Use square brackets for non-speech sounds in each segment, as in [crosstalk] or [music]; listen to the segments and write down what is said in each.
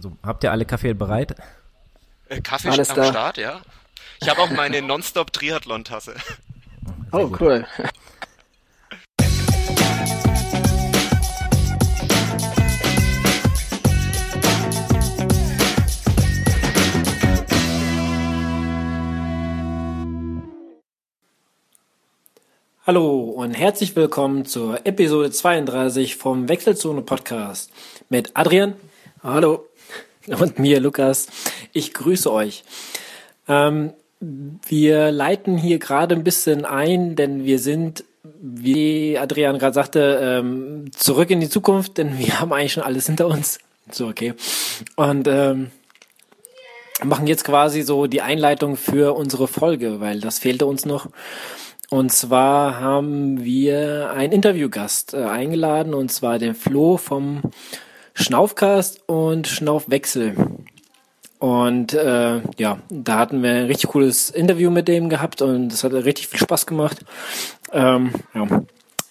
Also habt ihr alle Kaffee bereit? Äh, Kaffee Alles am da. Start, ja. Ich habe auch meine Nonstop Triathlon Tasse. Oh, gut. cool. Hallo und herzlich willkommen zur Episode 32 vom Wechselzone Podcast mit Adrian. Hallo. Und mir, Lukas. Ich grüße euch. Ähm, wir leiten hier gerade ein bisschen ein, denn wir sind, wie Adrian gerade sagte, ähm, zurück in die Zukunft, denn wir haben eigentlich schon alles hinter uns. So, okay. Und ähm, machen jetzt quasi so die Einleitung für unsere Folge, weil das fehlte uns noch. Und zwar haben wir einen Interviewgast äh, eingeladen, und zwar den Flo vom Schnaufcast und Schnaufwechsel. Und äh, ja, da hatten wir ein richtig cooles Interview mit dem gehabt und es hat richtig viel Spaß gemacht. Ähm, ja,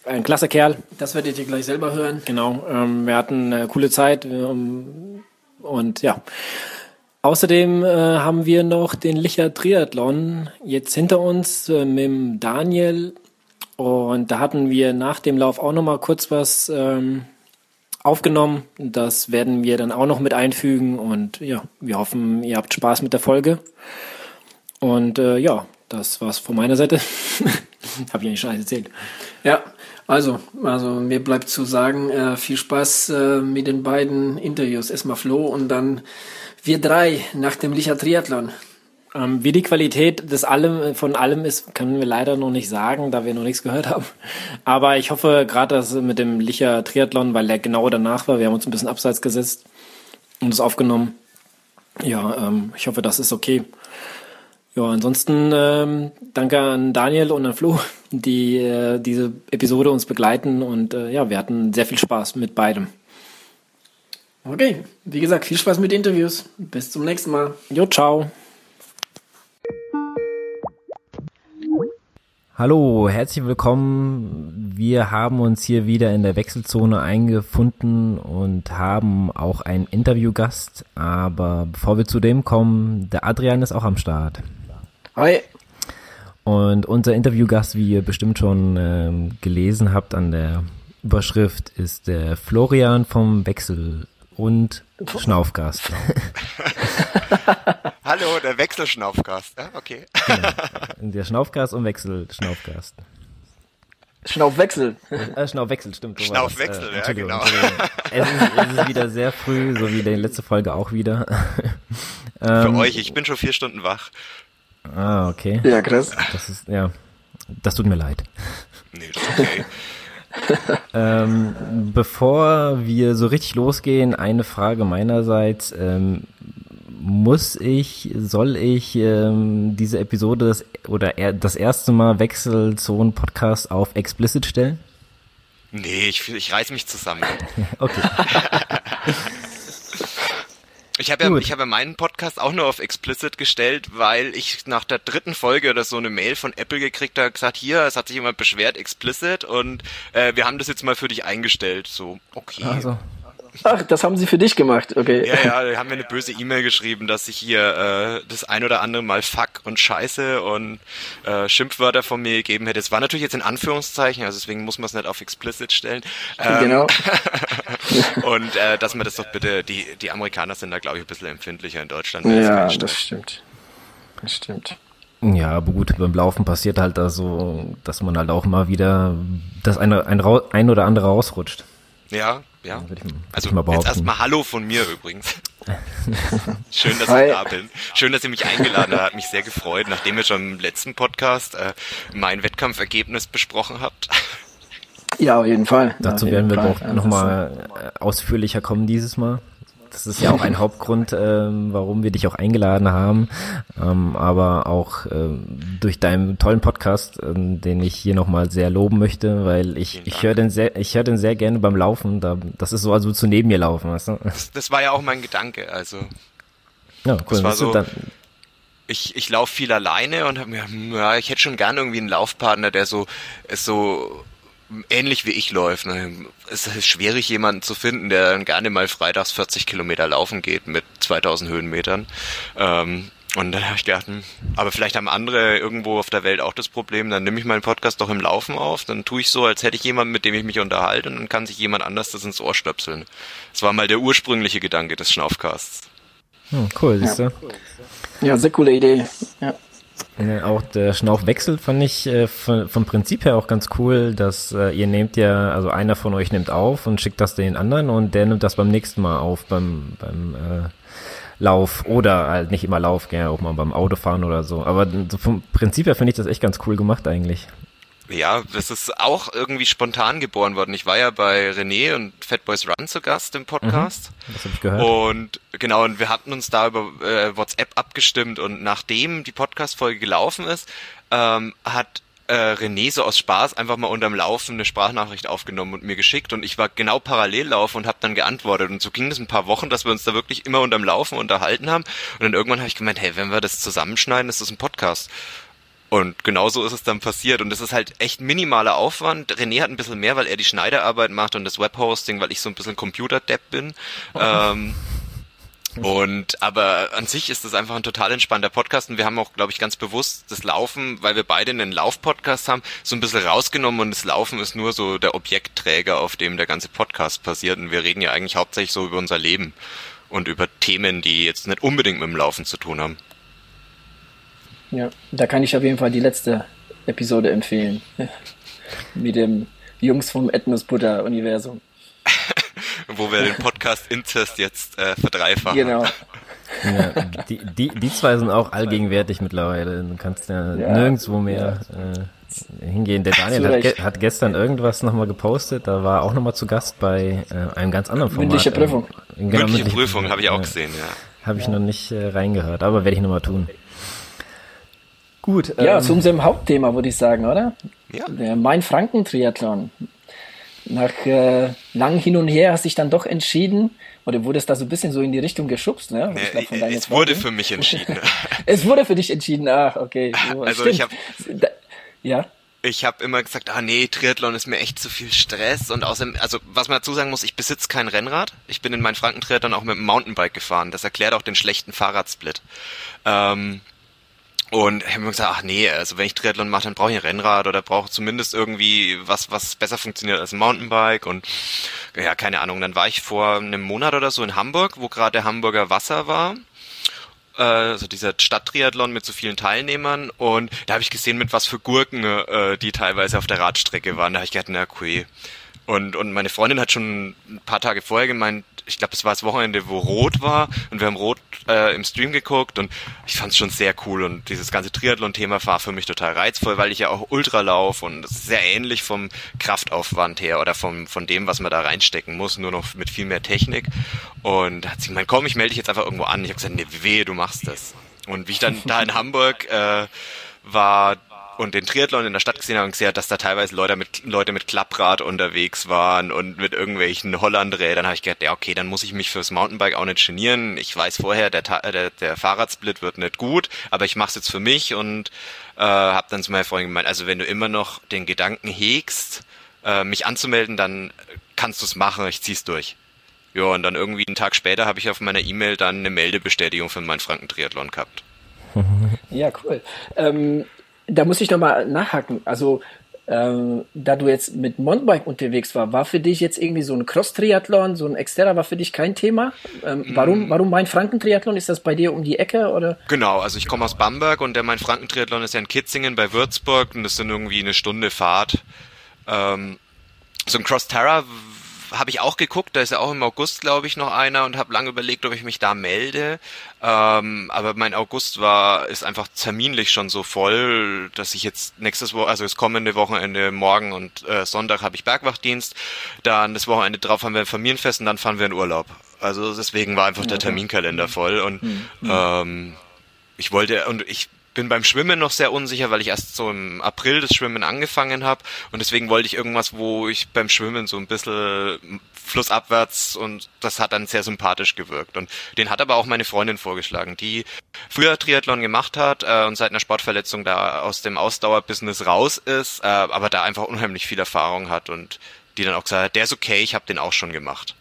ein klasse Kerl. Das werdet ihr gleich selber hören. Genau, ähm, wir hatten eine coole Zeit ähm, und ja. Außerdem äh, haben wir noch den Licher Triathlon jetzt hinter uns äh, mit dem Daniel. Und da hatten wir nach dem Lauf auch noch mal kurz was ähm, aufgenommen. Das werden wir dann auch noch mit einfügen. Und ja, wir hoffen, ihr habt Spaß mit der Folge. Und äh, ja, das war's von meiner Seite. [laughs] Hab ich eigentlich schon alles erzählt. Ja, also, also mir bleibt zu sagen, äh, viel Spaß äh, mit den beiden Interviews. Erstmal Flo und dann wir drei nach dem Licher Triathlon. Ähm, wie die Qualität des allem, von allem ist, können wir leider noch nicht sagen, da wir noch nichts gehört haben. Aber ich hoffe gerade, dass mit dem Licher Triathlon, weil der genau danach war, wir haben uns ein bisschen abseits gesetzt und es aufgenommen. Ja, ähm, ich hoffe, das ist okay. Ja, ansonsten ähm, danke an Daniel und an Flo, die äh, diese Episode uns begleiten und äh, ja, wir hatten sehr viel Spaß mit beidem. Okay, wie gesagt, viel Spaß mit Interviews. Bis zum nächsten Mal. Jo, ciao. Hallo, herzlich willkommen. Wir haben uns hier wieder in der Wechselzone eingefunden und haben auch einen Interviewgast. Aber bevor wir zu dem kommen, der Adrian ist auch am Start. Hi. Und unser Interviewgast, wie ihr bestimmt schon ähm, gelesen habt an der Überschrift, ist der Florian vom Wechsel und Schnaufgast. [laughs] Hallo, der Wechselschnaufgast. Ja, okay. Genau. Der Schnaufgast und Wechselschnaufgast. Schnaufwechsel. Äh, Schnaufwechsel, stimmt. Schnaufwechsel, äh, ja, genau. Es ist, es ist, wieder sehr früh, so wie die letzte Folge auch wieder. [laughs] Für ähm, euch, ich bin schon vier Stunden wach. Ah, okay. Ja, krass. Das ist, ja, das tut mir leid. Nee, das ist okay [laughs] ähm, bevor wir so richtig losgehen, eine Frage meinerseits. Ähm, muss ich, soll ich ähm, diese Episode das, oder er, das erste Mal Wechselzonen Podcast auf explicit stellen? Nee, ich, ich reiß mich zusammen. [laughs] okay. [laughs] Ich habe ja, ich habe ja meinen Podcast auch nur auf explicit gestellt, weil ich nach der dritten Folge oder so eine Mail von Apple gekriegt habe, gesagt, hier, es hat sich jemand beschwert, explicit und äh, wir haben das jetzt mal für dich eingestellt. So, okay. Also. Ach, das haben sie für dich gemacht, okay. Ja, ja, da haben wir eine böse E-Mail geschrieben, dass ich hier äh, das ein oder andere Mal Fuck und Scheiße und äh, Schimpfwörter von mir gegeben hätte. Es war natürlich jetzt in Anführungszeichen, also deswegen muss man es nicht auf explicit stellen. Ähm, genau. [laughs] und äh, dass man das doch bitte, die, die Amerikaner sind da, glaube ich, ein bisschen empfindlicher in Deutschland. Ja, das stimmt. Das stimmt. Ja, aber gut, beim Laufen passiert halt da so, dass man halt auch mal wieder das eine, ein, ein oder andere rausrutscht. Ja, ja. Ich, also jetzt erstmal Hallo von mir übrigens. [laughs] Schön, dass Hi. ich da bin. Schön, dass ihr mich eingeladen habt. Hat mich sehr gefreut, nachdem ihr schon im letzten Podcast äh, mein Wettkampfergebnis besprochen habt. Ja, auf jeden Fall. Dazu werden wir auch nochmal ausführlicher kommen dieses Mal. Das ist ja auch ein Hauptgrund, ähm, warum wir dich auch eingeladen haben. Ähm, aber auch ähm, durch deinen tollen Podcast, ähm, den ich hier nochmal sehr loben möchte, weil ich, ich höre den sehr, ich höre den sehr gerne beim Laufen. Da, das ist so, als würdest du neben mir laufen, weißt du? Das, das war ja auch mein Gedanke, also. Ja, cool. Das war so, dann, ich, ich laufe viel alleine und habe mir, ja, ich hätte schon gern irgendwie einen Laufpartner, der so, so ähnlich wie ich läuft. Ne? Es ist schwierig, jemanden zu finden, der gerne mal freitags 40 Kilometer laufen geht mit 2000 Höhenmetern. Ähm, und dann habe ich gedacht, hm, aber vielleicht haben andere irgendwo auf der Welt auch das Problem, dann nehme ich meinen Podcast doch im Laufen auf, dann tue ich so, als hätte ich jemanden, mit dem ich mich unterhalte und dann kann sich jemand anders das ins Ohr stöpseln. Das war mal der ursprüngliche Gedanke des Schnaufcasts. Hm, cool, siehst du? Ja. ja, sehr coole Idee. Ja. Ja, auch der Schnaufwechsel fand ich äh, von, vom Prinzip her auch ganz cool, dass äh, ihr nehmt ja, also einer von euch nimmt auf und schickt das den anderen und der nimmt das beim nächsten Mal auf, beim, beim äh, Lauf oder halt nicht immer Lauf, gerne auch mal beim Autofahren oder so. Aber so vom Prinzip her finde ich das echt ganz cool gemacht eigentlich. Ja, das ist auch irgendwie spontan geboren worden. Ich war ja bei René und Fat Boys Run zu Gast im Podcast. Mhm, das habe ich gehört. Und genau, und wir hatten uns da über äh, WhatsApp abgestimmt und nachdem die Podcast-Folge gelaufen ist, ähm, hat äh, René so aus Spaß einfach mal unterm Laufen eine Sprachnachricht aufgenommen und mir geschickt und ich war genau parallel laufen und habe dann geantwortet und so ging das ein paar Wochen, dass wir uns da wirklich immer unterm Laufen unterhalten haben und dann irgendwann habe ich gemeint, hey, wenn wir das zusammenschneiden, ist das ein Podcast. Und genauso ist es dann passiert. Und es ist halt echt minimaler Aufwand. René hat ein bisschen mehr, weil er die Schneiderarbeit macht und das Webhosting, weil ich so ein bisschen Computerdepp bin. ähm, und aber an sich ist das einfach ein total entspannter Podcast und wir haben auch, glaube ich, ganz bewusst das Laufen, weil wir beide einen Lauf-Podcast haben, so ein bisschen rausgenommen und das Laufen ist nur so der Objektträger, auf dem der ganze Podcast passiert und wir reden ja eigentlich hauptsächlich so über unser Leben und über Themen, die jetzt nicht unbedingt mit dem Laufen zu tun haben. Ja, da kann ich auf jeden Fall die letzte Episode empfehlen. [laughs] Mit dem Jungs vom Ethnos Buddha Universum. [laughs] wo wir den Podcast Incest jetzt äh, verdreifachen. Genau. Ja, die, die, die zwei sind auch allgegenwärtig mittlerweile. Du kannst ja, ja. nirgendwo mehr äh, hingehen. Der Daniel hat, ge hat, gestern irgendwas nochmal gepostet, da war auch nochmal zu Gast bei äh, einem ganz anderen Format. Mündliche Prüfung. Äh, genau, mündliche Prüfung, habe ich auch gesehen, ja. Habe ich noch nicht äh, reingehört, aber werde ich nochmal tun. Gut. Ja, ähm, zu unserem Hauptthema würde ich sagen, oder? Ja. Der Main-Franken-Triathlon nach äh, langem Hin und Her hast du dich dann doch entschieden, oder wurde es da so ein bisschen so in die Richtung geschubst, ne? Nee, glaub, es wurde für mich entschieden. [laughs] es wurde für dich entschieden, ach, okay. [laughs] So, also stimmt. ich habe ja. Ich habe immer gesagt, ah nee, Triathlon ist mir echt zu viel Stress und außerdem, also was man dazu sagen muss, ich besitze kein Rennrad. Ich bin in meinen Franken-Triathlon auch mit dem Mountainbike gefahren. Das erklärt auch den schlechten Fahrradsplit. Ähm, und ich habe mir gesagt, ach nee, also wenn ich Triathlon mache, dann brauche ich ein Rennrad oder brauche zumindest irgendwie was, was besser funktioniert als ein Mountainbike. Und ja, keine Ahnung. Dann war ich vor einem Monat oder so in Hamburg, wo gerade der Hamburger Wasser war. Äh, also dieser Stadttriathlon mit so vielen Teilnehmern. Und da habe ich gesehen, mit was für Gurken äh, die teilweise auf der Radstrecke waren. Da habe ich gedacht, na okay. Und, und meine Freundin hat schon ein paar Tage vorher gemeint, ich glaube, es war das Wochenende, wo Rot war und wir haben Rot äh, im Stream geguckt und ich fand es schon sehr cool und dieses ganze Triathlon-Thema war für mich total reizvoll, weil ich ja auch Ultra lauf und es ist sehr ähnlich vom Kraftaufwand her oder vom, von dem, was man da reinstecken muss, nur noch mit viel mehr Technik und hat sie gemeint, komm, ich melde dich jetzt einfach irgendwo an. Ich habe gesagt, nee, wehe, du machst das. Und wie ich dann da in Hamburg äh, war, und den Triathlon in der Stadt gesehen habe und gesehen, dass da teilweise Leute mit, Leute mit Klapprad unterwegs waren und mit irgendwelchen Hollandrädern, habe ich gedacht, ja okay, dann muss ich mich fürs Mountainbike auch nicht genieren. Ich weiß vorher, der, der, der Fahrradsplit wird nicht gut, aber ich mache es jetzt für mich und äh, habe dann zu meiner Freundin gemeint, also wenn du immer noch den Gedanken hegst, äh, mich anzumelden, dann kannst du es machen, ich zieh's durch. Ja, und dann irgendwie einen Tag später habe ich auf meiner E-Mail dann eine Meldebestätigung für meinen Franken-Triathlon gehabt. [laughs] Ja, cool. Ähm, da muss ich nochmal nachhaken. Also, ähm, da du jetzt mit Mountainbike unterwegs war, war für dich jetzt irgendwie so ein Cross-Triathlon, so ein Exterra war für dich kein Thema? Ähm, mm. Warum, warum Main-Franken-Triathlon? Ist das bei dir um die Ecke oder? Genau, also ich komme aus Bamberg und der Main-Franken-Triathlon ist ja in Kitzingen bei Würzburg und das sind irgendwie eine Stunde Fahrt. Ähm, so ein Cross-Terra habe ich auch geguckt, da ist ja auch im August, glaube ich, noch einer und habe lange überlegt, ob ich mich da melde. Ähm, aber mein August war ist einfach terminlich schon so voll, dass ich jetzt nächstes Woche, also das kommende Wochenende, morgen und äh, Sonntag habe ich Bergwachtdienst. Dann das Wochenende drauf haben wir ein Familienfest und dann fahren wir in Urlaub. Also deswegen war einfach der Terminkalender voll und mhm. ähm, ich wollte und ich bin beim Schwimmen noch sehr unsicher, weil ich erst so im April das Schwimmen angefangen habe und deswegen wollte ich irgendwas, wo ich beim Schwimmen so ein bisschen flussabwärts und das hat dann sehr sympathisch gewirkt und den hat aber auch meine Freundin vorgeschlagen, die früher Triathlon gemacht hat äh, und seit einer Sportverletzung da aus dem Ausdauerbusiness raus ist, äh, aber da einfach unheimlich viel Erfahrung hat und die dann auch gesagt hat, der ist okay, ich habe den auch schon gemacht.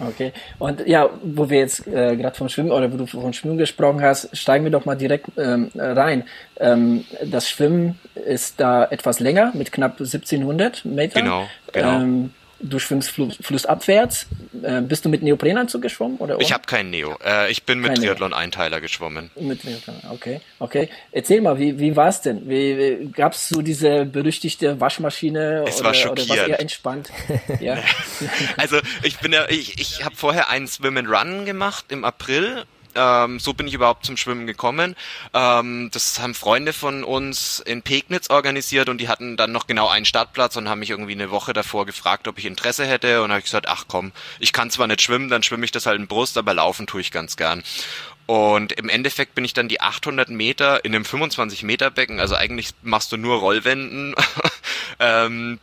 Okay. Und ja, wo wir jetzt äh, gerade vom Schwimmen oder wo du vom Schwimmen gesprochen hast, steigen wir doch mal direkt ähm, rein. Ähm, das Schwimmen ist da etwas länger mit knapp 1700 Metern. Genau, genau. Ähm, du schwimmst fluss, flussabwärts. Äh, bist du mit Neoprenanzug geschwommen? Oder ich habe keinen Neo. Äh, ich bin mit Triathlon-Einteiler geschwommen. Mit Triathlon, okay. okay. Erzähl mal, wie, wie war es denn? Wie, wie, Gab es so diese berüchtigte Waschmaschine? Es oder, war schockierend. Oder was eher entspannt? [laughs] ja. also ich bin ja, ich, ich habe vorher einen Swim and Run gemacht im April ähm, so bin ich überhaupt zum Schwimmen gekommen. Ähm, das haben Freunde von uns in Pegnitz organisiert und die hatten dann noch genau einen Startplatz und haben mich irgendwie eine Woche davor gefragt, ob ich Interesse hätte. Und habe ich gesagt, ach komm, ich kann zwar nicht schwimmen, dann schwimme ich das halt in Brust, aber laufen tue ich ganz gern. Und im Endeffekt bin ich dann die 800 Meter in einem 25 Meter Becken, also eigentlich machst du nur Rollwänden, [laughs] ähm,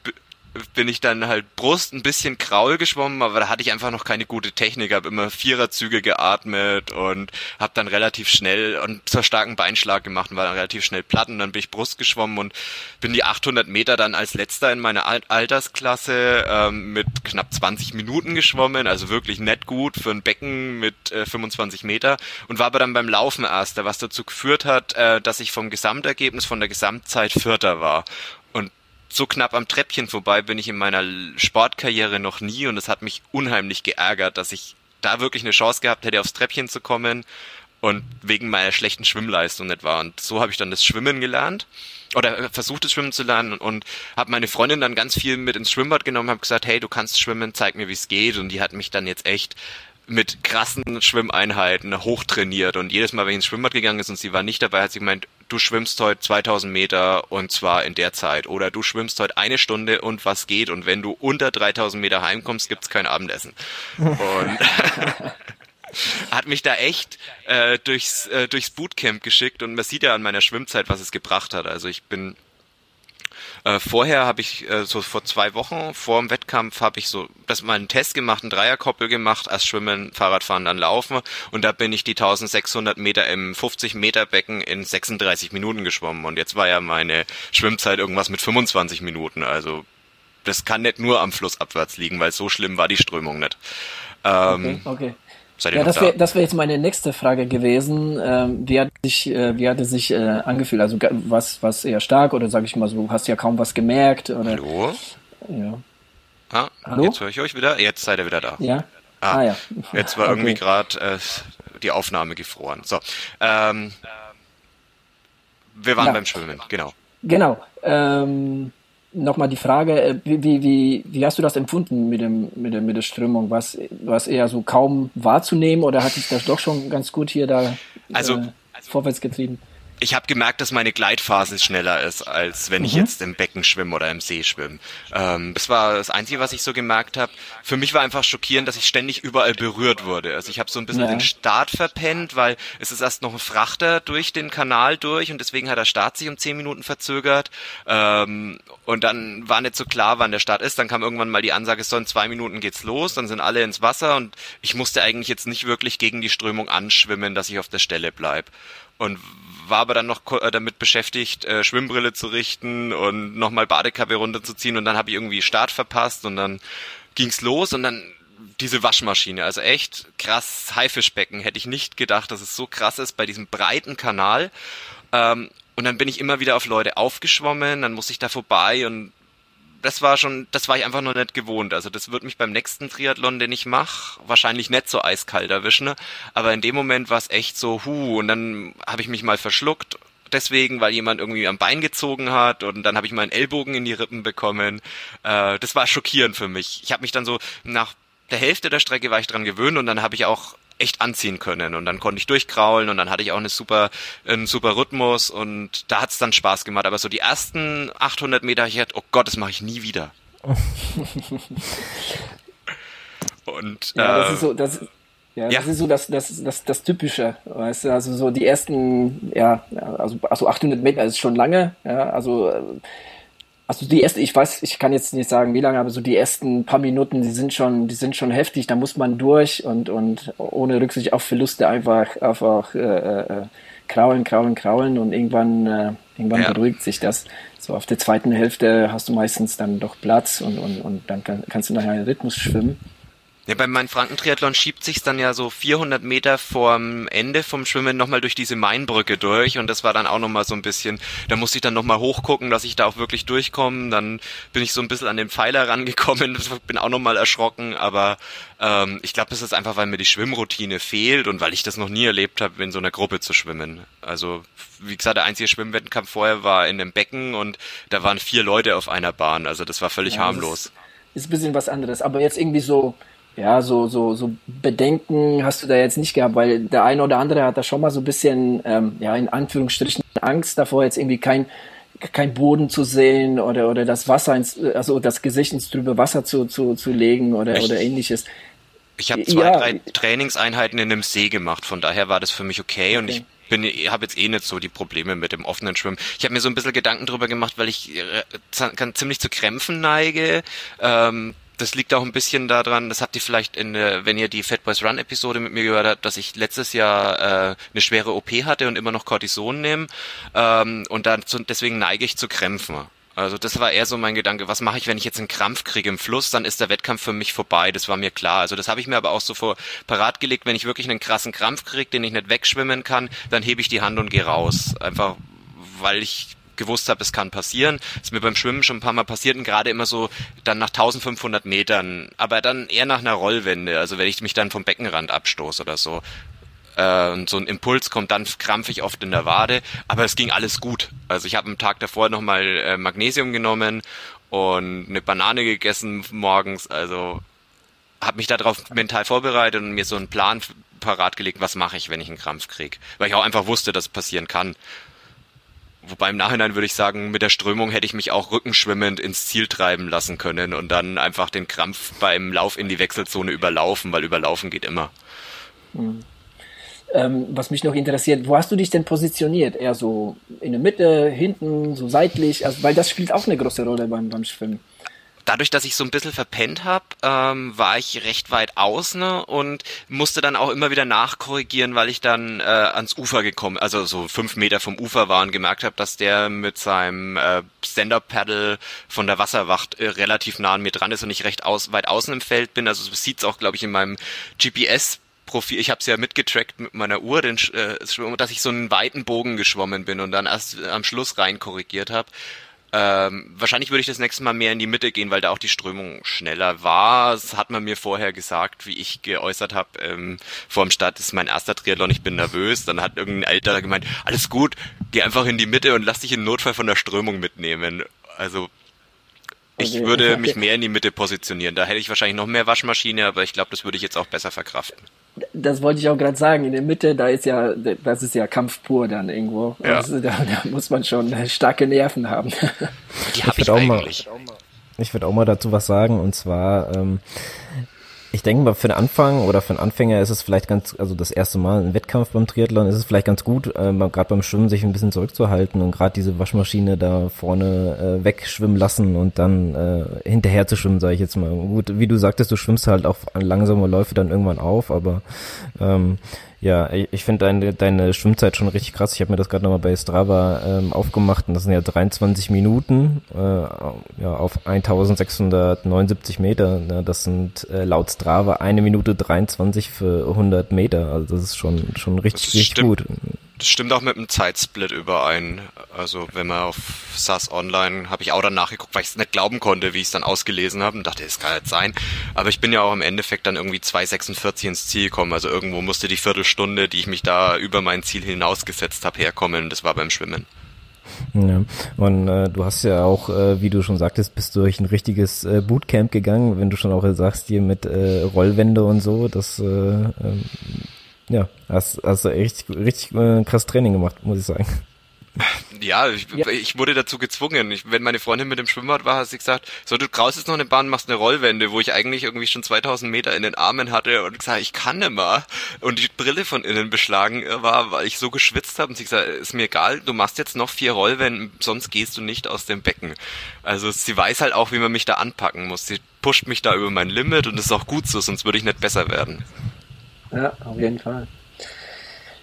bin ich dann halt Brust ein bisschen kraul geschwommen, aber da hatte ich einfach noch keine gute Technik, habe immer Viererzüge geatmet und habe dann relativ schnell und zur starken Beinschlag gemacht und war dann relativ schnell platt und dann bin ich Brust geschwommen und bin die 800 Meter dann als letzter in meiner Altersklasse ähm, mit knapp 20 Minuten geschwommen, also wirklich nett gut für ein Becken mit äh, 25 Meter und war aber dann beim Laufen erster, was dazu geführt hat, äh, dass ich vom Gesamtergebnis von der Gesamtzeit Vierter war so knapp am Treppchen vorbei bin ich in meiner Sportkarriere noch nie und es hat mich unheimlich geärgert, dass ich da wirklich eine Chance gehabt hätte, aufs Treppchen zu kommen und wegen meiner schlechten Schwimmleistung nicht war. Und so habe ich dann das Schwimmen gelernt oder versucht das Schwimmen zu lernen und, und habe meine Freundin dann ganz viel mit ins Schwimmbad genommen, habe gesagt, hey, du kannst schwimmen, zeig mir, wie es geht. Und die hat mich dann jetzt echt mit krassen Schwimmeinheiten hochtrainiert und jedes Mal, wenn ich ins Schwimmbad gegangen ist und sie war nicht dabei, hat sie gemeint, du schwimmst heute 2000 Meter und zwar in der Zeit oder du schwimmst heute eine Stunde und was geht und wenn du unter 3000 Meter heimkommst, gibt's kein Abendessen. Und [laughs] hat mich da echt äh, durchs, äh, durchs Bootcamp geschickt und man sieht ja an meiner Schwimmzeit, was es gebracht hat. Also ich bin äh, vorher habe ich äh, so vor zwei Wochen vor dem Wettkampf habe ich so das mal einen Test gemacht, einen Dreierkoppel gemacht, erst Schwimmen, Fahrradfahren, dann Laufen und da bin ich die 1600 Meter im 50 Meter Becken in 36 Minuten geschwommen und jetzt war ja meine Schwimmzeit irgendwas mit 25 Minuten, also das kann nicht nur am Fluss abwärts liegen, weil so schlimm war die Strömung nicht. Ähm, okay, okay. Seid ihr ja, das wäre da? wär jetzt meine nächste Frage gewesen. Ähm, wie hat sich, äh, wie hat es sich äh, angefühlt? Also was, was eher stark oder sage ich mal so, hast ja kaum was gemerkt oder? Hallo. Ja. Ah, Hallo? Jetzt höre ich euch wieder. Jetzt seid ihr wieder da. Ja. Ah, ah ja. Jetzt war [laughs] okay. irgendwie gerade äh, die Aufnahme gefroren. So. Ähm, wir waren ja. beim Schwimmen, genau. Genau. Ähm, nochmal die Frage, äh, wie, wie, wie, hast du das empfunden mit, dem, mit, der, mit der Strömung? Was, was eher so kaum wahrzunehmen oder hat sich das doch schon ganz gut hier da also, äh, vorwärts getrieben? Ich habe gemerkt, dass meine Gleitphase schneller ist, als wenn ich mhm. jetzt im Becken schwimme oder im See schwimme. Ähm, das war das Einzige, was ich so gemerkt habe. Für mich war einfach schockierend, dass ich ständig überall berührt wurde. Also ich habe so ein bisschen ja. den Start verpennt, weil es ist erst noch ein Frachter durch den Kanal durch und deswegen hat der Start sich um zehn Minuten verzögert. Ähm, und dann war nicht so klar, wann der Start ist. Dann kam irgendwann mal die Ansage, so in zwei Minuten geht's los. Dann sind alle ins Wasser und ich musste eigentlich jetzt nicht wirklich gegen die Strömung anschwimmen, dass ich auf der Stelle bleib und war aber dann noch äh, damit beschäftigt, äh, Schwimmbrille zu richten und nochmal Badekappe runterzuziehen und dann habe ich irgendwie Start verpasst und dann ging's los und dann diese Waschmaschine, also echt krass Haifischbecken, hätte ich nicht gedacht, dass es so krass ist bei diesem breiten Kanal. Ähm, und dann bin ich immer wieder auf Leute aufgeschwommen, dann musste ich da vorbei und das war schon, das war ich einfach noch nicht gewohnt. Also das wird mich beim nächsten Triathlon, den ich mache, wahrscheinlich nicht so eiskalt erwischen. Aber in dem Moment war es echt so, hu, und dann habe ich mich mal verschluckt. Deswegen, weil jemand irgendwie am Bein gezogen hat und dann habe ich meinen Ellbogen in die Rippen bekommen. Äh, das war schockierend für mich. Ich habe mich dann so nach der Hälfte der Strecke war ich dran gewöhnt und dann habe ich auch echt anziehen können und dann konnte ich durchkraulen und dann hatte ich auch eine super, einen super Rhythmus und da hat's dann Spaß gemacht. Aber so die ersten 800 Meter, ich hatte, oh Gott, das mache ich nie wieder. [laughs] und ja, das ist so, das, Ja, ja, das ist so das, das, das, das Typische, weißt du, also so die ersten, ja, also, also 800 Meter ist schon lange, ja, also, also die ersten, ich weiß, ich kann jetzt nicht sagen, wie lange, aber so die ersten paar Minuten, die sind schon, die sind schon heftig, da muss man durch und, und ohne Rücksicht auf Verluste einfach, einfach, äh, äh, kraulen, kraulen, kraulen und irgendwann, äh, irgendwann ja. beruhigt sich das. So auf der zweiten Hälfte hast du meistens dann doch Platz und, und, und dann kann, kannst du nachher einen Rhythmus schwimmen. Ja, beim mein Frankentriathlon schiebt sich's dann ja so 400 Meter vorm Ende vom Schwimmen nochmal durch diese Mainbrücke durch. Und das war dann auch nochmal so ein bisschen, da musste ich dann nochmal hochgucken, dass ich da auch wirklich durchkomme, dann bin ich so ein bisschen an den Pfeiler rangekommen, [laughs] bin auch nochmal erschrocken, aber ähm, ich glaube, das ist einfach, weil mir die Schwimmroutine fehlt und weil ich das noch nie erlebt habe, in so einer Gruppe zu schwimmen. Also, wie gesagt, der einzige Schwimmwettkampf vorher war in einem Becken und da waren vier Leute auf einer Bahn, also das war völlig ja, harmlos. Ist, ist ein bisschen was anderes, aber jetzt irgendwie so ja, so, so, so Bedenken hast du da jetzt nicht gehabt, weil der eine oder andere hat da schon mal so ein bisschen, ähm, ja, in Anführungsstrichen Angst davor, jetzt irgendwie kein, kein Boden zu sehen oder, oder das Wasser ins, also das Gesicht ins trübe Wasser zu, zu, zu legen oder, oder ähnliches. Ich habe zwei, ja. drei Trainingseinheiten in einem See gemacht, von daher war das für mich okay, okay. und ich bin habe jetzt eh nicht so die Probleme mit dem offenen Schwimmen. Ich habe mir so ein bisschen Gedanken drüber gemacht, weil ich äh, kann ziemlich zu Krämpfen neige. Ähm, das liegt auch ein bisschen daran, das habt ihr vielleicht in, wenn ihr die Fat Boys Run Episode mit mir gehört habt, dass ich letztes Jahr äh, eine schwere OP hatte und immer noch Cortison nehme ähm, und dann deswegen neige ich zu Krämpfen. Also das war eher so mein Gedanke, was mache ich, wenn ich jetzt einen Krampf kriege im Fluss, dann ist der Wettkampf für mich vorbei, das war mir klar. Also das habe ich mir aber auch so vor parat gelegt, wenn ich wirklich einen krassen Krampf kriege, den ich nicht wegschwimmen kann, dann hebe ich die Hand und gehe raus. Einfach weil ich gewusst habe, es kann passieren. ist mir beim Schwimmen schon ein paar Mal passiert und gerade immer so dann nach 1500 Metern, aber dann eher nach einer Rollwende, also wenn ich mich dann vom Beckenrand abstoße oder so. Äh, und so ein Impuls kommt dann krampfig oft in der Wade, aber es ging alles gut. Also ich habe am Tag davor nochmal äh, Magnesium genommen und eine Banane gegessen morgens, also habe mich darauf mental vorbereitet und mir so einen Plan parat gelegt, was mache ich, wenn ich einen Krampf krieg, weil ich auch einfach wusste, dass es passieren kann. Wobei im Nachhinein würde ich sagen, mit der Strömung hätte ich mich auch rückenschwimmend ins Ziel treiben lassen können und dann einfach den Krampf beim Lauf in die Wechselzone überlaufen, weil überlaufen geht immer. Mhm. Ähm, was mich noch interessiert, wo hast du dich denn positioniert? Eher so in der Mitte, hinten, so seitlich? Also, weil das spielt auch eine große Rolle beim, beim Schwimmen dadurch, dass ich so ein bisschen verpennt habe, ähm, war ich recht weit außen und musste dann auch immer wieder nachkorrigieren, weil ich dann äh, ans Ufer gekommen, also so fünf Meter vom Ufer war und gemerkt habe, dass der mit seinem äh, Stand-Up-Paddle von der Wasserwacht äh, relativ nah an mir dran ist und ich recht aus, weit außen im Feld bin. Also sieht's auch, glaube ich, in meinem GPS Profil, ich habe es ja mitgetrackt mit meiner Uhr, den, äh, dass ich so einen weiten Bogen geschwommen bin und dann erst am Schluss rein korrigiert habe. Ähm, wahrscheinlich würde ich das nächste Mal mehr in die Mitte gehen, weil da auch die Strömung schneller war. Das hat man mir vorher gesagt, wie ich geäußert habe. Ähm, vor dem Start ist mein erster Triathlon, ich bin nervös. Dann hat irgendein Älterer gemeint, alles gut, geh einfach in die Mitte und lass dich im Notfall von der Strömung mitnehmen. Also ich okay. würde [laughs] mich mehr in die Mitte positionieren. Da hätte ich wahrscheinlich noch mehr Waschmaschine, aber ich glaube, das würde ich jetzt auch besser verkraften das wollte ich auch gerade sagen, in der Mitte, da ist ja, das ist ja Kampf pur dann irgendwo. Ja. Also, da, da, muss man schon starke Nerven haben. Die habe ich, ich eigentlich. Mal, ich würde auch mal dazu was sagen und zwar, ähm, ich denke mal, für den Anfang oder für einen Anfänger ist es vielleicht ganz, also das erste Mal ein Wettkampf beim Triathlon ist es vielleicht ganz gut, äh, gerade beim Schwimmen sich ein bisschen zurückzuhalten und gerade diese Waschmaschine da vorne äh, wegschwimmen lassen und dann äh, hinterher zu schwimmen, sage ich jetzt mal. Gut, wie du sagtest, du schwimmst halt auch an langsame Läufe dann irgendwann auf, aber ähm, ja, ich finde deine, deine Schwimmzeit schon richtig krass. Ich habe mir das gerade nochmal bei Strava ähm, aufgemacht und das sind ja 23 Minuten äh, ja, auf 1679 Meter. Ja, das sind äh, laut Strava eine Minute 23 für 100 Meter. Also das ist schon, schon richtig, richtig gut. Das stimmt auch mit dem Zeitsplit überein. Also wenn man auf SAS Online, habe ich auch dann nachgeguckt, weil ich es nicht glauben konnte, wie ich es dann ausgelesen habe und dachte, es kann nicht sein. Aber ich bin ja auch im Endeffekt dann irgendwie 2,46 ins Ziel gekommen. Also irgendwo musste die Viertelstunde, die ich mich da über mein Ziel hinausgesetzt habe, herkommen. Das war beim Schwimmen. Ja, und äh, du hast ja auch, äh, wie du schon sagtest, bist du durch ein richtiges äh, Bootcamp gegangen, wenn du schon auch sagst, hier mit äh, Rollwände und so, das äh, ähm, ja, hast, hast du echt richtig äh, krass Training gemacht, muss ich sagen. Ja, ich, ja. ich wurde dazu gezwungen. Ich, wenn meine Freundin mit dem Schwimmbad war, hat sie gesagt, so du kraust jetzt noch eine Bahn, machst eine Rollwende, wo ich eigentlich irgendwie schon 2000 Meter in den Armen hatte und gesagt, ich kann nicht mehr. Und die Brille von innen beschlagen war, weil ich so geschwitzt habe und sie gesagt, ist mir egal, du machst jetzt noch vier Rollwenden, sonst gehst du nicht aus dem Becken. Also sie weiß halt auch, wie man mich da anpacken muss. Sie pusht mich da über mein Limit und das ist auch gut so, sonst würde ich nicht besser werden. Ja, auf jeden Fall.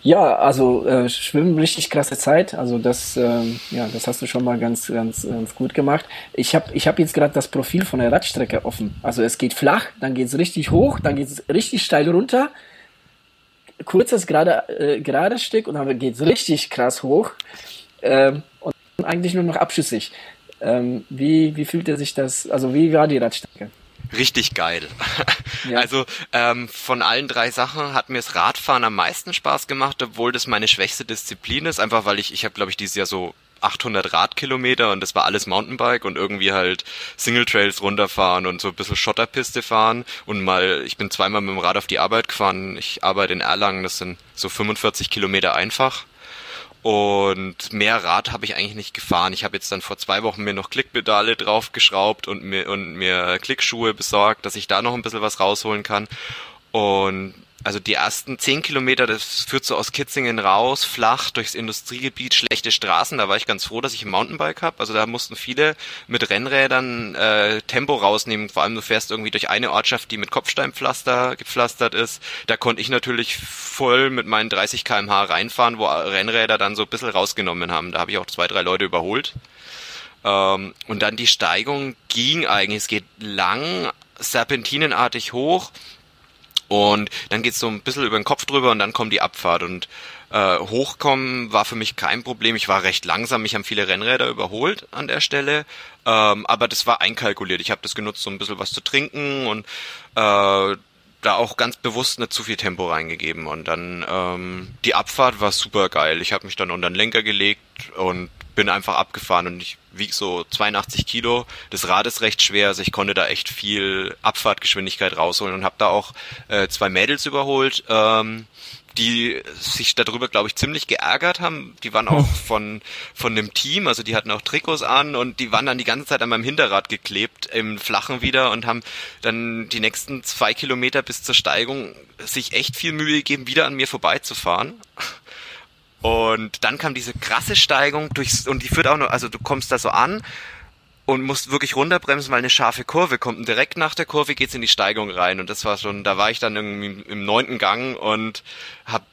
Ja, also äh, Schwimmen richtig krasse Zeit. Also das, ähm, ja, das hast du schon mal ganz, ganz, ganz gut gemacht. Ich habe, ich hab jetzt gerade das Profil von der Radstrecke offen. Also es geht flach, dann geht's richtig hoch, dann geht's richtig steil runter. Kurzes gerade, äh, gerades Stück und dann geht's richtig krass hoch ähm, und eigentlich nur noch abschüssig. Ähm, wie, wie fühlte sich das? Also wie war die Radstrecke? Richtig geil. [laughs] Ja. Also ähm, von allen drei Sachen hat mir das Radfahren am meisten Spaß gemacht, obwohl das meine schwächste Disziplin ist, einfach weil ich, ich habe glaube ich dieses Jahr so 800 Radkilometer und das war alles Mountainbike und irgendwie halt Single Trails runterfahren und so ein bisschen Schotterpiste fahren und mal, ich bin zweimal mit dem Rad auf die Arbeit gefahren. Ich arbeite in Erlangen, das sind so 45 Kilometer einfach und mehr Rad habe ich eigentlich nicht gefahren. Ich habe jetzt dann vor zwei Wochen mir noch Klickpedale draufgeschraubt und mir, und mir Klickschuhe besorgt, dass ich da noch ein bisschen was rausholen kann. Und also die ersten zehn Kilometer, das führt so aus Kitzingen raus, flach durchs Industriegebiet, schlechte Straßen. Da war ich ganz froh, dass ich ein Mountainbike habe. Also da mussten viele mit Rennrädern äh, Tempo rausnehmen. Vor allem du fährst irgendwie durch eine Ortschaft, die mit Kopfsteinpflaster gepflastert ist. Da konnte ich natürlich voll mit meinen 30 km/h reinfahren, wo Rennräder dann so ein bisschen rausgenommen haben. Da habe ich auch zwei, drei Leute überholt. Ähm, und dann die Steigung ging eigentlich. Es geht lang, serpentinenartig hoch und dann geht's so ein bisschen über den Kopf drüber und dann kommt die Abfahrt. Und äh, hochkommen war für mich kein Problem. Ich war recht langsam, mich haben viele Rennräder überholt an der Stelle. Ähm, aber das war einkalkuliert. Ich habe das genutzt, so ein bisschen was zu trinken und äh, da auch ganz bewusst nicht zu viel Tempo reingegeben. Und dann ähm, die Abfahrt war super geil. Ich habe mich dann unter den Lenker gelegt und bin einfach abgefahren und ich wieg so 82 Kilo. Das Rad ist recht schwer, also ich konnte da echt viel Abfahrtgeschwindigkeit rausholen und habe da auch äh, zwei Mädels überholt, ähm, die sich darüber, glaube ich, ziemlich geärgert haben. Die waren auch von von dem Team, also die hatten auch Trikots an und die waren dann die ganze Zeit an meinem Hinterrad geklebt im Flachen wieder und haben dann die nächsten zwei Kilometer bis zur Steigung sich echt viel Mühe gegeben, wieder an mir vorbeizufahren. Und dann kam diese krasse Steigung durchs, und die führt auch noch, also du kommst da so an und musst wirklich runterbremsen, weil eine scharfe Kurve kommt. Und direkt nach der Kurve geht's in die Steigung rein. Und das war schon, da war ich dann irgendwie im neunten Gang und hab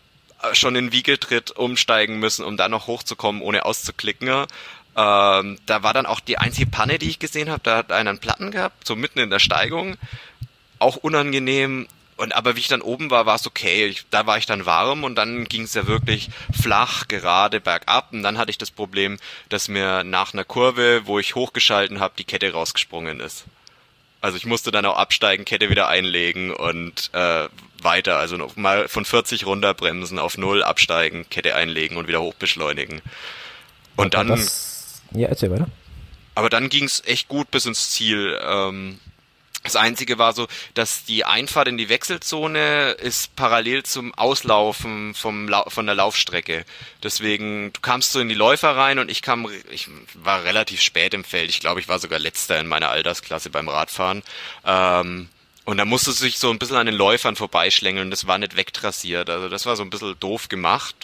schon in Wiegeltritt umsteigen müssen, um da noch hochzukommen, ohne auszuklicken. Ähm, da war dann auch die einzige Panne, die ich gesehen habe. Da hat einer einen Platten gehabt, so mitten in der Steigung. Auch unangenehm. Und aber wie ich dann oben war, war es okay. Ich, da war ich dann warm und dann ging es ja wirklich flach, gerade bergab. Und dann hatte ich das Problem, dass mir nach einer Kurve, wo ich hochgeschalten habe, die Kette rausgesprungen ist. Also ich musste dann auch absteigen, Kette wieder einlegen und äh, weiter, also noch mal von 40 runterbremsen auf null absteigen, Kette einlegen und wieder hochbeschleunigen. Und dann. Das, ja, erzähl weiter. Aber dann ging es echt gut bis ins Ziel. Ähm, das Einzige war so, dass die Einfahrt in die Wechselzone ist parallel zum Auslaufen vom La von der Laufstrecke. Deswegen, du kamst so in die Läufer rein und ich kam, ich war relativ spät im Feld. Ich glaube, ich war sogar letzter in meiner Altersklasse beim Radfahren. Ähm, und da musste sich so ein bisschen an den Läufern vorbeischlängeln. Das war nicht wegtrassiert. Also das war so ein bisschen doof gemacht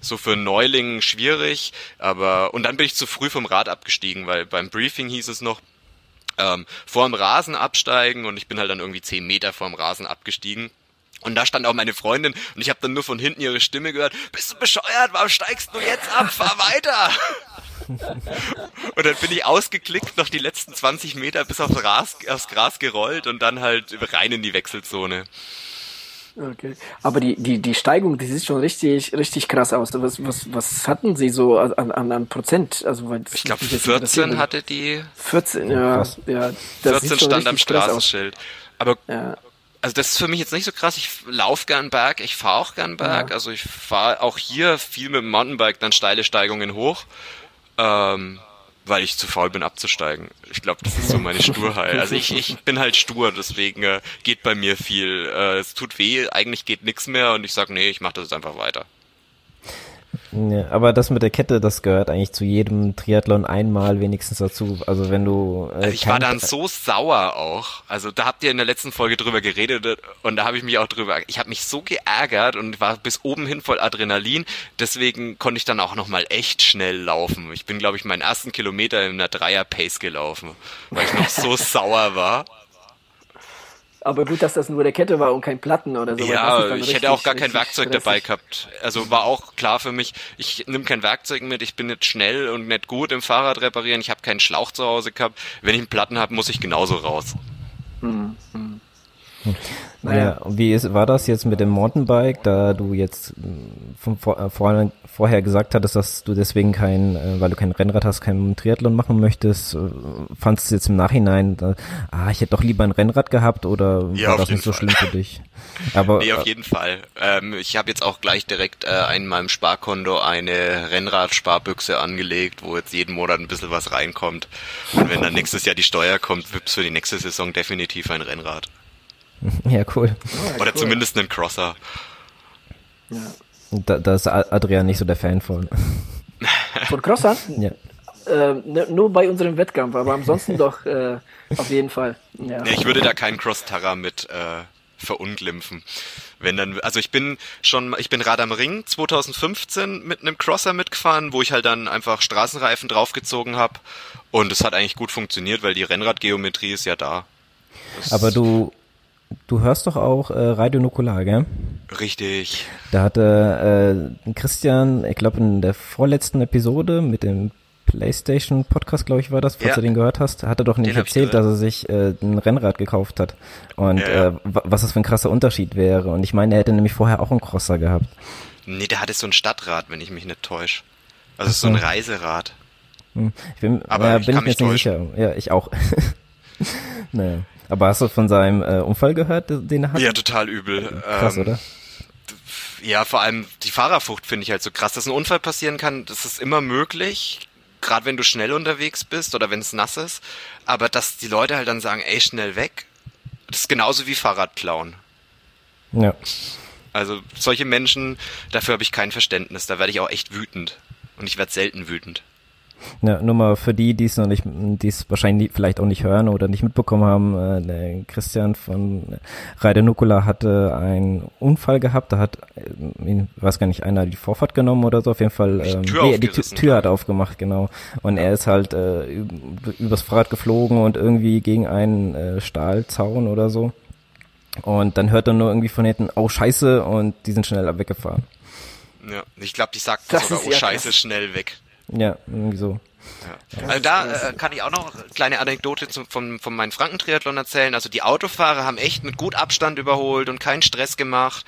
so für einen Neuling schwierig, aber und dann bin ich zu früh vom Rad abgestiegen, weil beim Briefing hieß es noch, ähm, vorm Rasen absteigen und ich bin halt dann irgendwie zehn Meter vorm Rasen abgestiegen. Und da stand auch meine Freundin und ich habe dann nur von hinten ihre Stimme gehört, bist du bescheuert, warum steigst du jetzt ab, fahr weiter. [laughs] und dann bin ich ausgeklickt, noch die letzten 20 Meter bis aufs Gras, aufs Gras gerollt und dann halt rein in die Wechselzone. Okay. Aber die, die, die Steigung, die sieht schon richtig, richtig krass aus. Was, was, was hatten sie so an, an, an Prozent? Also, weil ich glaube, 14 hatte die. 14, ja. ja das 14 stand am Straßenschild. Aber ja. also das ist für mich jetzt nicht so krass. Ich laufe gern Berg, ich fahre auch gern Berg. Ja. Also ich fahre auch hier viel mit dem Mountainbike dann steile Steigungen hoch. Ähm, weil ich zu faul bin abzusteigen. Ich glaube, das ist so meine Sturheit. Also ich, ich bin halt stur, deswegen äh, geht bei mir viel. Äh, es tut weh, eigentlich geht nichts mehr und ich sage, nee, ich mache das jetzt einfach weiter. Ja, aber das mit der Kette, das gehört eigentlich zu jedem Triathlon einmal wenigstens dazu. Also wenn du. Äh, ich war dann so sauer auch. Also da habt ihr in der letzten Folge drüber geredet und da habe ich mich auch drüber. Ich habe mich so geärgert und war bis oben hin voll Adrenalin. Deswegen konnte ich dann auch noch mal echt schnell laufen. Ich bin, glaube ich, meinen ersten Kilometer in einer Dreier Pace gelaufen, weil ich noch so [laughs] sauer war. Aber gut, dass das nur der Kette war und kein Platten oder so. Ja, ich hätte auch gar kein Werkzeug stressig. dabei gehabt. Also war auch klar für mich, ich nehme kein Werkzeug mit, ich bin nicht schnell und nicht gut im Fahrrad reparieren, ich habe keinen Schlauch zu Hause gehabt. Wenn ich einen Platten habe, muss ich genauso raus. Hm, hm. Naja, wie ist, war das jetzt mit dem Mountainbike, da du jetzt hm, von vor, äh, vorher, vorher gesagt hattest, dass du deswegen kein, äh, weil du kein Rennrad hast, kein Triathlon machen möchtest, äh, fandest du jetzt im Nachhinein, da, ah, ich hätte doch lieber ein Rennrad gehabt oder ja, war das nicht so Fall. schlimm für dich? [laughs] Aber, nee, auf jeden Fall. Ähm, ich habe jetzt auch gleich direkt äh, in meinem Sparkonto eine Rennradsparbüchse angelegt, wo jetzt jeden Monat ein bisschen was reinkommt. Und wenn dann nächstes Jahr die Steuer kommt, wird's für die nächste Saison definitiv ein Rennrad. [laughs] Ja, cool. Oh, Oder cool. zumindest einen Crosser. Ja. Da, da ist Adrian nicht so der Fan von. [laughs] Von Crosser? Ja. Äh, nur bei unserem Wettkampf, aber ansonsten [laughs] doch äh, auf jeden Fall. Ja. ich würde da keinen Cross-Terra mit äh, verunglimpfen. Wenn dann, also ich bin schon, ich bin Rad am Ring 2015 mit einem Crosser mitgefahren, wo ich halt dann einfach Straßenreifen draufgezogen habe und es hat eigentlich gut funktioniert, weil die Rennradgeometrie ist ja da. Das aber du Du hörst doch auch äh, Radio Nukular, gell? Richtig. Da hatte äh, Christian, ich glaube in der vorletzten Episode mit dem PlayStation Podcast, glaube ich, war das, falls ja. du den gehört hast, hat er doch nicht erzählt, dass er sich äh, ein Rennrad gekauft hat und ja. Äh, was das für ein krasser Unterschied wäre. Und ich meine, er hätte nämlich vorher auch einen Crosser gehabt. Nee, der hatte so ein Stadtrad, wenn ich mich nicht täusche. Also so ein Reiserad. Hm. Ich bin, Aber ja, ich bin ich mir jetzt nicht sicher. Ja, ich auch. [laughs] naja. Aber hast du von seinem äh, Unfall gehört, den er hat? Ja, total übel. Krass, ähm, oder? Ja, vor allem die Fahrerfrucht finde ich halt so krass, dass ein Unfall passieren kann. Das ist immer möglich, gerade wenn du schnell unterwegs bist oder wenn es nass ist. Aber dass die Leute halt dann sagen, ey, schnell weg, das ist genauso wie Fahrradklauen. Ja. Also solche Menschen, dafür habe ich kein Verständnis. Da werde ich auch echt wütend. Und ich werde selten wütend. Ja, nur mal für die, die es noch nicht, die es wahrscheinlich vielleicht auch nicht hören oder nicht mitbekommen haben, äh, der Christian von Reide Nukula hatte einen Unfall gehabt, da hat, ich äh, weiß gar nicht, einer die Vorfahrt genommen oder so, auf jeden Fall, ähm, die Tür, nee, die Tür hat aufgemacht, genau. Und er ist halt äh, übers Fahrrad geflogen und irgendwie gegen einen äh, Stahlzaun oder so. Und dann hört er nur irgendwie von hinten, oh scheiße, und die sind schnell weggefahren. Ja, ich glaube, die sagten sogar, oh scheiße, schnell weg. Ja, irgendwie so. Ja. Also da äh, kann ich auch noch eine kleine Anekdote zum, von, von meinem Frankentriathlon erzählen. Also die Autofahrer haben echt mit gut Abstand überholt und keinen Stress gemacht.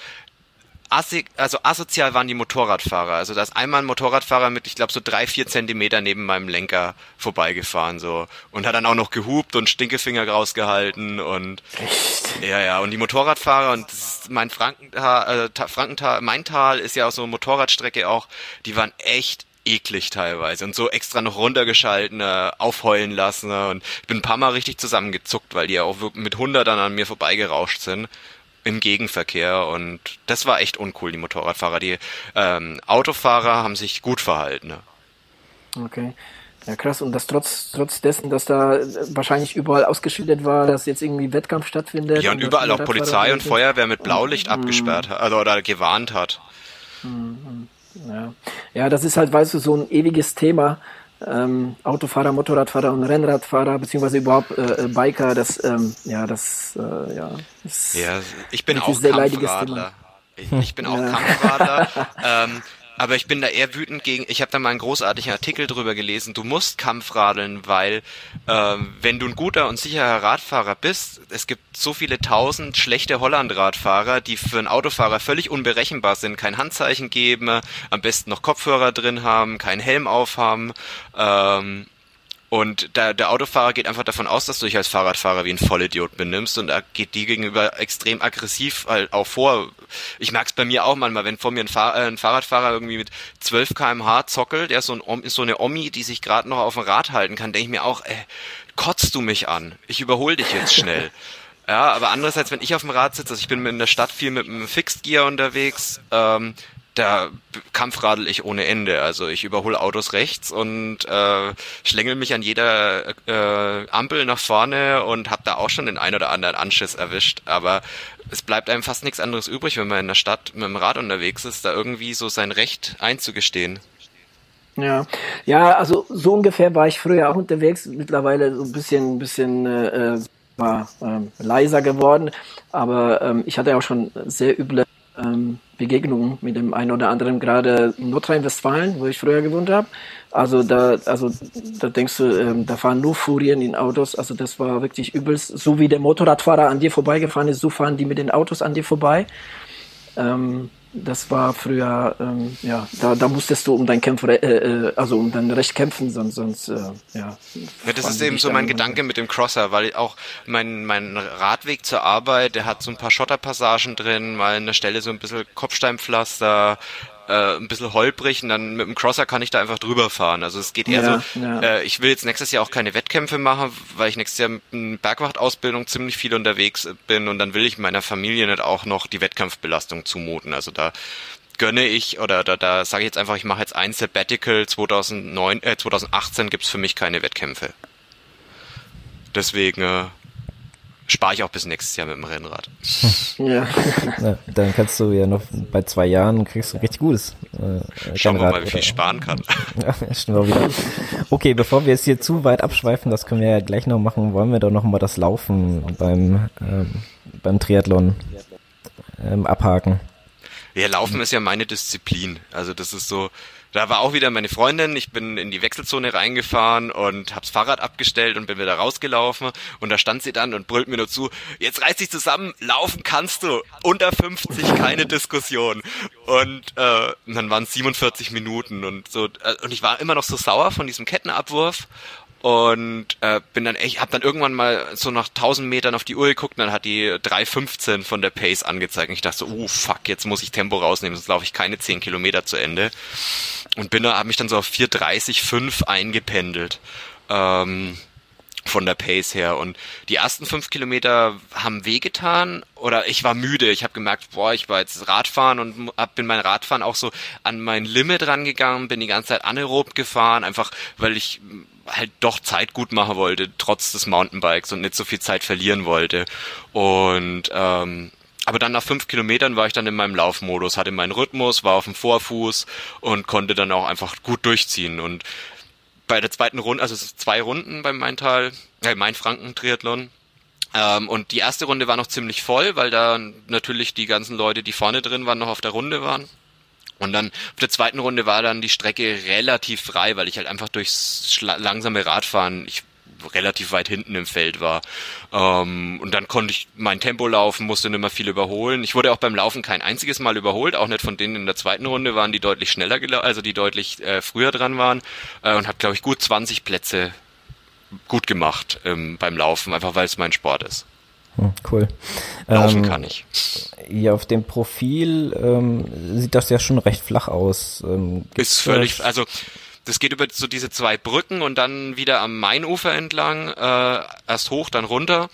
Assi also asozial waren die Motorradfahrer. Also da ist einmal ein Motorradfahrer mit, ich glaube, so drei, vier Zentimeter neben meinem Lenker vorbeigefahren so und hat dann auch noch gehupt und Stinkefinger rausgehalten und Echt? ja, ja. Und die Motorradfahrer und das ist mein Frankental, äh, Frankental, mein Tal ist ja auch so eine Motorradstrecke auch. Die waren echt eklig teilweise und so extra noch runtergeschalten, äh, aufheulen lassen äh, und ich bin ein paar Mal richtig zusammengezuckt, weil die ja auch mit Hundertern an mir vorbeigerauscht sind im Gegenverkehr und das war echt uncool, die Motorradfahrer. Die ähm, Autofahrer haben sich gut verhalten. Ne? Okay. Ja, krass. Und das trotz, trotz dessen, dass da wahrscheinlich überall ausgeschildert war, dass jetzt irgendwie Wettkampf stattfindet. Ja, und, und überall auch Polizei und Feuerwehr mit Blaulicht mhm. abgesperrt hat, also, oder gewarnt hat. Mhm. Ja. ja, das ist halt, weißt du, so ein ewiges Thema. Ähm, Autofahrer, Motorradfahrer und Rennradfahrer, beziehungsweise überhaupt äh, äh Biker, das, ähm, ja, das, äh, ja. Das ja, ich bin auch Kampfradler. Ich, ich bin auch ja. Kampfradler. [laughs] ähm, aber ich bin da eher wütend gegen, ich habe da mal einen großartigen Artikel drüber gelesen, du musst Kampfradeln, weil äh, wenn du ein guter und sicherer Radfahrer bist, es gibt so viele tausend schlechte Holland-Radfahrer, die für einen Autofahrer völlig unberechenbar sind, kein Handzeichen geben, am besten noch Kopfhörer drin haben, keinen Helm aufhaben, ähm, und der, der Autofahrer geht einfach davon aus, dass du dich als Fahrradfahrer wie ein Vollidiot benimmst und er geht die gegenüber extrem aggressiv halt auch vor. Ich merke es bei mir auch manchmal, wenn vor mir ein, Fahr äh, ein Fahrradfahrer irgendwie mit 12 kmh zockelt, der so, ein, so eine Omi, die sich gerade noch auf dem Rad halten kann, denke ich mir auch, ey, kotzt du mich an? Ich überhole dich jetzt schnell. [laughs] Ja, aber andererseits, wenn ich auf dem Rad sitze, also ich bin in der Stadt viel mit einem Fixed Gear unterwegs, ähm, da kampfradel ich ohne Ende. Also ich überhole Autos rechts und äh, schlängel mich an jeder äh, Ampel nach vorne und habe da auch schon den ein oder anderen Anschiss erwischt. Aber es bleibt einem fast nichts anderes übrig, wenn man in der Stadt mit dem Rad unterwegs ist, da irgendwie so sein Recht einzugestehen. Ja, ja, also so ungefähr war ich früher auch unterwegs. Mittlerweile so ein bisschen, bisschen äh, äh war ähm, leiser geworden, aber ähm, ich hatte auch schon sehr üble ähm, Begegnungen mit dem einen oder anderen, gerade in Nordrhein-Westfalen, wo ich früher gewohnt habe. Also da, also da denkst du, ähm, da fahren nur Furien in Autos. Also das war wirklich übelst. So wie der Motorradfahrer an dir vorbeigefahren ist, so fahren die mit den Autos an dir vorbei. Ähm, das war früher, ähm, ja, da, da musstest du um dein Kämpfer, äh, äh, also um dein Recht kämpfen, sonst, sonst äh, ja. ja. Das ist eben so mein Gedanke mit dem Crosser, weil auch mein, mein Radweg zur Arbeit, der hat so ein paar Schotterpassagen drin, mal eine Stelle so ein bisschen Kopfsteinpflaster, äh, ein bisschen holprig und dann mit dem Crosser kann ich da einfach drüber fahren. Also es geht eher ja, so, ja. Äh, ich will jetzt nächstes Jahr auch keine Wettkämpfe machen, weil ich nächstes Jahr mit einer Bergwachtausbildung ziemlich viel unterwegs bin und dann will ich meiner Familie nicht auch noch die Wettkampfbelastung zumuten. Also da gönne ich oder da, da sage ich jetzt einfach, ich mache jetzt ein Sabbatical 2009, äh, 2018 gibt's für mich keine Wettkämpfe. Deswegen äh, spare ich auch bis nächstes Jahr mit dem Rennrad. Ja. [laughs] ja. Dann kannst du ja noch bei zwei Jahren kriegst du richtig gutes. Äh, Schauen wir mal, wie viel ich sparen kann. [laughs] Ja, wieder. Okay, bevor wir jetzt hier zu weit abschweifen, das können wir ja gleich noch machen, wollen wir doch noch mal das Laufen beim ähm, beim Triathlon ähm, abhaken. Ja, Laufen ist ja meine Disziplin. Also das ist so, da war auch wieder meine Freundin, ich bin in die Wechselzone reingefahren und hab's Fahrrad abgestellt und bin wieder rausgelaufen und da stand sie dann und brüllt mir nur zu, jetzt reiß dich zusammen, laufen kannst du, unter 50 keine Diskussion. Und, äh, dann waren es 47 Minuten und so, äh, und ich war immer noch so sauer von diesem Kettenabwurf und äh, bin dann echt, hab dann irgendwann mal so nach 1000 Metern auf die Uhr geguckt und dann hat die 3,15 von der Pace angezeigt und ich dachte so, oh fuck, jetzt muss ich Tempo rausnehmen, sonst laufe ich keine 10 Kilometer zu Ende und bin da, hab mich dann so auf 4,30,5 eingependelt. Ähm, von der Pace her. Und die ersten fünf Kilometer haben wehgetan oder ich war müde. Ich habe gemerkt, boah, ich war jetzt Radfahren und hab, bin mein Radfahren auch so an mein Limit rangegangen, bin die ganze Zeit anaerob gefahren, einfach weil ich halt doch Zeit gut machen wollte, trotz des Mountainbikes und nicht so viel Zeit verlieren wollte. Und ähm, aber dann nach fünf Kilometern war ich dann in meinem Laufmodus, hatte meinen Rhythmus, war auf dem Vorfuß und konnte dann auch einfach gut durchziehen. Und bei der zweiten Runde, also zwei Runden beim Maintal, äh, Main-Franken-Triathlon, ähm, und die erste Runde war noch ziemlich voll, weil da natürlich die ganzen Leute, die vorne drin waren, noch auf der Runde waren. Und dann auf der zweiten Runde war dann die Strecke relativ frei, weil ich halt einfach durchs langsame Radfahren, ich relativ weit hinten im Feld war. Ähm, und dann konnte ich mein Tempo laufen, musste nicht mehr viel überholen. Ich wurde auch beim Laufen kein einziges Mal überholt, auch nicht von denen in der zweiten Runde waren, die deutlich schneller, also die deutlich äh, früher dran waren. Äh, und habe, glaube ich, gut 20 Plätze gut gemacht ähm, beim Laufen, einfach weil es mein Sport ist. Hm, cool. Laufen ähm, kann ich. Ja, auf dem Profil ähm, sieht das ja schon recht flach aus. Ähm, ist völlig, also das geht über so diese zwei Brücken und dann wieder am Mainufer entlang, äh, erst hoch, dann runter.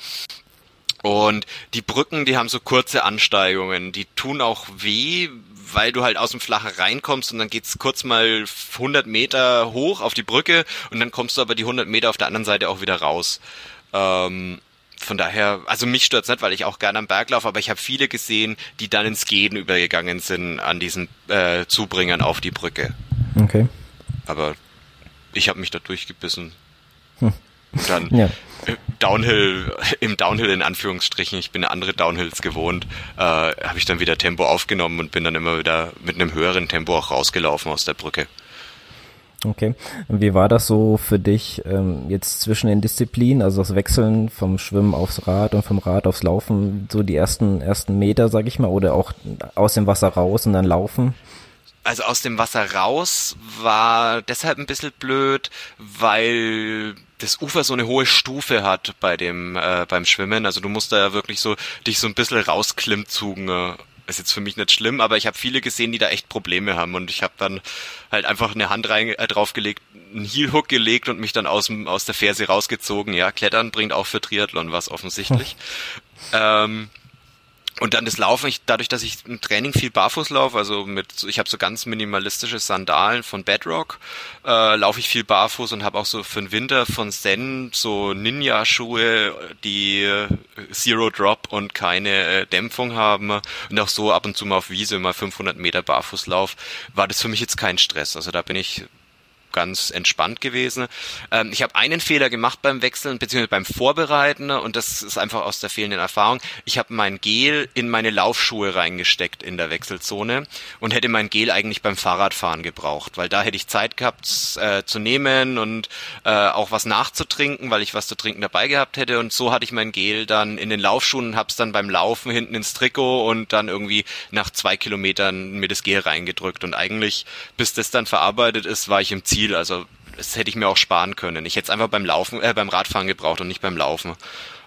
Und die Brücken, die haben so kurze Ansteigungen, die tun auch weh, weil du halt aus dem Flache reinkommst und dann geht's kurz mal 100 Meter hoch auf die Brücke und dann kommst du aber die 100 Meter auf der anderen Seite auch wieder raus. Ähm, von daher, also mich stört's nicht, weil ich auch gerne am Berg laufe, aber ich habe viele gesehen, die dann ins Gehen übergegangen sind an diesen äh, Zubringern auf die Brücke. Okay. Aber ich habe mich da durchgebissen. Hm. Und dann ja. Downhill, [laughs] im Downhill in Anführungsstrichen, ich bin andere Downhills gewohnt, äh, habe ich dann wieder Tempo aufgenommen und bin dann immer wieder mit einem höheren Tempo auch rausgelaufen aus der Brücke. Okay. Und wie war das so für dich ähm, jetzt zwischen den Disziplinen, also das Wechseln vom Schwimmen aufs Rad und vom Rad aufs Laufen, so die ersten ersten Meter, sag ich mal, oder auch aus dem Wasser raus und dann laufen? also aus dem Wasser raus war deshalb ein bisschen blöd, weil das Ufer so eine hohe Stufe hat bei dem äh, beim Schwimmen. Also du musst da ja wirklich so dich so ein bisschen rausklimmzugen. Ist jetzt für mich nicht schlimm, aber ich habe viele gesehen, die da echt Probleme haben und ich habe dann halt einfach eine Hand rein äh, draufgelegt, einen Heel Hook gelegt und mich dann aus dem aus der Ferse rausgezogen. Ja, Klettern bringt auch für Triathlon was offensichtlich. [laughs] ähm, und dann das Laufen, ich, dadurch, dass ich im Training viel barfuß laufe, also mit, ich habe so ganz minimalistische Sandalen von Bedrock, äh, laufe ich viel barfuß und habe auch so für den Winter von Zen so Ninja-Schuhe, die äh, Zero Drop und keine äh, Dämpfung haben und auch so ab und zu mal auf Wiese mal 500 Meter barfuß lauf, war das für mich jetzt kein Stress. Also da bin ich ganz entspannt gewesen. Ähm, ich habe einen Fehler gemacht beim Wechseln, beziehungsweise beim Vorbereiten, und das ist einfach aus der fehlenden Erfahrung. Ich habe mein Gel in meine Laufschuhe reingesteckt in der Wechselzone und hätte mein Gel eigentlich beim Fahrradfahren gebraucht, weil da hätte ich Zeit gehabt äh, zu nehmen und äh, auch was nachzutrinken, weil ich was zu trinken dabei gehabt hätte. Und so hatte ich mein Gel dann in den Laufschuhen und habe es dann beim Laufen hinten ins Trikot und dann irgendwie nach zwei Kilometern mir das Gel reingedrückt. Und eigentlich, bis das dann verarbeitet ist, war ich im Ziel viel. Also das hätte ich mir auch sparen können. Ich hätte es einfach beim Laufen, äh, beim Radfahren gebraucht und nicht beim Laufen.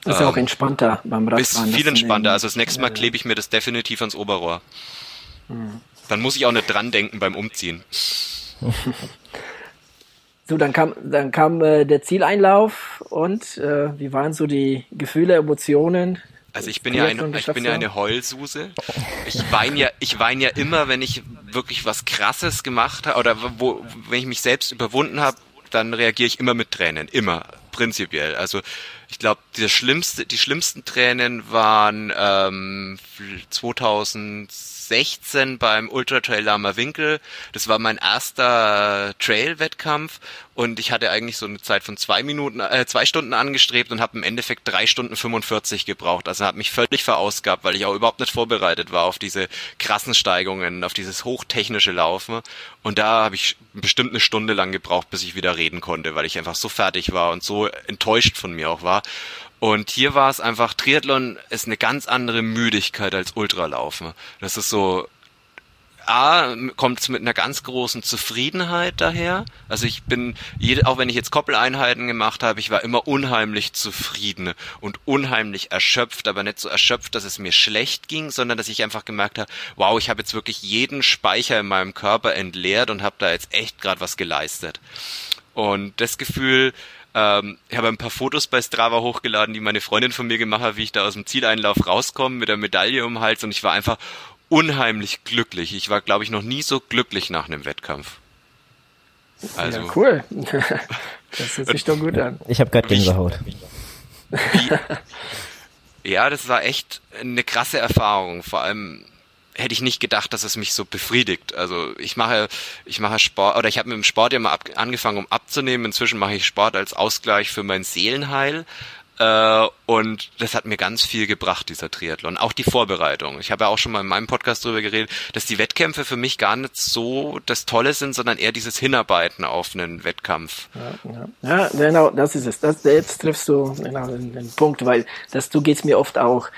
Das ist ähm, auch entspannter beim Radfahren. Ist viel entspannter. Also das nächste Mal klebe ich mir das definitiv ans Oberrohr. Hm. Dann muss ich auch nicht dran denken beim Umziehen. [laughs] So, dann kam, dann kam äh, der Zieleinlauf und äh, wie waren so die Gefühle, Emotionen? Also ich bin ja eine, ich bin ja eine Heulsuse. Ich weine ja, ich weine ja immer, wenn ich wirklich was Krasses gemacht habe oder wo, wenn ich mich selbst überwunden habe, dann reagiere ich immer mit Tränen, immer prinzipiell. Also ich glaube, die schlimmste, die schlimmsten Tränen waren ähm, 2000 16 beim Ultra Trail Lama Winkel. Das war mein erster Trail-Wettkampf und ich hatte eigentlich so eine Zeit von zwei Minuten, äh, zwei Stunden angestrebt und habe im Endeffekt drei Stunden 45 gebraucht. Also habe mich völlig verausgabt, weil ich auch überhaupt nicht vorbereitet war auf diese krassen Steigungen, auf dieses hochtechnische Laufen. Und da habe ich bestimmt eine Stunde lang gebraucht, bis ich wieder reden konnte, weil ich einfach so fertig war und so enttäuscht von mir auch war. Und hier war es einfach, Triathlon ist eine ganz andere Müdigkeit als Ultralaufen. Das ist so, A, kommt es mit einer ganz großen Zufriedenheit daher. Also ich bin, auch wenn ich jetzt Koppeleinheiten gemacht habe, ich war immer unheimlich zufrieden und unheimlich erschöpft, aber nicht so erschöpft, dass es mir schlecht ging, sondern dass ich einfach gemerkt habe, wow, ich habe jetzt wirklich jeden Speicher in meinem Körper entleert und habe da jetzt echt gerade was geleistet. Und das Gefühl, ähm, ich habe ein paar Fotos bei Strava hochgeladen, die meine Freundin von mir gemacht hat, wie ich da aus dem Zieleinlauf rauskomme mit der Medaille um den Hals und ich war einfach unheimlich glücklich. Ich war, glaube ich, noch nie so glücklich nach einem Wettkampf. Also, ja, cool. [laughs] das hört sich doch gut an. Ich habe gerade Gänsehaut. ja, das war echt eine krasse Erfahrung. Vor allem hätte ich nicht gedacht, dass es mich so befriedigt. Also ich mache, ich mache Sport oder ich habe mit dem Sport ja mal ab, angefangen, um abzunehmen. Inzwischen mache ich Sport als Ausgleich für mein Seelenheil. Äh, und das hat mir ganz viel gebracht, dieser Triathlon. Auch die Vorbereitung. Ich habe ja auch schon mal in meinem Podcast darüber geredet, dass die Wettkämpfe für mich gar nicht so das Tolle sind, sondern eher dieses Hinarbeiten auf einen Wettkampf. Ja, ja. ja genau, das ist es. Das, jetzt triffst du genau den, den Punkt, weil das, du geht's mir oft auch.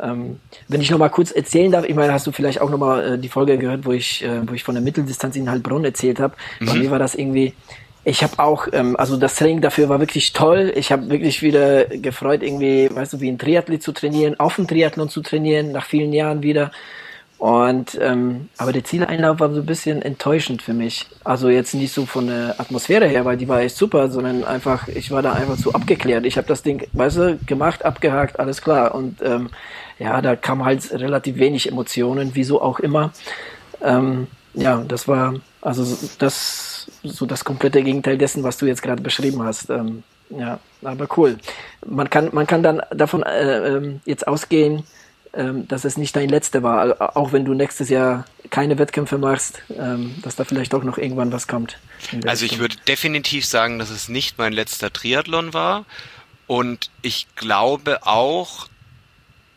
Ähm, wenn ich noch mal kurz erzählen darf, ich meine, hast du vielleicht auch noch mal äh, die Folge gehört, wo ich, äh, wo ich von der Mitteldistanz in Heilbronn erzählt habe. Mhm. Bei mir war das irgendwie, ich habe auch, ähm, also das Training dafür war wirklich toll. Ich habe wirklich wieder gefreut, irgendwie, weißt du, wie ein Triathlet zu trainieren, auf dem Triathlon zu trainieren, nach vielen Jahren wieder. Und ähm, aber der Zieleinlauf war so ein bisschen enttäuschend für mich. Also jetzt nicht so von der Atmosphäre her, weil die war echt super, sondern einfach, ich war da einfach zu abgeklärt. Ich habe das Ding, weißt du, gemacht, abgehakt, alles klar. Und ähm, ja, da kam halt relativ wenig Emotionen, wieso auch immer. Ähm, ja, das war also das so das komplette Gegenteil dessen, was du jetzt gerade beschrieben hast. Ähm, ja, aber cool. Man kann man kann dann davon äh, äh, jetzt ausgehen, äh, dass es nicht dein letzter war, auch wenn du nächstes Jahr keine Wettkämpfe machst, ähm, dass da vielleicht auch noch irgendwann was kommt. Also ich würde definitiv sagen, dass es nicht mein letzter Triathlon war. Und ich glaube auch,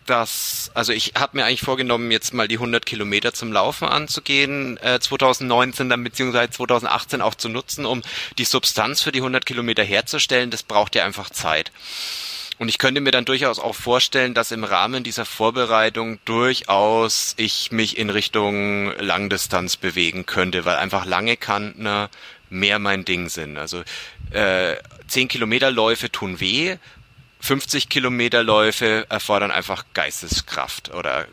dass, also ich habe mir eigentlich vorgenommen, jetzt mal die 100 Kilometer zum Laufen anzugehen, äh, 2019 dann beziehungsweise 2018 auch zu nutzen, um die Substanz für die 100 Kilometer herzustellen. Das braucht ja einfach Zeit. Und ich könnte mir dann durchaus auch vorstellen, dass im Rahmen dieser Vorbereitung durchaus ich mich in Richtung Langdistanz bewegen könnte, weil einfach lange Kanten mehr mein Ding sind. Also äh, 10 Kilometer Läufe tun weh, 50 Kilometer Läufe erfordern einfach Geisteskraft oder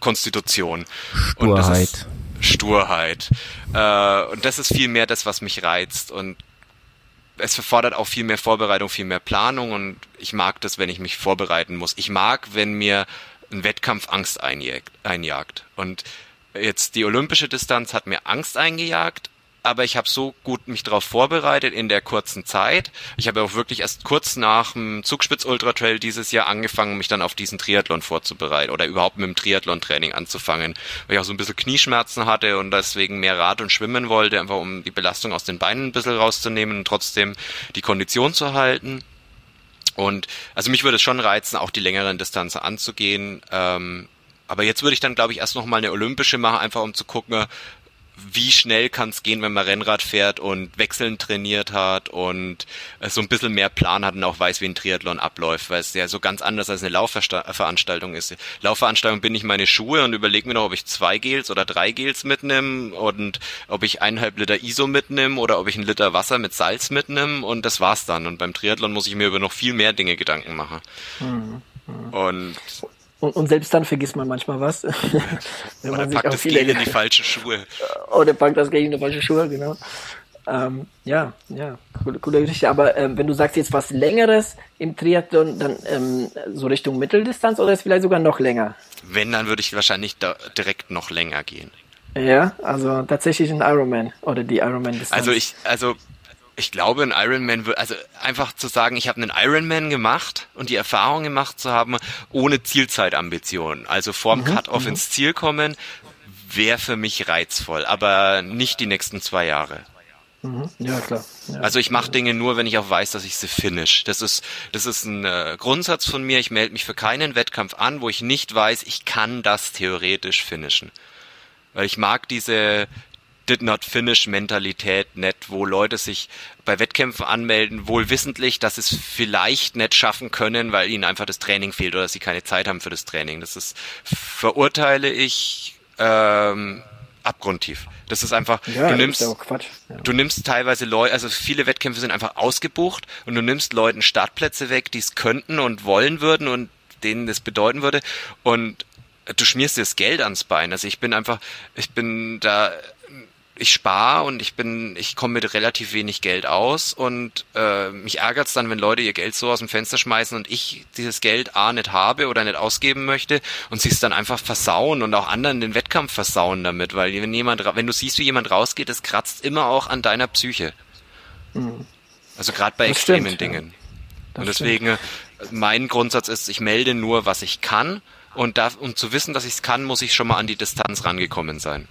Konstitution. Sturheit. Und Sturheit. Äh, und das ist viel mehr das, was mich reizt. Und es erfordert auch viel mehr Vorbereitung, viel mehr Planung. Und ich mag das, wenn ich mich vorbereiten muss. Ich mag, wenn mir ein Wettkampf Angst einjagt. Und jetzt die olympische Distanz hat mir Angst eingejagt, aber ich habe so gut mich darauf vorbereitet in der kurzen Zeit. Ich habe auch wirklich erst kurz nach dem Zugspitz Ultra Trail dieses Jahr angefangen, mich dann auf diesen Triathlon vorzubereiten oder überhaupt mit dem Triathlon-Training anzufangen, weil ich auch so ein bisschen Knieschmerzen hatte und deswegen mehr Rad und Schwimmen wollte, einfach um die Belastung aus den Beinen ein bisschen rauszunehmen und trotzdem die Kondition zu halten. Und also mich würde es schon reizen, auch die längeren Distanzen anzugehen. Ähm, aber jetzt würde ich dann, glaube ich, erst nochmal eine olympische machen, einfach um zu gucken, wie schnell kann es gehen, wenn man Rennrad fährt und Wechseln trainiert hat und äh, so ein bisschen mehr Plan hat und auch weiß, wie ein Triathlon abläuft, weil es ja so ganz anders als eine Laufveranstaltung ist. Laufveranstaltung bin ich meine Schuhe und überlege mir noch, ob ich zwei Gels oder drei Gels mitnehme und ob ich eineinhalb Liter ISO mitnehme oder ob ich einen Liter Wasser mit Salz mitnehme und das war's dann. Und beim Triathlon muss ich mir über noch viel mehr Dinge Gedanken machen. Mhm. Und und, und selbst dann vergisst man manchmal was. [laughs] Wenn Oder man packt das Gel in die [laughs] falschen Schuhe. Oder packt das Gel in die falschen Schuhe, genau. Ähm, ja, ja, coole, coole Geschichte. Aber ähm, wenn du sagst jetzt was Längeres im Triathlon, dann ähm, so Richtung Mitteldistanz oder ist vielleicht sogar noch länger? Wenn, dann würde ich wahrscheinlich direkt noch länger gehen. Ja, also tatsächlich ein Ironman oder die Ironman-Distanz. Also ich, also ich glaube, ein Ironman also einfach zu sagen, ich habe einen Ironman gemacht und die Erfahrung gemacht zu haben, ohne Zielzeitambitionen, also vorm mhm, Cut-Off mhm. ins Ziel kommen, wäre für mich reizvoll, aber nicht die nächsten zwei Jahre. Mhm, ja, klar. Ja, also ich mache Dinge nur, wenn ich auch weiß, dass ich sie finish. Das ist, das ist ein äh, Grundsatz von mir. Ich melde mich für keinen Wettkampf an, wo ich nicht weiß, ich kann das theoretisch finishen. Weil ich mag diese, Did Not Finish Mentalität nicht, wo Leute sich bei Wettkämpfen anmelden, wohl wissentlich, dass es vielleicht nicht schaffen können, weil ihnen einfach das Training fehlt oder sie keine Zeit haben für das Training. Das ist, verurteile ich ähm, abgrundtief. Das ist einfach, ja, du nimmst, ja. du nimmst teilweise Leute, also viele Wettkämpfe sind einfach ausgebucht und du nimmst Leuten Startplätze weg, die es könnten und wollen würden und denen das bedeuten würde und du schmierst dir das Geld ans Bein. Also ich bin einfach, ich bin da ich spare und ich bin, ich komme mit relativ wenig Geld aus und äh, mich ärgert es dann, wenn Leute ihr Geld so aus dem Fenster schmeißen und ich dieses Geld A nicht habe oder nicht ausgeben möchte und sie es dann einfach versauen und auch anderen den Wettkampf versauen damit, weil wenn jemand, wenn du siehst, wie jemand rausgeht, das kratzt immer auch an deiner Psyche. Mhm. Also gerade bei das extremen stimmt, Dingen. Ja. Und deswegen, stimmt. mein Grundsatz ist, ich melde nur, was ich kann und da, um zu wissen, dass ich es kann, muss ich schon mal an die Distanz rangekommen sein.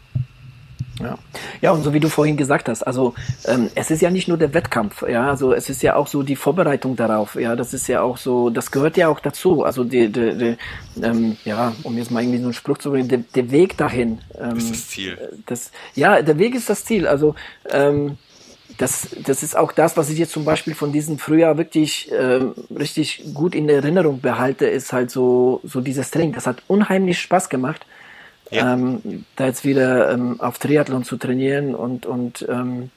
Ja. ja, und so wie du vorhin gesagt hast, also ähm, es ist ja nicht nur der Wettkampf, ja, also es ist ja auch so die Vorbereitung darauf, ja, das ist ja auch so, das gehört ja auch dazu, also die, die, die ähm, ja, um jetzt mal irgendwie so einen Spruch zu bringen, der, der Weg dahin. Ähm, das ist das Ziel. Das, ja, der Weg ist das Ziel, also ähm, das, das ist auch das, was ich jetzt zum Beispiel von diesem Frühjahr wirklich ähm, richtig gut in Erinnerung behalte, ist halt so, so dieses Training. Das hat unheimlich Spaß gemacht ja. ähm, da jetzt wieder ähm, auf Triathlon zu trainieren und, und ähm,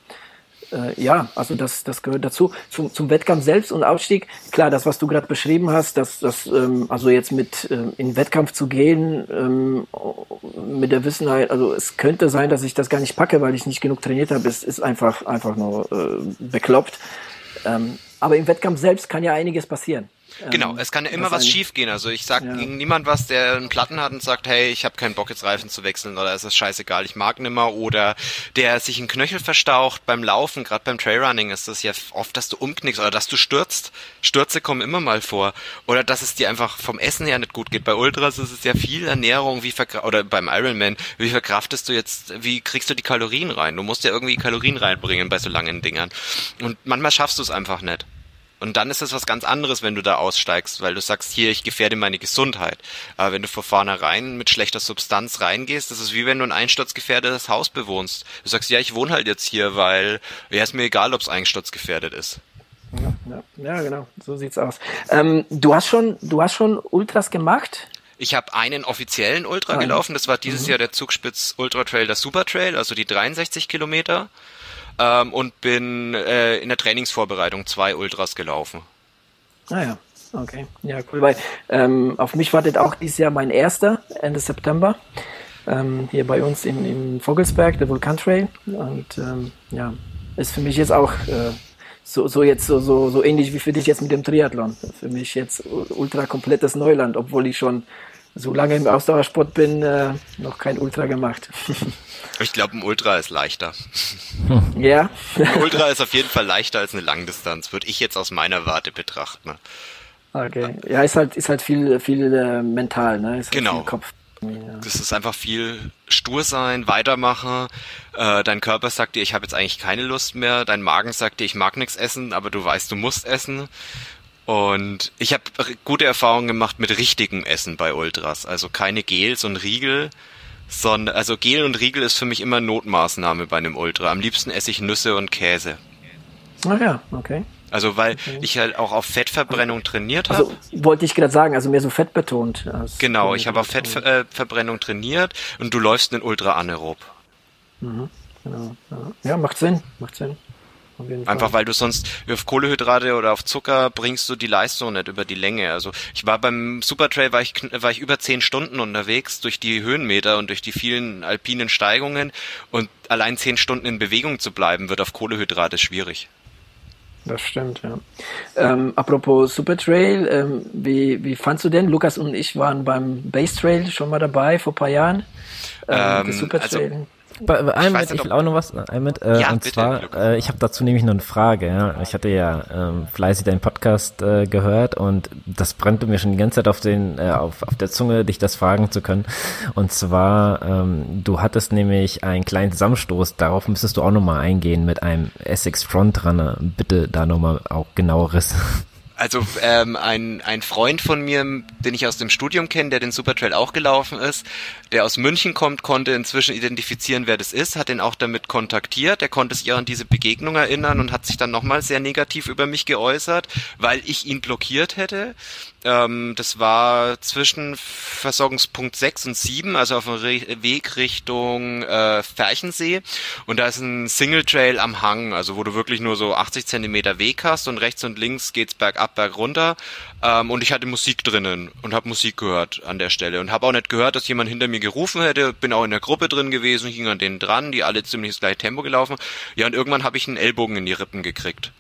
äh, ja, also das, das gehört dazu. Zum, zum Wettkampf selbst und Aufstieg, klar, das, was du gerade beschrieben hast, dass das, ähm, also jetzt mit ähm, in Wettkampf zu gehen, ähm, mit der Wissenheit, also es könnte sein, dass ich das gar nicht packe, weil ich nicht genug trainiert habe, ist, ist einfach, einfach nur äh, bekloppt. Ähm, aber im Wettkampf selbst kann ja einiges passieren. Genau, ähm, es kann ja immer was schiefgehen. Also ich sag ja. gegen niemand was, der einen Platten hat und sagt, hey, ich habe keinen Bock jetzt Reifen zu wechseln oder ist das scheißegal, ich mag nimmer oder der sich einen Knöchel verstaucht beim Laufen, gerade beim Trailrunning ist das ja oft, dass du umknickst oder dass du stürzt. Stürze kommen immer mal vor oder dass es dir einfach vom Essen her nicht gut geht. Bei Ultras ist es ja viel Ernährung, wie oder beim Ironman, wie verkraftest du jetzt, wie kriegst du die Kalorien rein? Du musst ja irgendwie Kalorien reinbringen bei so langen Dingern und manchmal schaffst du es einfach nicht. Und dann ist es was ganz anderes, wenn du da aussteigst, weil du sagst, hier, ich gefährde meine Gesundheit. Aber wenn du von vornherein mit schlechter Substanz reingehst, das ist wie wenn du ein einsturzgefährdetes Haus bewohnst. Du sagst, ja, ich wohne halt jetzt hier, weil ja, ist mir egal, ob es einsturzgefährdet ist. Ja, ja, ja, genau, so sieht's aus. Ähm, du hast schon, du hast schon Ultras gemacht? Ich habe einen offiziellen Ultra ah, gelaufen, das war dieses mhm. Jahr der Zugspitz Ultra Trail, der Super Trail, also die 63 Kilometer ähm, und bin äh, in der Trainingsvorbereitung zwei Ultras gelaufen. Ah ja, okay. Ja, cool. Weil ähm, auf mich wartet auch dieses Jahr mein erster, Ende September. Ähm, hier bei uns in, in Vogelsberg, der Vulkan Trail. Und ähm, ja, ist für mich jetzt auch äh, so, so jetzt so, so, so ähnlich wie für dich jetzt mit dem Triathlon. Für mich jetzt ultra komplettes Neuland, obwohl ich schon solange im Ausdauersport bin, äh, noch kein Ultra gemacht. [laughs] ich glaube, ein Ultra ist leichter. [laughs] Ja. Ein Ultra ist auf jeden Fall leichter als eine Langdistanz, würde ich jetzt aus meiner Warte betrachten. Okay. Ja, ist halt, ist halt viel, viel äh, mental, ne? Ist halt genau. Viel Kopf. Ja. Das ist einfach viel stur sein, weitermachen. Äh, dein Körper sagt dir, ich habe jetzt eigentlich keine Lust mehr. Dein Magen sagt dir, ich mag nichts essen, aber du weißt, du musst essen. Und ich habe gute Erfahrungen gemacht mit richtigem Essen bei Ultras. Also keine Gels und Riegel, sondern also Gel und Riegel ist für mich immer Notmaßnahme bei einem Ultra. Am liebsten esse ich Nüsse und Käse. Ach ja, okay. Also weil okay. ich halt auch auf Fettverbrennung trainiert habe. Also wollte ich gerade sagen, also mehr so fettbetont. Genau, ich habe auf Fettverbrennung trainiert und du läufst einen Ultra anaerob. Mhm, genau. Ja, macht Sinn, macht Sinn. Einfach weil du sonst auf Kohlehydrate oder auf Zucker bringst du die Leistung nicht über die Länge. Also ich war beim Supertrail war ich war ich über zehn Stunden unterwegs durch die Höhenmeter und durch die vielen alpinen Steigungen und allein zehn Stunden in Bewegung zu bleiben wird auf Kohlehydrate schwierig. Das stimmt, ja. Ähm, apropos Supertrail, ähm, wie, wie fandst du denn? Lukas und ich waren beim Base Trail schon mal dabei vor ein paar Jahren. Ähm, ähm Supertrail. Also bei, bei einem ich, ich will auch noch was einmal, äh, ja, und bitte, zwar, äh, ich habe dazu nämlich noch eine Frage. Ja. Ich hatte ja ähm, fleißig deinen Podcast äh, gehört und das brannte mir schon die ganze Zeit auf den äh, auf, auf der Zunge, dich das fragen zu können. Und zwar, ähm, du hattest nämlich einen kleinen Zusammenstoß, darauf müsstest du auch nochmal eingehen mit einem Essex Frontrunner. Bitte da nochmal auch genaueres. Also ähm, ein, ein Freund von mir, den ich aus dem Studium kenne, der den Supertrail auch gelaufen ist, der aus München kommt, konnte inzwischen identifizieren, wer das ist, hat ihn auch damit kontaktiert. Er konnte sich an diese Begegnung erinnern und hat sich dann nochmal sehr negativ über mich geäußert, weil ich ihn blockiert hätte. Ähm, das war zwischen Versorgungspunkt 6 und 7, also auf dem Re Weg Richtung äh, Ferchensee. Und da ist ein Single Trail am Hang, also wo du wirklich nur so 80 Zentimeter Weg hast und rechts und links geht's bergab, bergunter. Ähm, und ich hatte Musik drinnen und habe Musik gehört an der Stelle und habe auch nicht gehört, dass jemand hinter mir gerufen hätte. Bin auch in der Gruppe drin gewesen, ging an denen dran, die alle ziemlich das gleiche Tempo gelaufen. Ja, und irgendwann habe ich einen Ellbogen in die Rippen gekriegt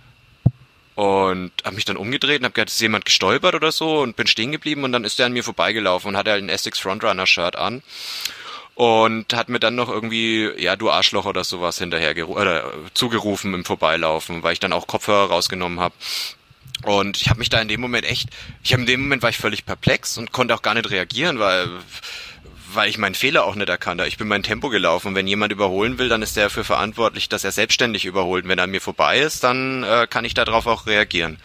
und habe mich dann umgedreht und habe gedacht, ist jemand gestolpert oder so und bin stehen geblieben und dann ist der an mir vorbeigelaufen und hatte halt ein Essex Frontrunner Shirt an und hat mir dann noch irgendwie ja du Arschloch oder sowas hinterher oder zugerufen im Vorbeilaufen, weil ich dann auch Kopfhörer rausgenommen habe. Und ich habe mich da in dem Moment echt, ich habe in dem Moment war ich völlig perplex und konnte auch gar nicht reagieren, weil weil ich meinen Fehler auch nicht erkannt habe. Ich bin mein Tempo gelaufen. Wenn jemand überholen will, dann ist der dafür verantwortlich, dass er selbstständig überholt. Wenn er mir vorbei ist, dann äh, kann ich darauf auch reagieren.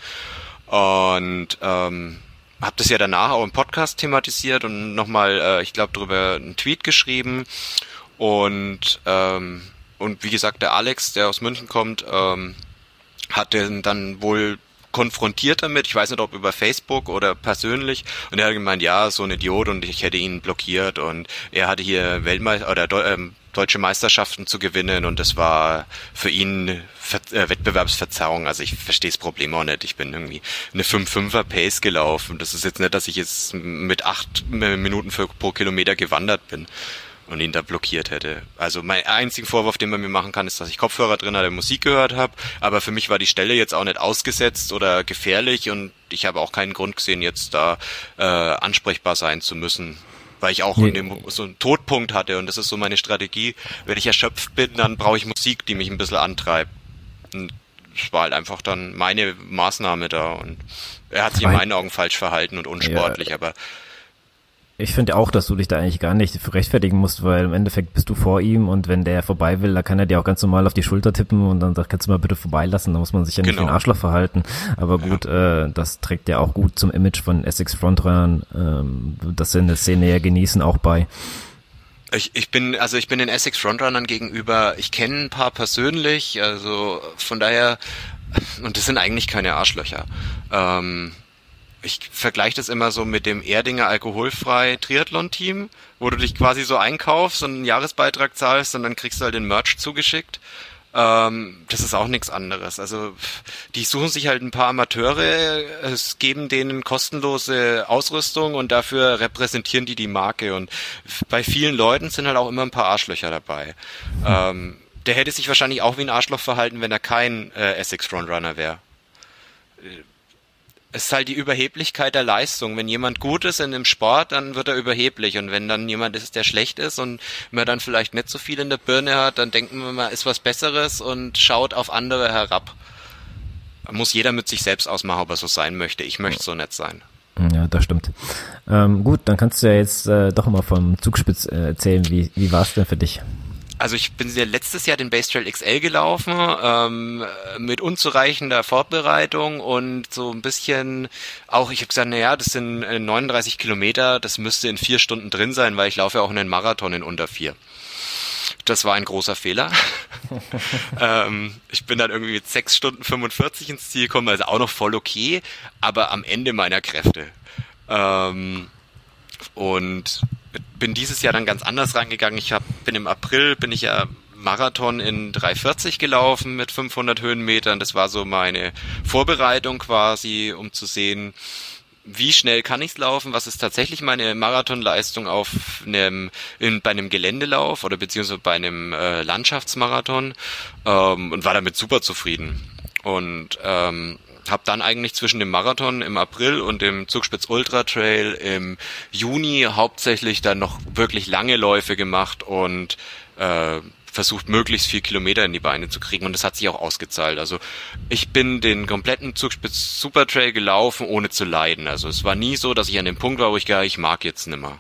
Und ähm, habe das ja danach auch im Podcast thematisiert und nochmal, äh, ich glaube, darüber einen Tweet geschrieben. Und ähm, und wie gesagt, der Alex, der aus München kommt, ähm, hat den dann wohl konfrontiert damit, ich weiß nicht, ob über Facebook oder persönlich, und er hat gemeint, ja, so ein Idiot und ich hätte ihn blockiert und er hatte hier Weltmeister oder ähm, deutsche Meisterschaften zu gewinnen und das war für ihn Ver äh, Wettbewerbsverzerrung. Also ich verstehe das Problem auch nicht. Ich bin irgendwie eine 5-5er Pace gelaufen. Das ist jetzt nicht, dass ich jetzt mit acht Minuten für, pro Kilometer gewandert bin und ihn da blockiert hätte. Also mein einziger Vorwurf, den man mir machen kann, ist, dass ich Kopfhörer drin hatte, Musik gehört habe, aber für mich war die Stelle jetzt auch nicht ausgesetzt oder gefährlich und ich habe auch keinen Grund gesehen, jetzt da äh, ansprechbar sein zu müssen. Weil ich auch nee. in dem so einen Todpunkt hatte und das ist so meine Strategie. Wenn ich erschöpft bin, dann brauche ich Musik, die mich ein bisschen antreibt. Und es war halt einfach dann meine Maßnahme da und er hat sich in meinen Augen falsch verhalten und unsportlich, ja. aber ich finde auch, dass du dich da eigentlich gar nicht für rechtfertigen musst, weil im Endeffekt bist du vor ihm und wenn der vorbei will, da kann er dir auch ganz normal auf die Schulter tippen und dann sagt, kannst du mal bitte vorbeilassen, da muss man sich ja nicht genau. wie ein Arschloch verhalten. Aber gut, ja. äh, das trägt ja auch gut zum Image von Essex Frontrunnern, ähm, das in der Szene ja genießen, auch bei. Ich, ich bin, also ich bin den Essex Frontrunnern gegenüber, ich kenne ein paar persönlich, also von daher, und das sind eigentlich keine Arschlöcher. Ähm, ich vergleiche das immer so mit dem Erdinger alkoholfrei Triathlon-Team, wo du dich quasi so einkaufst und einen Jahresbeitrag zahlst und dann kriegst du halt den Merch zugeschickt. Ähm, das ist auch nichts anderes. Also die suchen sich halt ein paar Amateure, es geben denen kostenlose Ausrüstung und dafür repräsentieren die die Marke. Und bei vielen Leuten sind halt auch immer ein paar Arschlöcher dabei. Ähm, der hätte sich wahrscheinlich auch wie ein Arschloch verhalten, wenn er kein äh, Essex Frontrunner wäre Es ist halt die Überheblichkeit der Leistung. Wenn jemand gut ist in dem Sport, dann wird er überheblich. Und wenn dann jemand ist, der schlecht ist und man dann vielleicht nicht so viel in der Birne hat, dann denken wir mal, ist was Besseres und schaut auf andere herab. Muss jeder mit sich selbst ausmachen, ob er so sein möchte. Ich möchte so nett sein. Ja, das stimmt. Ähm, gut, dann kannst du ja jetzt äh, doch mal vom Zugspitz äh, erzählen. Wie, wie war es denn für dich? Also ich bin ja letztes Jahr den Base Trail XL gelaufen, ähm, mit unzureichender Vorbereitung und so ein bisschen auch, ich habe gesagt, naja, das sind 39 äh, Kilometer, das müsste in vier Stunden drin sein, weil ich laufe ja auch einen Marathon in unter vier. Das war ein großer Fehler. [laughs] ähm, ich bin dann irgendwie mit sechs Stunden 45 ins Ziel gekommen, also auch noch voll okay, aber am Ende meiner Kräfte. Ähm, und bin dieses Jahr dann ganz anders rangegangen. Ich hab, bin im April, bin ich ja Marathon in 340 gelaufen mit 500 Höhenmetern. Das war so meine Vorbereitung quasi, um zu sehen, wie schnell kann ich's laufen, was ist tatsächlich meine Marathonleistung auf einem, in, bei einem Geländelauf oder beziehungsweise bei einem äh, Landschaftsmarathon ähm, und war damit super zufrieden. Und ähm, habe dann eigentlich zwischen dem Marathon im April und dem Zugspitz Ultra Trail im Juni hauptsächlich dann noch wirklich lange Läufe gemacht und äh, versucht, möglichst viel Kilometer in die Beine zu kriegen und das hat sich auch ausgezahlt. Also ich bin den kompletten Zugspitz Super Trail gelaufen, ohne zu leiden. Also es war nie so, dass ich an dem Punkt war, wo ich gedacht, ich mag jetzt nimmer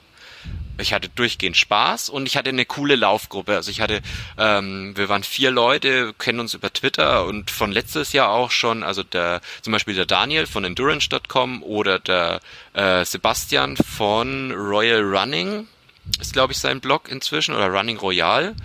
ich hatte durchgehend Spaß und ich hatte eine coole Laufgruppe. Also ich hatte, ähm, wir waren vier Leute, kennen uns über Twitter und von letztes Jahr auch schon, also der zum Beispiel der Daniel von Endurance.com oder der äh, Sebastian von Royal Running, ist glaube ich sein Blog inzwischen, oder Running Royal.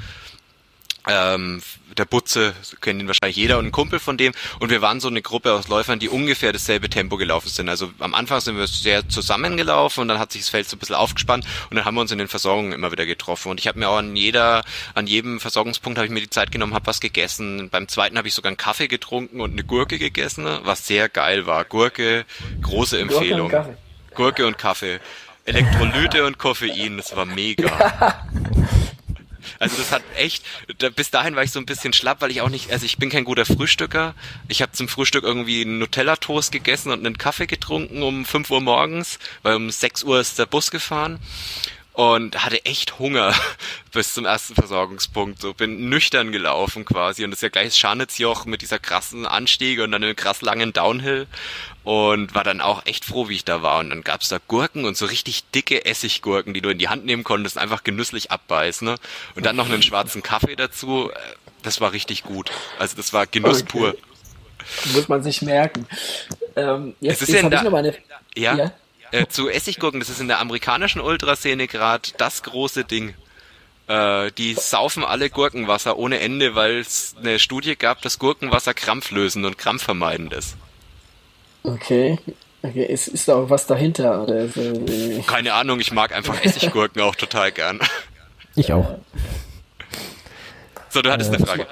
Ähm, der Butze, kennt ihn wahrscheinlich jeder und ein Kumpel von dem. Und wir waren so eine Gruppe aus Läufern, die ungefähr dasselbe Tempo gelaufen sind. Also am Anfang sind wir sehr zusammengelaufen und dann hat sich das Feld so ein bisschen aufgespannt und dann haben wir uns in den Versorgungen immer wieder getroffen. Und ich habe mir auch an jeder, an jedem Versorgungspunkt habe ich mir die Zeit genommen, habe was gegessen. Beim zweiten habe ich sogar einen Kaffee getrunken und eine Gurke gegessen, was sehr geil war. Gurke, große Empfehlung. Gurke und Kaffee. Gurke und Kaffee. Elektrolyte und Koffein, das war mega. [laughs] Also das hat echt, da, bis dahin war ich so ein bisschen schlapp, weil ich auch nicht, also ich bin kein guter Frühstücker. Ich habe zum Frühstück irgendwie einen Nutella-Toast gegessen und einen Kaffee getrunken um 5 Uhr morgens, weil um 6 Uhr ist der Bus gefahren und hatte echt Hunger [laughs] bis zum ersten Versorgungspunkt. So bin nüchtern gelaufen quasi und das ist ja gleich Scharnitzjoch mit dieser krassen Anstiege und dann einem krass langen Downhill und war dann auch echt froh, wie ich da war. Und dann gab's da Gurken und so richtig dicke Essiggurken, die du in die Hand nehmen konntest, einfach genüsslich abbeißen. Ne? Und dann noch einen schwarzen Kaffee dazu. Das war richtig gut. Also das war Genuss okay. pur. Muss man sich merken. Ähm, jetzt, es ist jetzt ja noch eine, ja? ja? Äh, zu Essiggurken, das ist in der amerikanischen Ultraszene gerade das große Ding. Äh, die saufen alle Gurkenwasser ohne Ende, weil es eine Studie gab, dass Gurkenwasser krampflösend und krampfvermeidend ist. Okay. Okay, ist, ist da auch was dahinter? Oder so? Keine Ahnung, ich mag einfach Essiggurken auch total gern. Ich auch. So, du hattest äh, eine Frage.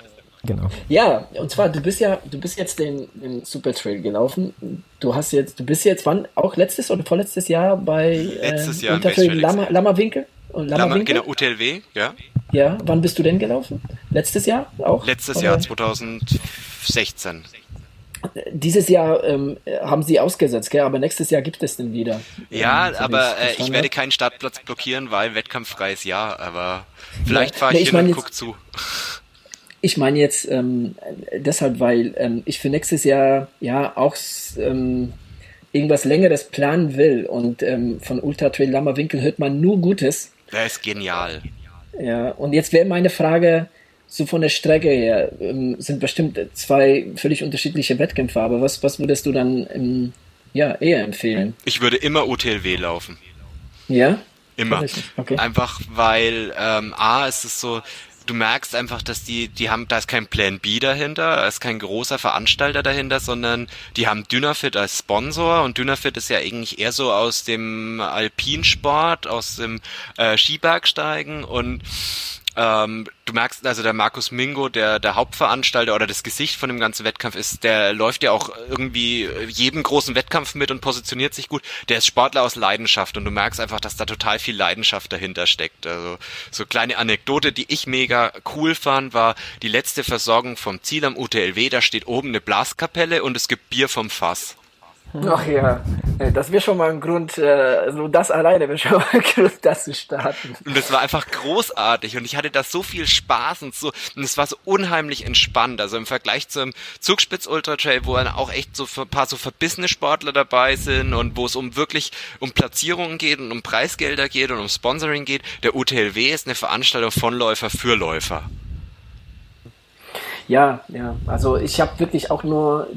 Genau. Ja, und zwar, du bist ja, du bist jetzt den, den Super Trail gelaufen. Du hast jetzt, du bist jetzt wann, auch letztes oder vorletztes Jahr bei letztes äh, Jahr Untertrail Lama, Lammerwinkel? Und Lama, genau, UTLW, ja. Ja, wann bist du denn gelaufen? Letztes Jahr auch? Letztes oder? Jahr, 2016. Dieses Jahr ähm, haben sie ausgesetzt, gell? aber nächstes Jahr gibt es den wieder. Ja, ähm, aber äh, ich werde keinen Startplatz blockieren, weil wettkampffreies Jahr, aber vielleicht fahre ich, nee, ich hin und guck zu. Ich meine jetzt ähm, deshalb, weil ähm, ich für nächstes Jahr ja auch ähm, irgendwas Längeres planen will und ähm, von Ultra Trail Lammerwinkel hört man nur Gutes. Der ist genial. Ja, und jetzt wäre meine Frage, so von der Strecke her, ähm, sind bestimmt zwei völlig unterschiedliche Wettkämpfe, aber was, was würdest du dann ähm, ja, eher empfehlen? Ich würde immer UTLW laufen. Ja? Immer. Okay. Einfach weil ähm, A ist es so, du merkst einfach, dass die, die haben, da ist kein Plan B dahinter, da ist kein großer Veranstalter dahinter, sondern die haben Dynafit als Sponsor und Dynafit ist ja eigentlich eher so aus dem Alpinsport, aus dem äh, Skibergsteigen und ähm, du merkst, also der Markus Mingo, der, der Hauptveranstalter oder das Gesicht von dem ganzen Wettkampf ist, der läuft ja auch irgendwie jedem großen Wettkampf mit und positioniert sich gut. Der ist Sportler aus Leidenschaft und du merkst einfach, dass da total viel Leidenschaft dahinter steckt. Also so kleine Anekdote, die ich mega cool fand, war die letzte Versorgung vom Ziel am UTLW. Da steht oben eine Blaskapelle und es gibt Bier vom Fass. Ach ja, das wäre schon mal ein Grund, äh, so das alleine wäre schon mal ein Grund, das zu starten. Und es war einfach großartig und ich hatte da so viel Spaß und so, und es war so unheimlich entspannt. Also im Vergleich zum Zugspitz Ultra Trail, wo dann auch echt so ein paar so verbissene Sportler dabei sind und wo es um wirklich um Platzierungen geht und um Preisgelder geht und um Sponsoring geht. Der UTLW ist eine Veranstaltung von Läufer für Läufer. Ja, ja. Also ich habe wirklich auch nur,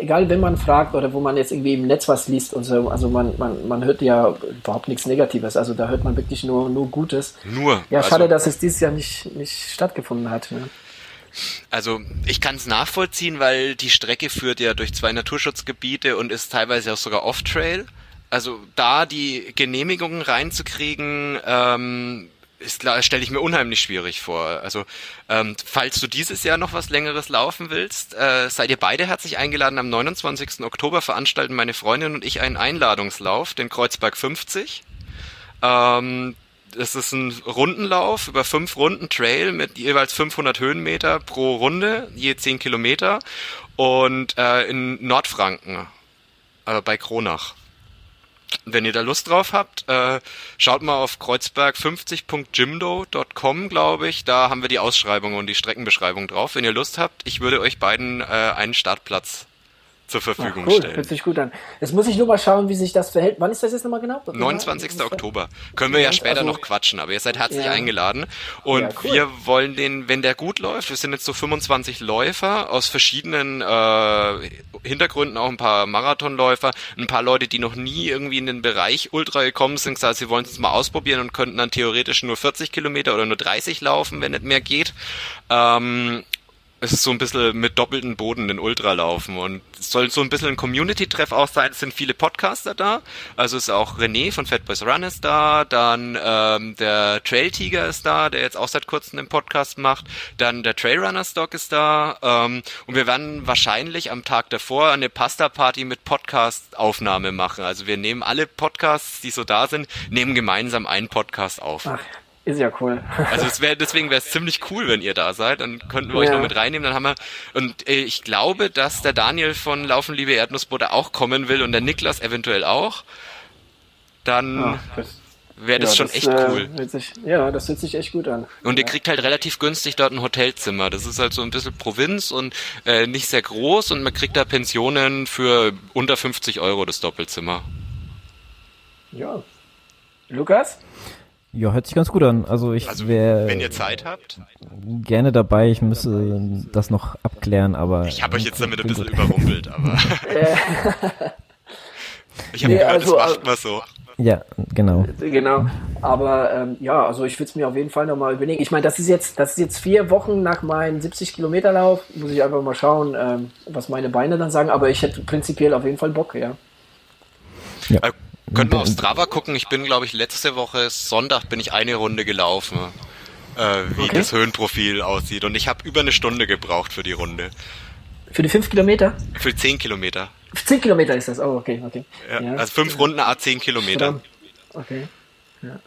egal wenn man fragt oder wo man jetzt irgendwie im Netz was liest und so, also man, man, man hört ja überhaupt nichts Negatives. Also da hört man wirklich nur, nur Gutes. Nur. Ja, schade, also, dass es dieses Jahr nicht, nicht stattgefunden hat. Ne? Also ich kann es nachvollziehen, weil die Strecke führt ja durch zwei Naturschutzgebiete und ist teilweise auch sogar Off-Trail. Also da die Genehmigungen reinzukriegen, ähm, stelle ich mir unheimlich schwierig vor. Also ähm, falls du dieses Jahr noch was längeres laufen willst, äh, seid ihr beide herzlich eingeladen. Am 29. Oktober veranstalten meine Freundin und ich einen Einladungslauf, den Kreuzberg 50. Ähm, das ist ein Rundenlauf über fünf Runden Trail mit jeweils 500 Höhenmeter pro Runde, je 10 Kilometer und äh, in Nordfranken, äh, bei Kronach. Wenn ihr da Lust drauf habt, äh, schaut mal auf kreuzberg50.jimdo.com, glaube ich. Da haben wir die Ausschreibung und die Streckenbeschreibung drauf. Wenn ihr Lust habt, ich würde euch beiden äh, einen Startplatz zur Verfügung Ach, cool. stellen. Hört sich gut an. Jetzt muss ich nur mal schauen, wie sich das verhält. Wann ist das jetzt nochmal genau? 29. Oktober. Können wir ja später also, noch quatschen, aber ihr seid herzlich ja. eingeladen. Und ja, cool. wir wollen den, wenn der gut läuft, wir sind jetzt so 25 Läufer aus verschiedenen äh, Hintergründen, auch ein paar Marathonläufer, ein paar Leute, die noch nie irgendwie in den Bereich Ultra gekommen sind, gesagt, sie wollen es mal ausprobieren und könnten dann theoretisch nur 40 Kilometer oder nur 30 laufen, wenn nicht mehr geht. Ähm, es ist so ein bisschen mit doppelten Boden den Ultra laufen und es soll so ein bisschen ein Community-Treff auch sein. Es sind viele Podcaster da. Also ist auch René von Fat Boys Run ist da, dann ähm, der Trail Tiger ist da, der jetzt auch seit kurzem einen Podcast macht, dann der Trailrunner Stock ist da ähm, und wir werden wahrscheinlich am Tag davor eine Pasta-Party mit Podcast-Aufnahme machen. Also wir nehmen alle Podcasts, die so da sind, nehmen gemeinsam einen Podcast auf. Ach. Ist ja cool. Also es wäre deswegen wäre es ziemlich cool, wenn ihr da seid. Dann könnten wir ja. euch noch mit reinnehmen. Dann haben wir und äh, ich glaube, dass der Daniel von Laufen liebe Erdnussbutter auch kommen will und der Niklas eventuell auch. Dann ja, wäre das ja, schon das, echt äh, cool. Sich, ja, das hört sich echt gut an. Und ihr kriegt halt relativ günstig dort ein Hotelzimmer. Das ist halt so ein bisschen Provinz und äh, nicht sehr groß und man kriegt da Pensionen für unter 50 Euro das Doppelzimmer. Ja. Lukas? Ja, hört sich ganz gut an. Also ich also, wäre. Wenn ihr Zeit habt. Gerne dabei. Ich müsste das noch abklären, aber. Ich habe euch jetzt damit ein bisschen gut. überrumpelt, [laughs] aber. ich habe nee, gehört, also, das macht man so. Ja, genau. Genau. Aber ähm, ja, also ich würde es mir auf jeden Fall nochmal überlegen. Ich meine, das ist jetzt, das ist jetzt vier Wochen nach meinem 70 Kilometer Lauf. Muss ich einfach mal schauen, ähm, was meine Beine dann sagen. Aber ich hätte prinzipiell auf jeden Fall Bock, ja. Ja. Äh, können wir auf Strava gucken. Ich bin, glaube ich, letzte Woche Sonntag bin ich eine Runde gelaufen, äh, wie okay. das Höhenprofil aussieht. Und ich habe über eine Stunde gebraucht für die Runde. Für die fünf Kilometer? Für zehn Kilometer. Zehn Kilometer ist das, oh, okay, okay. Ja, ja. Also fünf Runden A zehn Kilometer. Okay. Ja.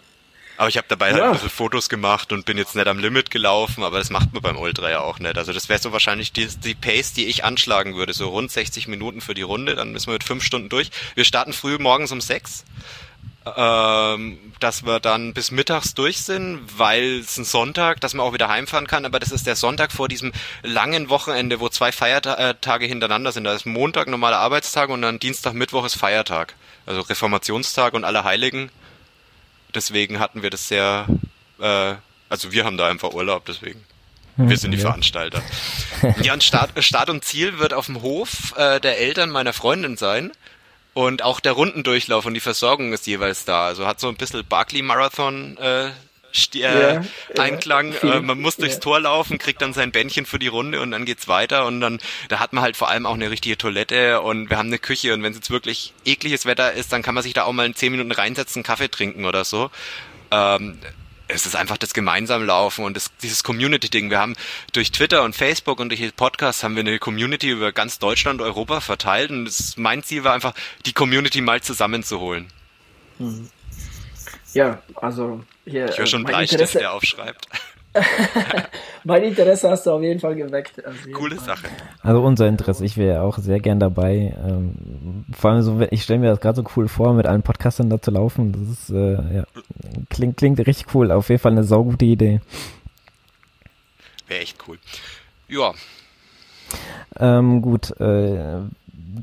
Aber ich habe dabei ja. halt ein bisschen Fotos gemacht und bin jetzt nicht am Limit gelaufen, aber das macht man beim Ultra ja auch nicht. Also das wäre so wahrscheinlich die, die Pace, die ich anschlagen würde, so rund 60 Minuten für die Runde, dann müssen wir mit fünf Stunden durch. Wir starten früh morgens um sechs, ähm, dass wir dann bis mittags durch sind, weil es ein Sonntag, dass man auch wieder heimfahren kann, aber das ist der Sonntag vor diesem langen Wochenende, wo zwei Feiertage hintereinander sind. Da ist Montag normaler Arbeitstag und dann Dienstag, Mittwoch ist Feiertag. Also Reformationstag und Allerheiligen. Deswegen hatten wir das sehr, äh, also wir haben da einfach Urlaub, deswegen. Hm, wir sind die ja. Veranstalter. Ja, und Start, [laughs] Start und Ziel wird auf dem Hof äh, der Eltern meiner Freundin sein. Und auch der Rundendurchlauf und die Versorgung ist jeweils da. Also hat so ein bisschen Barclay Marathon äh, Einklang. Äh, man muss durchs. Tor laufen, kriegt dann sein Bändchen für die Runde und dann geht's weiter und dann da hat man halt vor allem auch eine richtige Toilette und wir haben eine Küche und wenn es jetzt wirklich ekliges Wetter ist, dann kann man sich da auch mal in zehn Minuten reinsetzen, Kaffee trinken oder so. Ähm, es ist einfach das gemeinsam Laufen und das, dieses Community-Ding. Wir haben durch Twitter und Facebook und durch den Podcast haben wir eine Community über ganz Deutschland, Europa verteilt und das, mein Ziel war einfach, die Community mal zusammenzuholen. Mhm. Ja, also hier. Ich höre schon äh, Bleistift, Interesse, der aufschreibt. [laughs] mein Interesse hast du auf jeden Fall geweckt. Also Coole Fall. Sache. Also unser Interesse, ich wäre auch sehr gern dabei. Ähm, vor allem so, ich stelle mir das gerade so cool vor, mit allen Podcastern da zu laufen. Das ist, äh, ja, klingt, klingt richtig cool. Auf jeden Fall eine saugute Idee. Wäre echt cool. Ja. Ähm, gut, äh,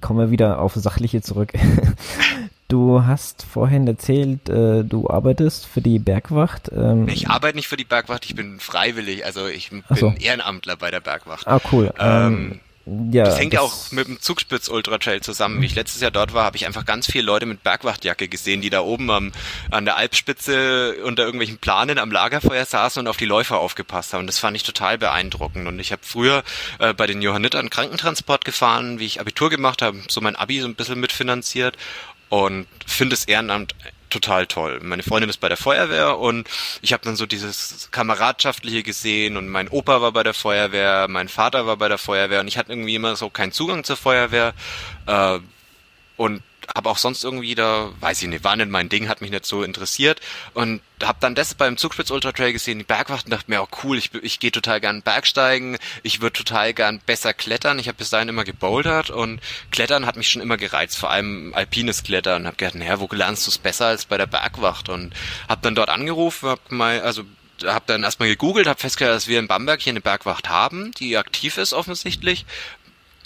kommen wir wieder auf Sachliche zurück. [laughs] Du hast vorhin erzählt, äh, du arbeitest für die Bergwacht. Ähm, ich arbeite nicht für die Bergwacht, ich bin freiwillig, also ich bin so. Ehrenamtler bei der Bergwacht. Ah, cool. Ähm, ähm, ja, das hängt ja auch mit dem Zugspitz Ultra Trail zusammen. Wie ich letztes Jahr dort war, habe ich einfach ganz viele Leute mit Bergwachtjacke gesehen, die da oben am, an der Alpspitze unter irgendwelchen Planen am Lagerfeuer saßen und auf die Läufer aufgepasst haben. Und das fand ich total beeindruckend. Und ich habe früher äh, bei den Johannitern Krankentransport gefahren, wie ich Abitur gemacht habe, so mein Abi so ein bisschen mitfinanziert und finde das Ehrenamt total toll. Meine Freundin ist bei der Feuerwehr und ich habe dann so dieses kameradschaftliche gesehen und mein Opa war bei der Feuerwehr, mein Vater war bei der Feuerwehr und ich hatte irgendwie immer so keinen Zugang zur Feuerwehr äh, und habe auch sonst irgendwie da, weiß ich nicht, war nicht mein Ding, hat mich nicht so interessiert und habe dann das beim Zugspitz Ultra Trail gesehen, die Bergwachten, dachte mir, oh cool, ich, ich gehe total gern Bergsteigen, ich würde total gern besser klettern. Ich habe bis dahin immer gebouldert und Klettern hat mich schon immer gereizt, vor allem alpines Klettern. Und habe gedacht, naja, wo lernst du es besser als bei der Bergwacht? Und habe dann dort angerufen, hab mal, also habe dann erstmal gegoogelt, habe festgestellt, dass wir in Bamberg hier eine Bergwacht haben, die aktiv ist offensichtlich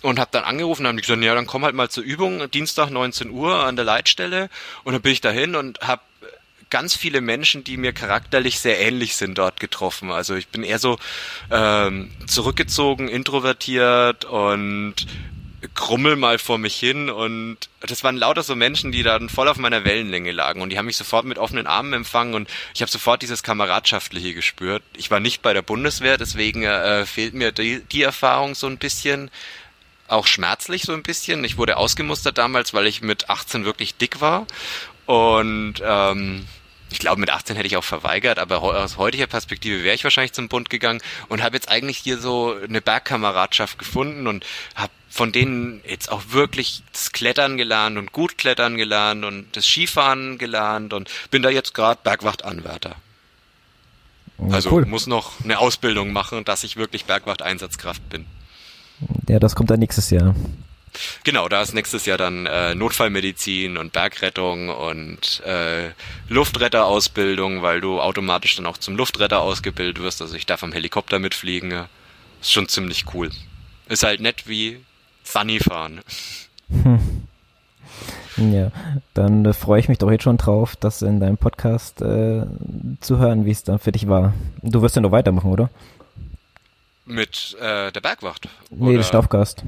und habe dann angerufen und haben die gesagt, ja, dann komm halt mal zur Übung, Dienstag 19 Uhr an der Leitstelle. Und dann bin ich dahin und habe ganz viele Menschen, die mir charakterlich sehr ähnlich sind, dort getroffen. Also ich bin eher so ähm, zurückgezogen, introvertiert und krummel mal vor mich hin. Und das waren lauter so Menschen, die dann voll auf meiner Wellenlänge lagen. Und die haben mich sofort mit offenen Armen empfangen. Und ich habe sofort dieses kameradschaftliche gespürt. Ich war nicht bei der Bundeswehr, deswegen äh, fehlt mir die, die Erfahrung so ein bisschen auch schmerzlich so ein bisschen. Ich wurde ausgemustert damals, weil ich mit 18 wirklich dick war. Und ähm, ich glaube, mit 18 hätte ich auch verweigert, aber aus heutiger Perspektive wäre ich wahrscheinlich zum Bund gegangen und habe jetzt eigentlich hier so eine Bergkameradschaft gefunden und habe von denen jetzt auch wirklich das Klettern gelernt und gut Klettern gelernt und das Skifahren gelernt und bin da jetzt gerade Bergwachtanwärter. also cool. muss noch eine Ausbildung machen, dass ich wirklich Bergwacht-Einsatzkraft bin. Ja, das kommt dann nächstes Jahr. Genau, da ist nächstes Jahr dann äh, Notfallmedizin und Bergrettung und äh, Luftretterausbildung, weil du automatisch dann auch zum Luftretter ausgebildet wirst. Also ich darf am Helikopter mitfliegen. Ist schon ziemlich cool. Ist halt nett wie Sunny fahren. Hm. Ja, dann äh, freue ich mich doch jetzt schon drauf, das in deinem Podcast äh, zu hören, wie es dann für dich war. Du wirst ja noch weitermachen, oder? Mit äh, der Bergwacht? Nee, oder? der Staufgast.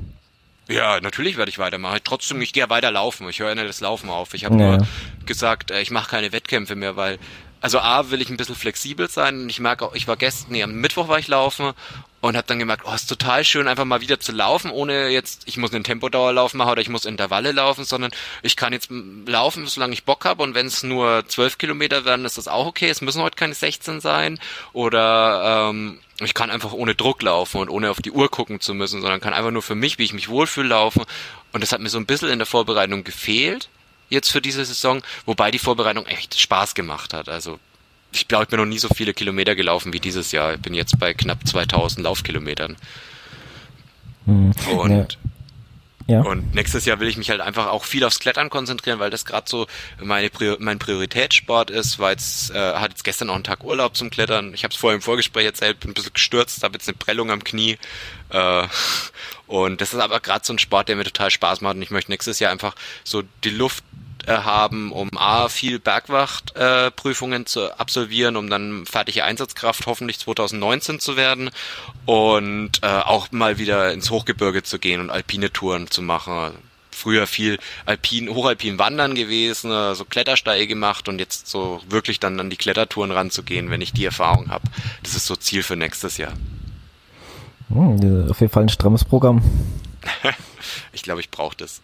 Ja, natürlich werde ich weitermachen. Trotzdem, ich gehe weiter laufen. Ich höre nicht das Laufen auf. Ich habe ja. nur gesagt, äh, ich mache keine Wettkämpfe mehr, weil also A will ich ein bisschen flexibel sein. Ich merke auch, ich war gestern, nee, am Mittwoch war ich laufen und habe dann gemerkt, oh, ist total schön, einfach mal wieder zu laufen, ohne jetzt, ich muss einen Tempodauerlauf machen oder ich muss Intervalle laufen, sondern ich kann jetzt laufen, solange ich Bock habe und wenn es nur zwölf Kilometer werden, ist das auch okay. Es müssen heute keine 16 sein oder ähm, ich kann einfach ohne Druck laufen und ohne auf die Uhr gucken zu müssen, sondern kann einfach nur für mich, wie ich mich wohlfühle, laufen. Und das hat mir so ein bisschen in der Vorbereitung gefehlt, jetzt für diese Saison, wobei die Vorbereitung echt Spaß gemacht hat. Also ich glaube, ich bin noch nie so viele Kilometer gelaufen wie dieses Jahr. Ich bin jetzt bei knapp 2000 Laufkilometern. Mhm. Und ja. Ja. Und nächstes Jahr will ich mich halt einfach auch viel aufs Klettern konzentrieren, weil das gerade so meine Prior mein Prioritätssport ist, weil es äh, hat jetzt gestern auch einen Tag Urlaub zum Klettern. Ich habe es vorher im Vorgespräch erzählt, bin ein bisschen gestürzt, habe jetzt eine Prellung am Knie. Äh, [laughs] und das ist aber gerade so ein Sport, der mir total Spaß macht. Und ich möchte nächstes Jahr einfach so die Luft haben, um A, viel Bergwachtprüfungen äh, zu absolvieren, um dann fertige Einsatzkraft hoffentlich 2019 zu werden und äh, auch mal wieder ins Hochgebirge zu gehen und alpine Touren zu machen. Früher viel alpin, hochalpin Wandern gewesen, so also Klettersteige gemacht und jetzt so wirklich dann an die Klettertouren ranzugehen, wenn ich die Erfahrung habe. Das ist so Ziel für nächstes Jahr. Hm, auf jeden Fall ein strammes Programm. [laughs] ich glaube, ich brauche das.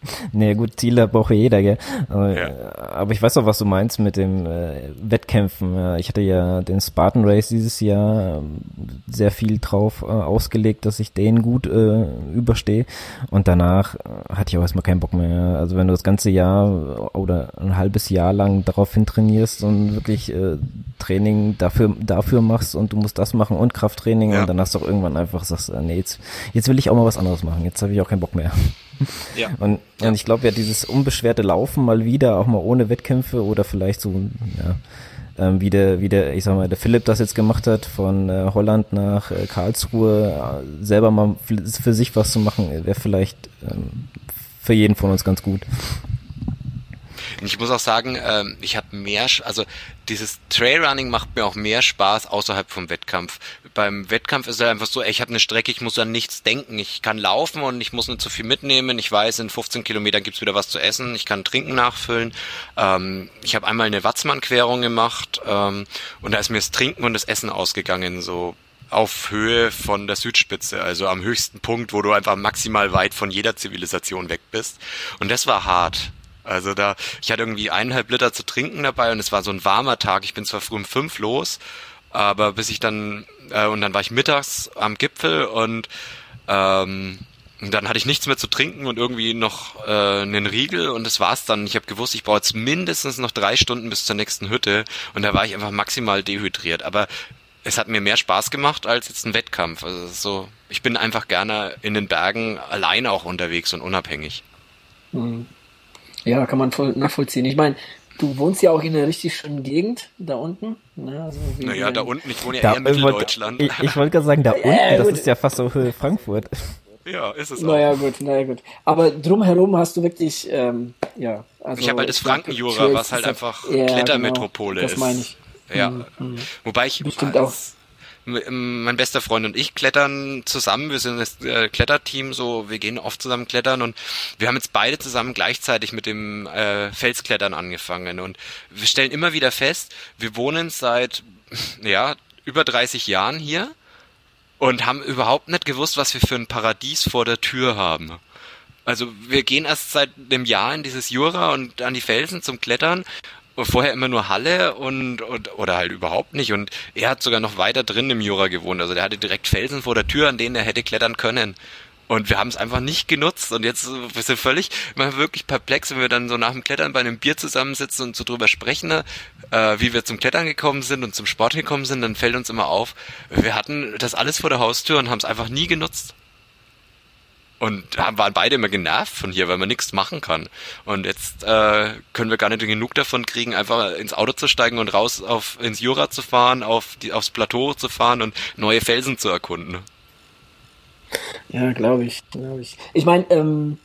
[laughs] nee, gut, Ziele braucht jeder, gell? Aber, ja. aber ich weiß auch, was du meinst mit dem äh, Wettkämpfen. Ich hatte ja den Spartan Race dieses Jahr ähm, sehr viel drauf äh, ausgelegt, dass ich den gut äh, überstehe. Und danach äh, hatte ich auch erstmal keinen Bock mehr. Also wenn du das ganze Jahr oder ein halbes Jahr lang darauf hin trainierst und wirklich äh, Training dafür, dafür machst und du musst das machen und Krafttraining ja. und dann hast du auch irgendwann einfach sagst, äh, nee, jetzt, jetzt will ich auch mal was anderes machen. Jetzt habe ich auch keinen Bock mehr. Ja. [laughs] Und, und ich glaube ja, dieses unbeschwerte Laufen mal wieder, auch mal ohne Wettkämpfe oder vielleicht so, ja, ähm, wie der, wie der, ich sag mal, der Philipp das jetzt gemacht hat, von äh, Holland nach äh, Karlsruhe, äh, selber mal für sich was zu machen, wäre vielleicht ähm, für jeden von uns ganz gut. Ich muss auch sagen, ähm, ich habe mehr, also dieses Trailrunning macht mir auch mehr Spaß außerhalb vom Wettkampf. Beim Wettkampf ist es einfach so, ey, ich habe eine Strecke, ich muss an nichts denken. Ich kann laufen und ich muss nicht zu viel mitnehmen. Ich weiß, in 15 Kilometern gibt's wieder was zu essen. Ich kann Trinken nachfüllen. Ähm, ich habe einmal eine Watzmann-Querung gemacht ähm, und da ist mir das Trinken und das Essen ausgegangen, so auf Höhe von der Südspitze, also am höchsten Punkt, wo du einfach maximal weit von jeder Zivilisation weg bist. Und das war hart. Also da, ich hatte irgendwie eineinhalb Liter zu trinken dabei und es war so ein warmer Tag. Ich bin zwar früh um fünf los, aber bis ich dann, äh, und dann war ich mittags am Gipfel und ähm, dann hatte ich nichts mehr zu trinken und irgendwie noch äh, einen Riegel und das war's dann. Ich habe gewusst, ich brauche jetzt mindestens noch drei Stunden bis zur nächsten Hütte und da war ich einfach maximal dehydriert. Aber es hat mir mehr Spaß gemacht als jetzt ein Wettkampf. Also so, ich bin einfach gerne in den Bergen alleine auch unterwegs und unabhängig. Mhm. Ja, kann man voll nachvollziehen. Ich meine, du wohnst ja auch in einer richtig schönen Gegend da unten. Ne? Also naja, da unten, ich wohne ja da, eher in Mitteldeutschland. Ich, ich wollte gerade sagen, da [laughs] unten, ja, das ist ja fast so Höhe Frankfurt. Ja, ist es auch. Naja, gut, naja, gut. Aber drumherum hast du wirklich, ähm, ja. Also, ich habe halt das Frankenjura, was halt einfach ja, Klettermetropole genau, ist. Das meine ich. Ja. Mhm. mhm. Wobei ich Bestimmt auch mein bester Freund und ich klettern zusammen. Wir sind das äh, Kletterteam, so wir gehen oft zusammen klettern und wir haben jetzt beide zusammen gleichzeitig mit dem äh, Felsklettern angefangen und wir stellen immer wieder fest, wir wohnen seit [laughs] ja über 30 Jahren hier und haben überhaupt nicht gewusst, was wir für ein Paradies vor der Tür haben. Also wir gehen erst seit einem Jahr in dieses Jura und an die Felsen zum Klettern vorher immer nur Halle und, und oder halt überhaupt nicht. Und er hat sogar noch weiter drin im Jura gewohnt. Also der hatte direkt Felsen vor der Tür, an denen er hätte klettern können. Und wir haben es einfach nicht genutzt. Und jetzt wir sind völlig, immer wirklich perplex, wenn wir dann so nach dem Klettern bei einem Bier zusammensitzen und so drüber sprechen, äh, wie wir zum Klettern gekommen sind und zum Sport gekommen sind, dann fällt uns immer auf, wir hatten das alles vor der Haustür und haben es einfach nie genutzt und waren beide immer genervt von hier, weil man nichts machen kann. Und jetzt äh, können wir gar nicht genug davon kriegen, einfach ins Auto zu steigen und raus auf ins Jura zu fahren, auf die, aufs Plateau zu fahren und neue Felsen zu erkunden. Ja, glaube ich, glaube ich. Ich meine, ähm,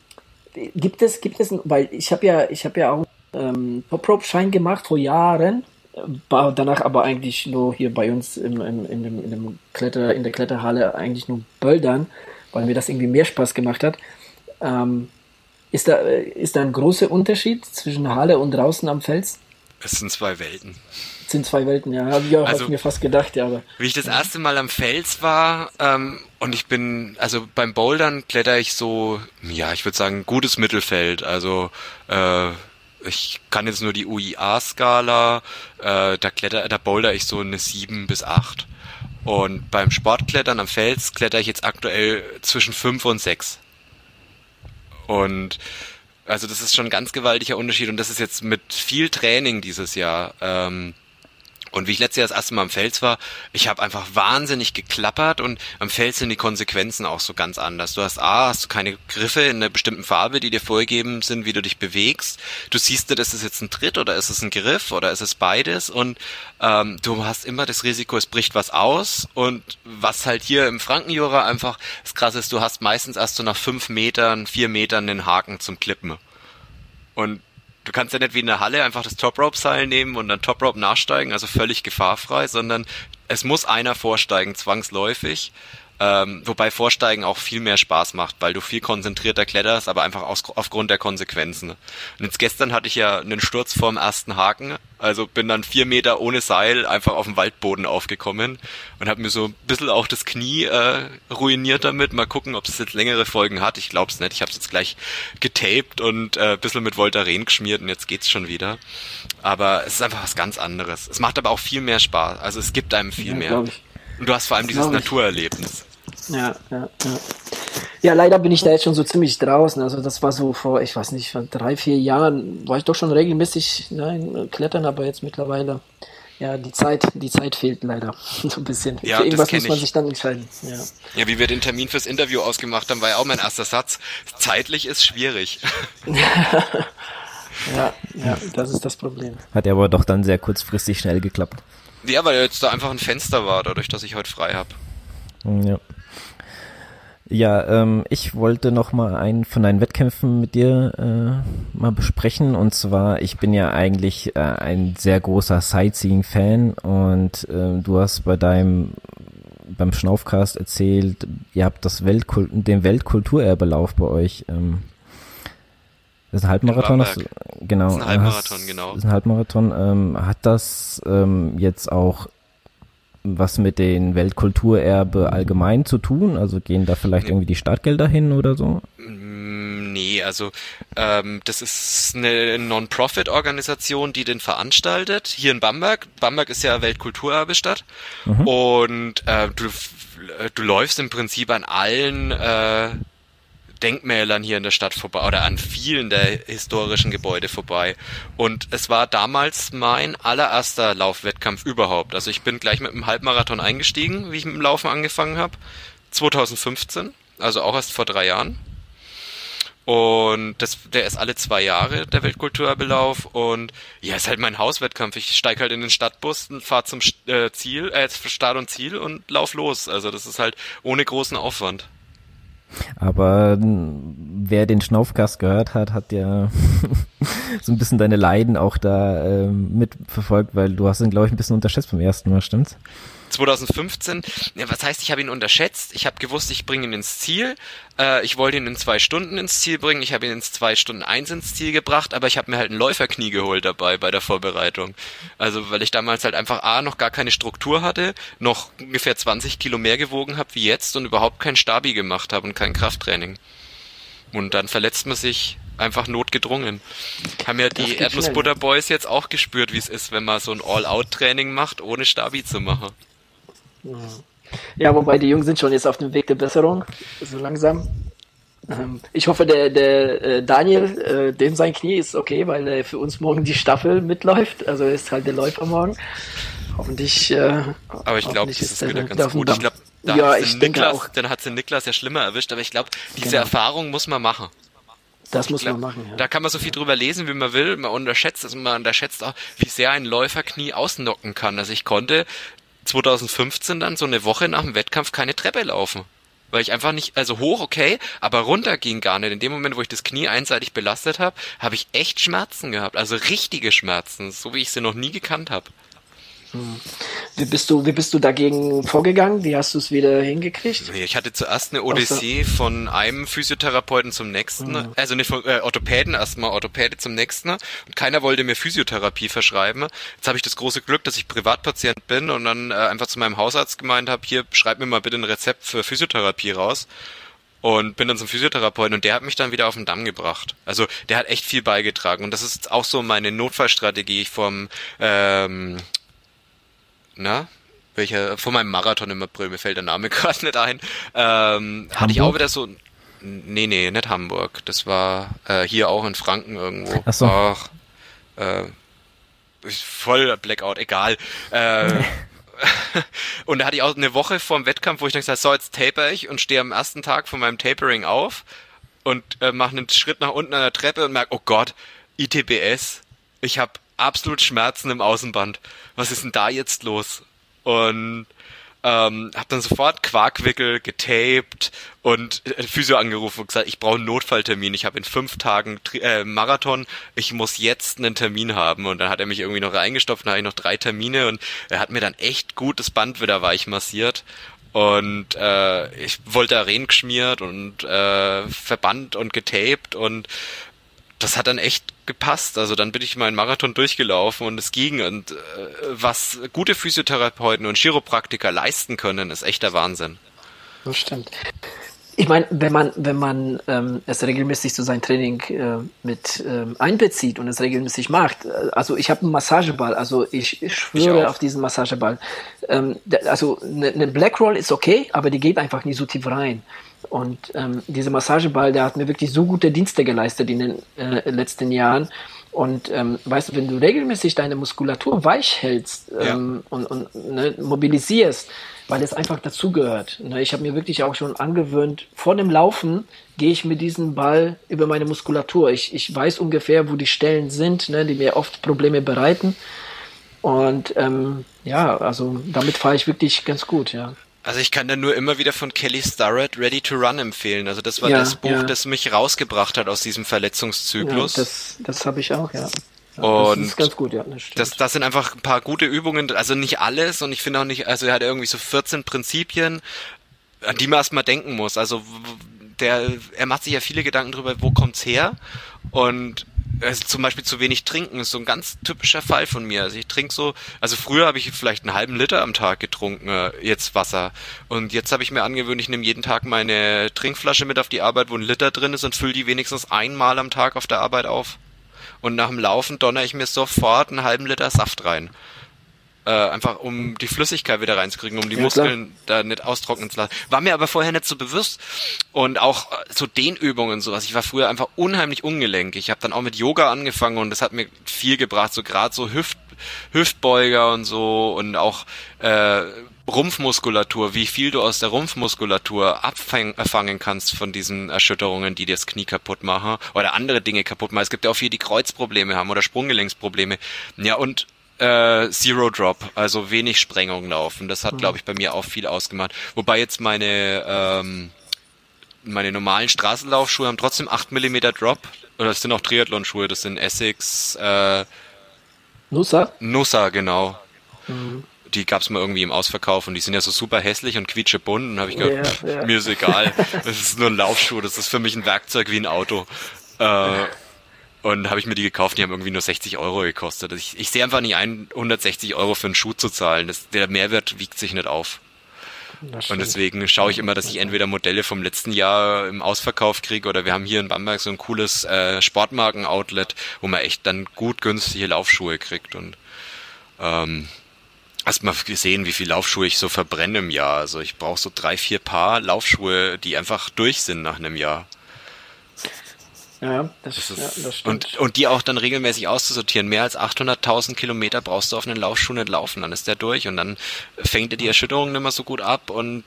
gibt es, gibt es, weil ich habe ja, ich habe ja auch ähm, Top Rope Schein gemacht vor Jahren, danach aber eigentlich nur hier bei uns im, im, in, dem, in, dem Kletter, in der Kletterhalle eigentlich nur Böldern weil mir das irgendwie mehr Spaß gemacht hat. Ähm, ist, da, ist da ein großer Unterschied zwischen Halle und draußen am Fels? Es sind zwei Welten. Es sind zwei Welten, ja. Habe ich auch also, mir fast gedacht, ja. Aber, wie ich das erste Mal am Fels war ähm, und ich bin, also beim Bouldern kletter ich so, ja, ich würde sagen, gutes Mittelfeld. Also äh, ich kann jetzt nur die UIA-Skala, äh, da kletter, da boulder ich so eine 7 bis 8. Und beim Sportklettern am Fels kletter ich jetzt aktuell zwischen fünf und sechs. Und also das ist schon ein ganz gewaltiger Unterschied und das ist jetzt mit viel Training dieses Jahr. Ähm, und wie ich letztes Jahr das erste Mal am Fels war, ich habe einfach wahnsinnig geklappert und am Fels sind die Konsequenzen auch so ganz anders. Du hast A, hast du keine Griffe in einer bestimmten Farbe, die dir vorgegeben sind, wie du dich bewegst. Du siehst nicht, ist es jetzt ein Tritt oder ist es ein Griff oder ist es beides und ähm, du hast immer das Risiko, es bricht was aus und was halt hier im Frankenjura einfach das Krasse ist, du hast meistens erst so nach fünf Metern, vier Metern den Haken zum Klippen. Und du kannst ja nicht wie in der Halle einfach das Top Rope Seil nehmen und dann Top Rope nachsteigen, also völlig gefahrfrei, sondern es muss einer vorsteigen, zwangsläufig. Ähm, wobei Vorsteigen auch viel mehr Spaß macht, weil du viel konzentrierter kletterst, aber einfach aus, aufgrund der Konsequenzen. Und jetzt gestern hatte ich ja einen Sturz vorm ersten Haken, also bin dann vier Meter ohne Seil einfach auf dem Waldboden aufgekommen und habe mir so ein bisschen auch das Knie äh, ruiniert damit. Mal gucken, ob es jetzt längere Folgen hat. Ich glaube es nicht. Ich habe es jetzt gleich getaped und äh, ein bisschen mit Voltaren geschmiert und jetzt geht's schon wieder. Aber es ist einfach was ganz anderes. Es macht aber auch viel mehr Spaß. Also es gibt einem viel ja, mehr. Und du hast vor allem dieses Naturerlebnis. Ja, ja, ja. Ja, leider bin ich da jetzt schon so ziemlich draußen. Also das war so vor, ich weiß nicht, vor drei, vier Jahren war ich doch schon regelmäßig nein, klettern, aber jetzt mittlerweile, ja, die Zeit, die Zeit fehlt leider [laughs] so ein bisschen. Ja, Für irgendwas muss man sich dann entscheiden. Ja. ja, wie wir den Termin fürs Interview ausgemacht haben, war ja auch mein erster Satz. Zeitlich ist schwierig. [laughs] ja, ja, das ist das Problem. Hat ja aber doch dann sehr kurzfristig schnell geklappt. Ja, weil jetzt da einfach ein Fenster war, dadurch, dass ich heute frei habe. Ja. Ja, ähm, ich wollte noch mal einen von deinen Wettkämpfen mit dir äh, mal besprechen. Und zwar, ich bin ja eigentlich äh, ein sehr großer Sightseeing-Fan und äh, du hast bei deinem beim Schnaufcast erzählt, ihr habt das Weltkult den Weltkulturerbelauf bei euch. Ähm, das ist ein Halbmarathon, das, genau. Das ist ein Halbmarathon, hast, genau. Das ist ein Halbmarathon. Ähm, hat das ähm, jetzt auch was mit den Weltkulturerbe allgemein zu tun? Also gehen da vielleicht irgendwie die Startgelder hin oder so? Mm, nee, also ähm, das ist eine Non-Profit-Organisation, die den veranstaltet, hier in Bamberg. Bamberg ist ja Weltkulturerbestadt. Mhm. Und äh, du, du läufst im Prinzip an allen äh, Denkmälern hier in der Stadt vorbei oder an vielen der historischen Gebäude vorbei. Und es war damals mein allererster Laufwettkampf überhaupt. Also ich bin gleich mit einem Halbmarathon eingestiegen, wie ich mit dem Laufen angefangen habe. 2015, also auch erst vor drei Jahren. Und das, der ist alle zwei Jahre, der Weltkulturerbelauf. Und ja, ist halt mein Hauswettkampf. Ich steige halt in den Stadtbus und fahre zum äh, Ziel, äh, Start und Ziel und lauf los. Also das ist halt ohne großen Aufwand. Aber wer den Schnaufkast gehört hat, hat ja [laughs] so ein bisschen deine Leiden auch da ähm, mitverfolgt, weil du hast ihn, glaube ich, ein bisschen unterschätzt beim ersten Mal, stimmt's? 2015, ja, was heißt, ich habe ihn unterschätzt. Ich habe gewusst, ich bringe ihn ins Ziel. Äh, ich wollte ihn in zwei Stunden ins Ziel bringen. Ich habe ihn in zwei Stunden eins ins Ziel gebracht, aber ich habe mir halt ein Läuferknie geholt dabei bei der Vorbereitung. Also weil ich damals halt einfach A, noch gar keine Struktur hatte, noch ungefähr 20 Kilo mehr gewogen habe wie jetzt und überhaupt kein Stabi gemacht habe und kein Krafttraining. Und dann verletzt man sich einfach notgedrungen. Haben ja die Erdnussbutter Boys jetzt auch gespürt, wie es ist, wenn man so ein All-Out-Training macht, ohne Stabi zu machen. Ja, wobei die Jungs sind schon jetzt auf dem Weg der Besserung, so langsam. Ähm, ich hoffe, der, der äh, Daniel, äh, dem sein Knie ist okay, weil er für uns morgen die Staffel mitläuft. Also er ist halt der Läufer morgen. Hoffentlich. Äh, aber ich glaube, das ist wieder ganz gut. Ich glaube, da ja, ich Niklas, auch. dann hat sie Niklas ja schlimmer erwischt. Aber ich glaube, diese genau. Erfahrung muss man machen. Das muss glaub, man machen. Ja. Da kann man so viel drüber lesen, wie man will. Man unterschätzt, also man unterschätzt auch, wie sehr ein Läuferknie ausnocken kann. Also ich konnte 2015 dann so eine Woche nach dem Wettkampf keine Treppe laufen. Weil ich einfach nicht, also hoch okay, aber runter ging gar nicht. In dem Moment, wo ich das Knie einseitig belastet habe, habe ich echt Schmerzen gehabt. Also richtige Schmerzen, so wie ich sie noch nie gekannt habe. Wie bist du, wie bist du dagegen vorgegangen? Wie hast du es wieder hingekriegt? Ich hatte zuerst eine Odyssee von einem Physiotherapeuten zum nächsten, mhm. also nicht von äh, Orthopäden erstmal, Orthopäde zum nächsten und keiner wollte mir Physiotherapie verschreiben. Jetzt habe ich das große Glück, dass ich Privatpatient bin und dann äh, einfach zu meinem Hausarzt gemeint habe, hier schreib mir mal bitte ein Rezept für Physiotherapie raus und bin dann zum Physiotherapeuten und der hat mich dann wieder auf den Damm gebracht. Also der hat echt viel beigetragen und das ist auch so meine Notfallstrategie vom ähm, na, welcher, von meinem Marathon im April, mir fällt der Name [laughs] gerade nicht ein, ähm, hatte ich auch wieder so, nee, nee, nicht Hamburg, das war äh, hier auch in Franken irgendwo. Ach so. Ach, äh, voll Blackout, egal. Äh, [laughs] [laughs] und da hatte ich auch eine Woche vor dem Wettkampf, wo ich dann gesagt so jetzt taper ich und stehe am ersten Tag von meinem Tapering auf und äh, mache einen Schritt nach unten an der Treppe und merke, oh Gott, ITBS, ich habe absolut Schmerzen im Außenband. Was ist denn da jetzt los? Und ähm, habe dann sofort Quarkwickel getaped und äh, Physio angerufen und gesagt, ich brauche einen Notfalltermin. Ich habe in fünf Tagen äh, Marathon. Ich muss jetzt einen Termin haben. Und dann hat er mich irgendwie noch reingestopft. Dann habe ich noch drei Termine und er hat mir dann echt gut das Band wieder weich massiert. Und äh, ich wollte Arenen geschmiert und äh, verbannt und getaped und das hat dann echt gepasst. Also dann bin ich meinen Marathon durchgelaufen und es ging. Und äh, was gute Physiotherapeuten und Chiropraktiker leisten können, ist echter Wahnsinn. Das stimmt. Ich meine, wenn man, wenn man ähm, es regelmäßig zu sein Training äh, mit ähm, einbezieht und es regelmäßig macht, äh, also ich habe einen Massageball, also ich, ich schwöre ich auf diesen Massageball. Ähm, also eine ne Black Roll ist okay, aber die geht einfach nicht so tief rein. Und ähm, dieser Massageball, der hat mir wirklich so gute Dienste geleistet in den äh, letzten Jahren. Und ähm, weißt du, wenn du regelmäßig deine Muskulatur weich hältst ähm, ja. und, und ne, mobilisierst, weil es einfach dazugehört. Ne? Ich habe mir wirklich auch schon angewöhnt, vor dem Laufen gehe ich mit diesem Ball über meine Muskulatur. Ich, ich weiß ungefähr, wo die Stellen sind, ne, die mir oft Probleme bereiten. Und ähm, ja, also damit fahre ich wirklich ganz gut, ja. Also ich kann da nur immer wieder von Kelly Starrett Ready to Run empfehlen. Also das war ja, das Buch, ja. das mich rausgebracht hat aus diesem Verletzungszyklus. Ja, das das habe ich auch, ja. und das ist ganz gut, ja. Das, das, das sind einfach ein paar gute Übungen, also nicht alles und ich finde auch nicht, also er hat irgendwie so 14 Prinzipien, an die man erstmal denken muss. Also der, er macht sich ja viele Gedanken darüber, wo kommt's her und also zum Beispiel zu wenig trinken ist so ein ganz typischer Fall von mir. Also ich trinke so, also früher habe ich vielleicht einen halben Liter am Tag getrunken, äh, jetzt Wasser. Und jetzt habe ich mir angewöhnt, ich nehme jeden Tag meine Trinkflasche mit auf die Arbeit, wo ein Liter drin ist und fülle die wenigstens einmal am Tag auf der Arbeit auf. Und nach dem Laufen donner ich mir sofort einen halben Liter Saft rein. Äh, einfach um die Flüssigkeit wieder reinzukriegen, um die ja, Muskeln klar. da nicht austrocknen zu lassen. War mir aber vorher nicht so bewusst. Und auch äh, so Dehnübungen sowas. Ich war früher einfach unheimlich ungelenk. Ich habe dann auch mit Yoga angefangen und das hat mir viel gebracht. So gerade so Hüft, Hüftbeuger und so und auch äh, Rumpfmuskulatur, wie viel du aus der Rumpfmuskulatur abfangen kannst von diesen Erschütterungen, die dir das Knie kaputt machen oder andere Dinge kaputt machen. Es gibt ja auch viele, die Kreuzprobleme haben oder Sprunggelenksprobleme. Ja, und äh, Zero Drop, also wenig Sprengung laufen. Das hat, mhm. glaube ich, bei mir auch viel ausgemacht. Wobei jetzt meine ähm, meine normalen Straßenlaufschuhe haben trotzdem 8 mm Drop. Oder das sind auch Triathlon-Schuhe, das sind Essex äh, Nussa? Nussa, genau. Mhm. Die gab's mal irgendwie im Ausverkauf und die sind ja so super hässlich und quietschebunt und habe ich gedacht, yeah, pff, yeah. mir ist egal, das ist nur ein Laufschuh, das ist für mich ein Werkzeug wie ein Auto. Äh, [laughs] und habe ich mir die gekauft, die haben irgendwie nur 60 Euro gekostet. Ich, ich sehe einfach nicht ein, 160 Euro für einen Schuh zu zahlen. Das, der Mehrwert wiegt sich nicht auf. Und deswegen schaue ich immer, dass ich entweder Modelle vom letzten Jahr im Ausverkauf kriege oder wir haben hier in Bamberg so ein cooles äh, Sportmarken-Outlet, wo man echt dann gut günstige Laufschuhe kriegt. Und ähm, hast mal gesehen, wie viel Laufschuhe ich so verbrenne im Jahr. Also ich brauche so drei, vier Paar Laufschuhe, die einfach durch sind nach einem Jahr. Ja, das, das, ist, ja, das stimmt. Und, und die auch dann regelmäßig auszusortieren. Mehr als 800.000 Kilometer brauchst du auf einen Laufschuh nicht laufen, dann ist der durch und dann fängt dir die Erschütterung nicht mehr so gut ab und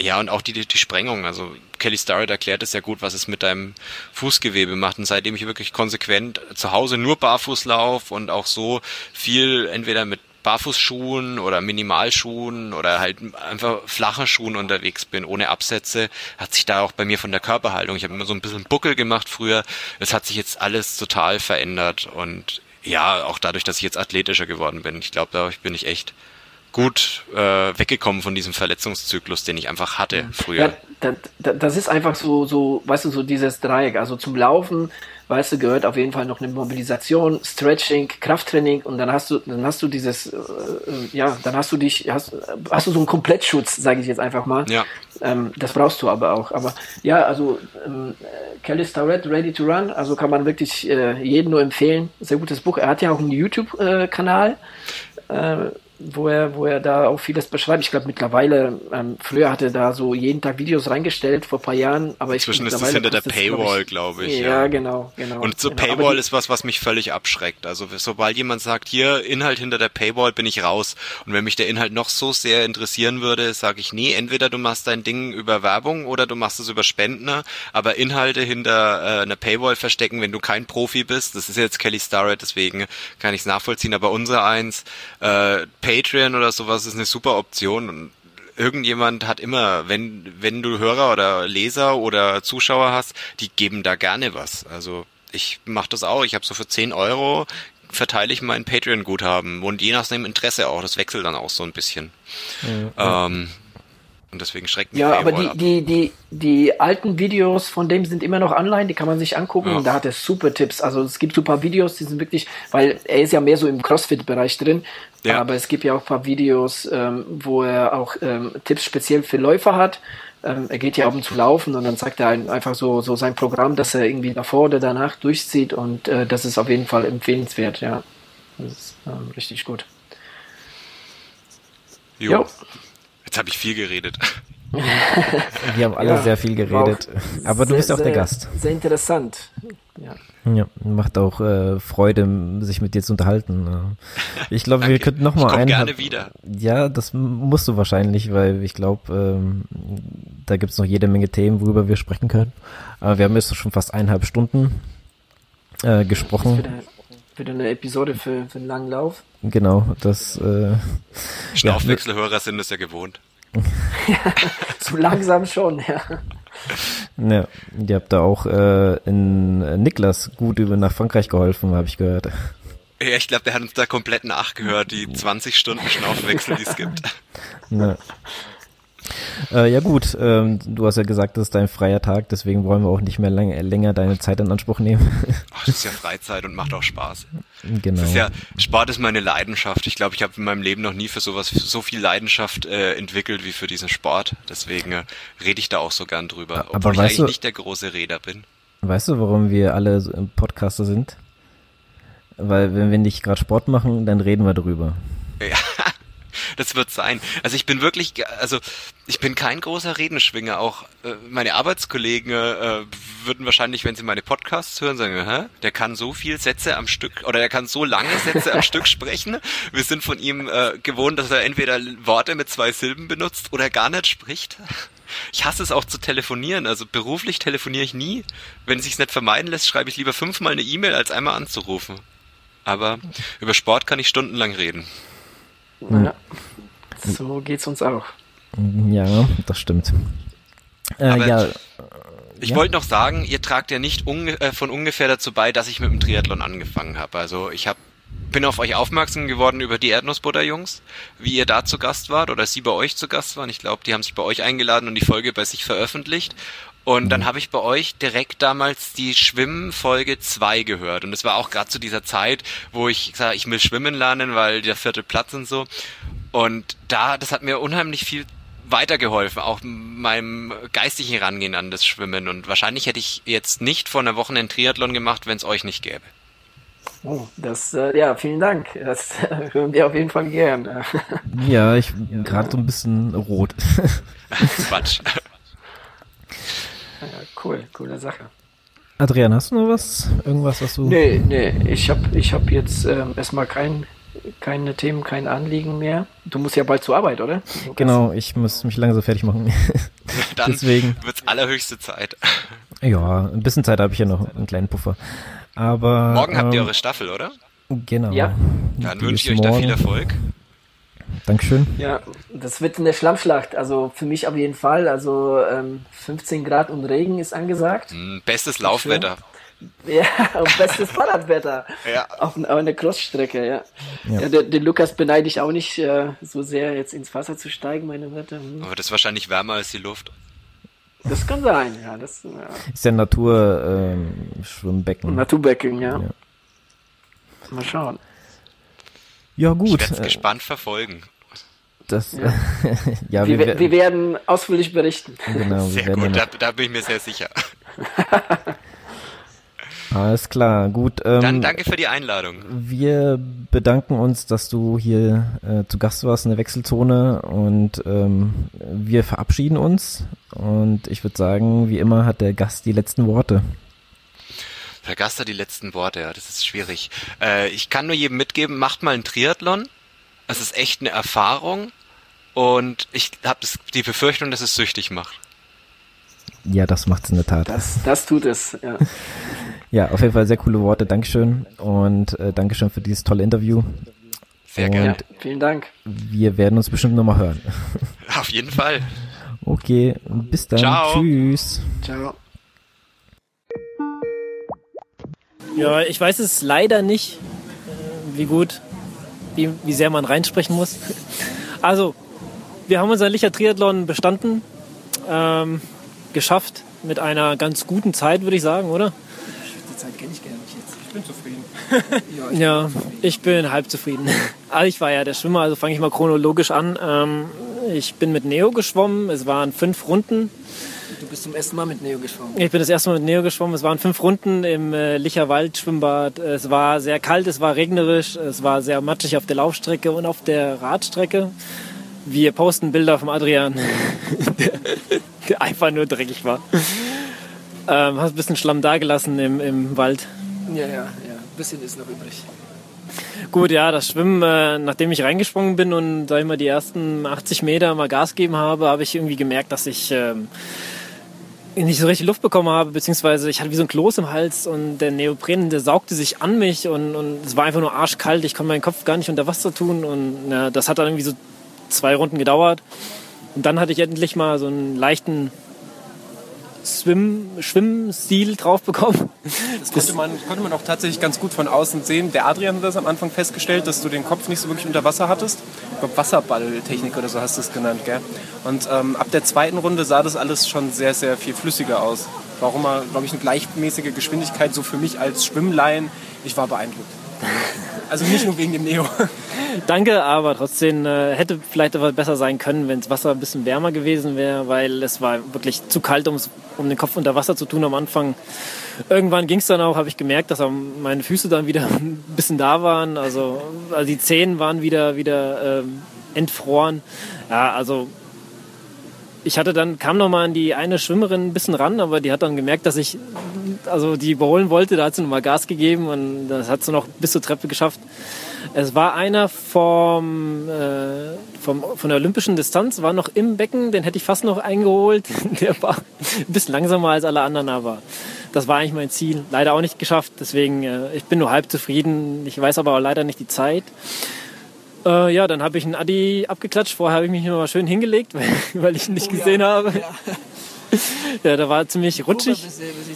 ja, und auch die, die, die Sprengung. Also Kelly Starrett erklärt es ja gut, was es mit deinem Fußgewebe macht. Und seitdem ich wirklich konsequent zu Hause nur barfuß laufe und auch so viel entweder mit Barfußschuhen oder Minimalschuhen oder halt einfach flacher Schuhen unterwegs bin, ohne Absätze, hat sich da auch bei mir von der Körperhaltung, ich habe immer so ein bisschen Buckel gemacht früher, es hat sich jetzt alles total verändert und ja, auch dadurch, dass ich jetzt athletischer geworden bin. Ich glaube, da bin ich echt gut äh, weggekommen von diesem Verletzungszyklus, den ich einfach hatte früher. Ja, das, das ist einfach so, so, weißt du, so dieses Dreieck. Also zum Laufen weißt du, gehört auf jeden Fall noch eine Mobilisation, Stretching, Krafttraining und dann hast du, dann hast du dieses, äh, äh, ja, dann hast du dich, hast, hast du so einen Komplettschutz, sage ich jetzt einfach mal. Ja. Ähm, das brauchst du aber auch. Aber ja, also ähm, Kelly Starrett, Ready to Run, also kann man wirklich äh, jedem nur empfehlen. Sehr gutes Buch. Er hat ja auch einen YouTube-Kanal. Äh, wo er, wo er da auch vieles beschreibt. Ich glaube mittlerweile, ähm, früher hat er da so jeden Tag Videos reingestellt, vor paar Jahren, aber ich Inzwischen ist es hinter der Paywall, glaube ich. Ja, ja, genau, genau. Und so genau, Paywall ist was, was mich völlig abschreckt. Also sobald jemand sagt, hier, Inhalt hinter der Paywall, bin ich raus. Und wenn mich der Inhalt noch so sehr interessieren würde, sage ich, nee, entweder du machst dein Ding über Werbung oder du machst es über Spendner, aber Inhalte hinter äh, einer Paywall verstecken, wenn du kein Profi bist, das ist jetzt Kelly Starrett, deswegen kann ich es nachvollziehen, aber unser eins, äh, Patreon oder sowas ist eine super Option und irgendjemand hat immer, wenn, wenn du Hörer oder Leser oder Zuschauer hast, die geben da gerne was. Also ich mache das auch. Ich habe so für 10 Euro verteile ich mein Patreon-Guthaben und je nach dem Interesse auch. Das wechselt dann auch so ein bisschen. Ja, ähm, und deswegen schreckt mich Ja, aber die, die, die, die alten Videos von dem sind immer noch online, die kann man sich angucken ja. und da hat er super Tipps. Also es gibt super Videos, die sind wirklich, weil er ist ja mehr so im Crossfit-Bereich drin, ja. aber es gibt ja auch ein paar Videos, ähm, wo er auch ähm, Tipps speziell für Läufer hat. Ähm, er geht ja ab und zu laufen und dann zeigt er einfach so, so sein Programm, dass er irgendwie davor oder danach durchzieht und äh, das ist auf jeden Fall empfehlenswert, ja. Das ist ähm, richtig gut. Jo. jo. Jetzt habe ich viel geredet. Wir haben alle ja, sehr viel geredet. Aber du sehr, bist auch der Gast. Sehr interessant. Ja. Ja, macht auch äh, Freude, sich mit dir zu unterhalten. [laughs] Ich glaube, wir könnten noch mal einen. gerne wieder. Ja, das musst du wahrscheinlich, weil ich glaube, ähm, da gibt's noch jede Menge Themen, worüber wir sprechen können. Aber wir haben jetzt schon fast eineinhalb Stunden äh, gesprochen wieder eine Episode für, für einen langen Lauf. Genau, das. Äh, Schnaufwechselhörer ja, sind es ja gewohnt. ja, [laughs] [laughs] so langsam schon, ja. Ja, ihr habt da auch äh, in äh, Niklas gut über nach Frankreich geholfen, habe ich gehört. Ja, ich glaube, der hat uns da komplett nachgehört, die 20 Stunden Schnaufwechsel, die es gibt. Ja. Äh, ja gut, ähm, du hast ja gesagt, das ist dein freier Tag, deswegen wollen wir auch nicht mehr lang, länger deine Zeit in Anspruch nehmen. Ach, das ist ja Freizeit und macht auch Spaß. Genau. Das ist ja, Sport ist meine Leidenschaft. Ich glaube, ich habe in meinem Leben noch nie für sowas so viel Leidenschaft äh, entwickelt wie für diesen Sport. Deswegen äh, rede ich da auch so gern drüber, obwohl Aber ich eigentlich du, nicht der große Räder bin. Weißt du, warum wir alle Podcaster sind? Weil wenn wir nicht gerade Sport machen, dann reden wir drüber. Ja, das wird sein. Also ich bin wirklich, also ich bin kein großer Redenschwinger. Auch äh, meine Arbeitskollegen äh, würden wahrscheinlich, wenn sie meine Podcasts hören, sagen, Hä? der kann so viel Sätze am Stück oder der kann so lange Sätze am Stück sprechen. Wir sind von ihm äh, gewohnt, dass er entweder Worte mit zwei Silben benutzt oder gar nicht spricht. Ich hasse es auch zu telefonieren. Also beruflich telefoniere ich nie. Wenn es sich nicht vermeiden lässt, schreibe ich lieber fünfmal eine E-Mail, als einmal anzurufen. Aber über Sport kann ich stundenlang reden. Ja. So geht's uns auch. Ja, das stimmt. Äh, ja. Ich ja. wollte noch sagen, ihr tragt ja nicht unge äh, von ungefähr dazu bei, dass ich mit dem Triathlon angefangen habe. Also ich hab, bin auf euch aufmerksam geworden über die Erdnussbutter-Jungs, wie ihr da zu Gast wart oder sie bei euch zu Gast waren. Ich glaube, die haben sich bei euch eingeladen und die Folge bei sich veröffentlicht. Und dann mhm. habe ich bei euch direkt damals die Schwimmfolge 2 gehört. Und es war auch gerade zu dieser Zeit, wo ich gesagt ich will schwimmen lernen, weil der vierte Platz und so. Und da, das hat mir unheimlich viel weitergeholfen, auch meinem geistigen Rangehen an das Schwimmen. Und wahrscheinlich hätte ich jetzt nicht vor einer Woche einen Triathlon gemacht, wenn es euch nicht gäbe. Oh, das, äh, ja, vielen Dank. Das äh, [laughs] hören wir auf jeden Fall gern. ja, ich [laughs] bin gerade so ein bisschen rot. [laughs] Quatsch. Ja, cool, coole Sache. Adrian, hast du noch was? Irgendwas, was du. Nee, nee, ich habe ich hab jetzt ähm, erstmal kein, keine Themen, kein Anliegen mehr. Du musst ja bald zur Arbeit, oder? Genau, ich muss mich langsam fertig machen. [laughs] Dann Deswegen wird's allerhöchste Zeit. Ja, ein bisschen Zeit habe ich ja noch, einen kleinen Puffer. Aber. Morgen habt ihr ähm, eure Staffel, oder? Genau. Ja. Dann wünsche ich euch morgen. da viel Erfolg. Dankeschön. Ja, das wird eine Schlammschlacht. Also für mich auf jeden Fall. Also ähm, 15 Grad und Regen ist angesagt. Hm, bestes Laufwetter. Ja, [laughs] und bestes Fahrradwetter. [laughs] ja. Auf, auf einer Crossstrecke, ja. ja. ja den, den, Lukas beneide ich auch nicht äh, so sehr, jetzt ins Wasser zu steigen, meine Werte. Hm. Aber das ist wahrscheinlich wärmer als die Luft. Das kann sein, ja. Das, ja. Ist ja Natur-Schwimmbecken. Ähm, Naturbecken, ja. ja. Mal schauen. Ja, gut. Ich werde es gespannt verfolgen. Das, ja. [laughs] ja wir, wir, wir, werden ausführlich berichten. Genau, sehr gut, da, da, bin ich mir sehr sicher. [laughs] Alles klar, gut. Ähm, Dann danke für die Einladung. Wir bedanken uns, dass du hier äh, zu Gast warst in der Wechselzone und ähm, wir verabschieden uns und ich würde sagen, wie immer hat der Gast die letzten Worte. Der Gast hat die letzten Worte, ja, das ist schwierig. Äh, ich kann nur jedem mitgeben, macht mal einen Triathlon. Es ist echt eine Erfahrung und ich habe die Befürchtung, dass es süchtig macht. Ja, das macht es in der Tat. Das, das tut es, ja. [laughs] ja, auf jeden Fall sehr coole Worte. Dankeschön und äh, Dankeschön für dieses tolle Interview. Sehr gerne. Ja, vielen Dank. Wir werden uns bestimmt nochmal hören. Auf jeden Fall. [laughs] Okay, bis dann. Ciao. Tschüss. Ciao. Ja, ich weiß es leider nicht, äh, wie gut, wie, wie sehr man reinsprechen muss. [laughs] Also, wir haben unser Licher Triathlon bestanden, ähm, geschafft mit einer ganz guten Zeit, würde ich sagen, oder? Die Zeit kenne ich gar nicht jetzt. Ich bin zufrieden. [laughs] ja, ich, ja, bin zufrieden. ich bin halb zufrieden. [laughs] Also ich war ja der Schwimmer, also fange ich mal chronologisch an. Ähm, ich bin mit Neo geschwommen, es waren fünf Runden. Du bist zum ersten Mal mit Neo geschwommen? Ich bin das erste Mal mit Neo geschwommen. Es waren fünf Runden im äh, Licherwald Schwimmbad. Es war sehr kalt, es war regnerisch, es war sehr matschig auf der Laufstrecke und auf der Radstrecke. Wir posten Bilder vom Adrian, [laughs] der, der einfach nur dreckig war. Ähm, hast ein bisschen Schlamm dagelassen im, im Wald. Ja, ja, ja. Ein bisschen ist noch übrig. Gut, ja, das Schwimmen, äh, nachdem ich reingesprungen bin und ich mal die ersten 80 Meter mal Gas geben habe, habe ich irgendwie gemerkt, dass ich ähm, nicht so richtig Luft bekommen habe, beziehungsweise ich hatte wie so ein Kloß im Hals und der Neopren, der saugte sich an mich und, und es war einfach nur arschkalt. Ich konnte meinen Kopf gar nicht unter Wasser tun und ja, das hat dann irgendwie so zwei Runden gedauert. Und dann hatte ich endlich mal so einen leichten Swim, Schwimmstil drauf bekommen. Das konnte man, konnte man auch tatsächlich ganz gut von außen sehen. Der Adrian hat das am Anfang festgestellt, dass du den Kopf nicht so wirklich unter Wasser hattest. Ich glaube, Wasserballtechnik oder so hast du es genannt, gell? Und ähm, ab der zweiten Runde sah das alles schon sehr, sehr viel flüssiger aus. War auch immer, glaube ich, eine gleichmäßige Geschwindigkeit, so für mich als Schwimmlaien. Ich war beeindruckt. Also nicht nur wegen dem Neo. Danke, aber trotzdem äh, hätte vielleicht etwas besser sein können, wenn das Wasser ein bisschen wärmer gewesen wäre, weil es war wirklich zu kalt, um den Kopf unter Wasser zu tun am Anfang. Irgendwann ging es dann auch, habe ich gemerkt, dass meine Füße dann wieder [laughs] ein bisschen da waren. Also, also die Zehen waren wieder, wieder äh, entfroren. Ja, also ich hatte dann, kam noch mal an die eine Schwimmerin ein bisschen ran, aber die hat dann gemerkt, dass ich also die überholen wollte. Da hat sie noch mal Gas gegeben und das hat sie noch bis zur Treppe geschafft. Es war einer vom, äh, vom, von der olympischen Distanz, war noch im Becken, den hätte ich fast noch eingeholt. [laughs] Der war ein bisschen langsamer als alle anderen, aber das war eigentlich mein Ziel. Leider auch nicht geschafft, deswegen äh, ich bin nur halb zufrieden. Ich weiß aber auch leider nicht die Zeit. Äh, ja, dann habe ich einen Adi abgeklatscht. Vorher habe ich mich noch mal schön hingelegt, [laughs] weil, weil ich ihn nicht oh, gesehen ja. habe. Ja. [laughs] ja, da war ziemlich rutschig.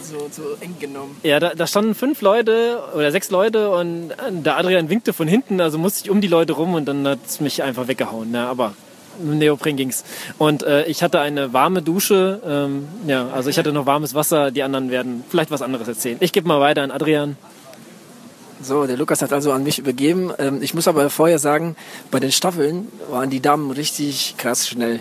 So, so eng genommen. Ja, da, da, standen fünf Leute oder sechs Leute und der Adrian winkte von hinten, also musste ich um die Leute rum und dann hat es mich einfach weggehauen. Ja, aber mit Neopren ging's. Und äh, ich hatte eine warme Dusche. Ähm, ja, also ich hatte noch warmes Wasser. Die anderen werden vielleicht was anderes erzählen. Ich gebe mal weiter an Adrian. So, der Lukas hat also an mich übergeben. Ähm, ich muss aber vorher sagen, bei den Staffeln waren die Damen richtig krass schnell.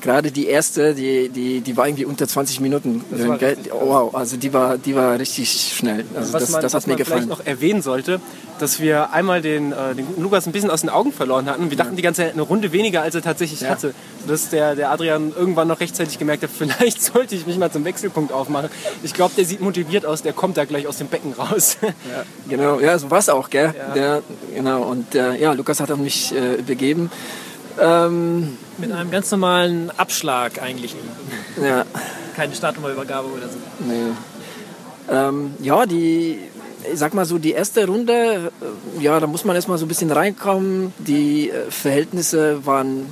Gerade die erste, die, die, die war irgendwie unter 20 Minuten. Äh, wow, also die war, die war richtig schnell. Also was das, man, das hat was mir man gefallen. vielleicht noch erwähnen sollte, dass wir einmal den, äh, den Lukas ein bisschen aus den Augen verloren hatten. Wir dachten die ganze Zeit eine Runde weniger, als er tatsächlich ja. hatte. Dass der, der Adrian irgendwann noch rechtzeitig gemerkt hat, [laughs] vielleicht sollte ich mich mal zum Wechselpunkt aufmachen. Ich glaube, der sieht motiviert aus, der kommt da gleich aus dem Becken raus. Ja, genau, ja, so war es auch, gell? Ja. Der, genau, und äh, ja, Lukas hat mich äh, begeben. Ähm, Mit einem ganz normalen Abschlag eigentlich. Ja. Keine Startnummerübergabe oder so. Nee. Ähm, ja, die, ich sag mal so, die erste Runde, äh, ja, da muss man erstmal so ein bisschen reinkommen. Die äh, Verhältnisse waren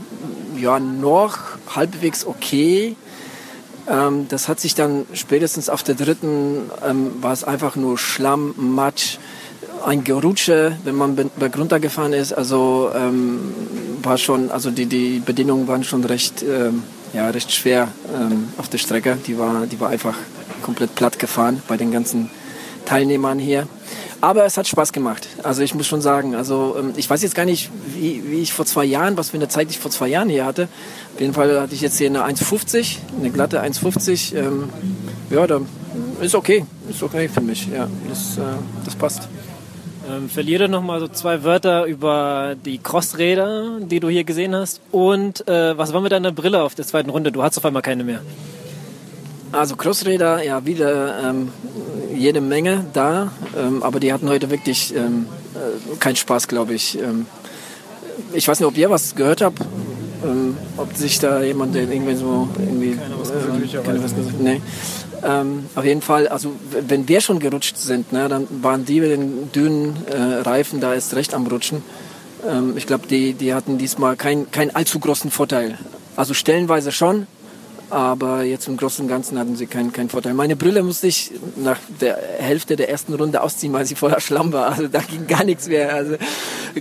ja noch halbwegs okay. Ähm, das hat sich dann spätestens auf der dritten, ähm, war es einfach nur Schlamm, Matsch ein Gerutsche, wenn man bergunter gefahren ist. Also ähm, war schon, also die, die Bedingungen waren schon recht, ähm, ja, recht schwer ähm, auf der Strecke. Die war, die war einfach komplett platt gefahren bei den ganzen Teilnehmern hier. Aber es hat Spaß gemacht. Also ich muss schon sagen, also ähm, ich weiß jetzt gar nicht, wie, wie ich vor zwei Jahren, was für eine Zeit ich vor zwei Jahren hier hatte. Auf jeden Fall hatte ich jetzt hier eine 1,50, eine glatte 1,50. Ähm, ja, da ist okay, ist okay für mich. Ja, das, äh, das passt. Ähm, verliere noch mal so zwei Wörter über die Crossräder, die du hier gesehen hast. Und äh, was war mit deiner Brille auf der zweiten Runde? Du hast auf einmal keine mehr. Also Crossräder, ja, wieder ähm, jede Menge da, ähm, aber die hatten heute wirklich ähm, äh, keinen Spaß, glaube ich. Ähm, ich weiß nicht, ob ihr was gehört habt, ähm, ob sich da jemand irgendwie so irgendwie keiner was gesagt, äh, keiner was gesagt. Nee. Ähm, auf jeden Fall, also wenn wir schon gerutscht sind, ne, dann waren die mit den dünnen äh, Reifen da erst recht am Rutschen. Ähm, ich glaube, die, die hatten diesmal keinen kein allzu großen Vorteil. Also stellenweise schon, aber jetzt im Großen und Ganzen hatten sie keinen, keinen Vorteil. Meine Brille musste ich nach der Hälfte der ersten Runde ausziehen, weil sie voller Schlamm war. Also da ging gar nichts mehr. Also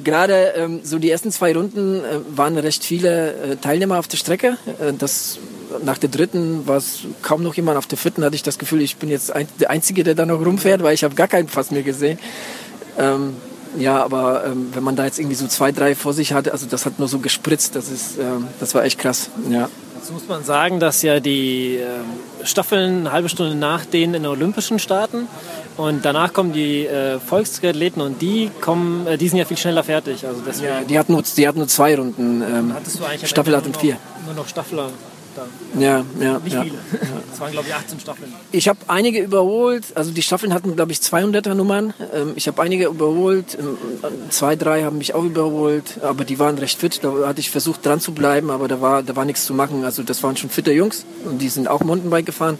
gerade ähm, so die ersten zwei Runden äh, waren recht viele äh, Teilnehmer auf der Strecke. Äh, das nach der dritten war es kaum noch jemand. Auf der vierten hatte ich das Gefühl, ich bin jetzt ein, der Einzige, der da noch rumfährt, weil ich habe gar keinen Fass mehr gesehen. Ähm, ja, aber ähm, wenn man da jetzt irgendwie so zwei, drei vor sich hatte, also das hat nur so gespritzt, das ist, ähm, das war echt krass. Ja. Jetzt muss man sagen, dass ja die äh, Staffeln eine halbe Stunde nach denen in den Olympischen starten und danach kommen die äh, Volksathleten und die kommen, äh, die sind ja viel schneller fertig. Also deswegen ja, die hatten nur, die hatten nur zwei Runden. Ähm, Staffel hat und vier. Nur noch Staffeler da. Ja, ja. Nicht ja. viele. [laughs] Es waren, glaube ich, 18 Staffeln. Ich habe einige überholt. Also die Staffeln hatten, glaube ich, 200er Nummern. Ähm, ich habe einige überholt. Ähm, zwei, drei haben mich auch überholt. Aber die waren recht fit. Da hatte ich versucht, dran zu bleiben. Aber da war, da war nichts zu machen. Also das waren schon fitte Jungs. Und die sind auch Mountainbike gefahren.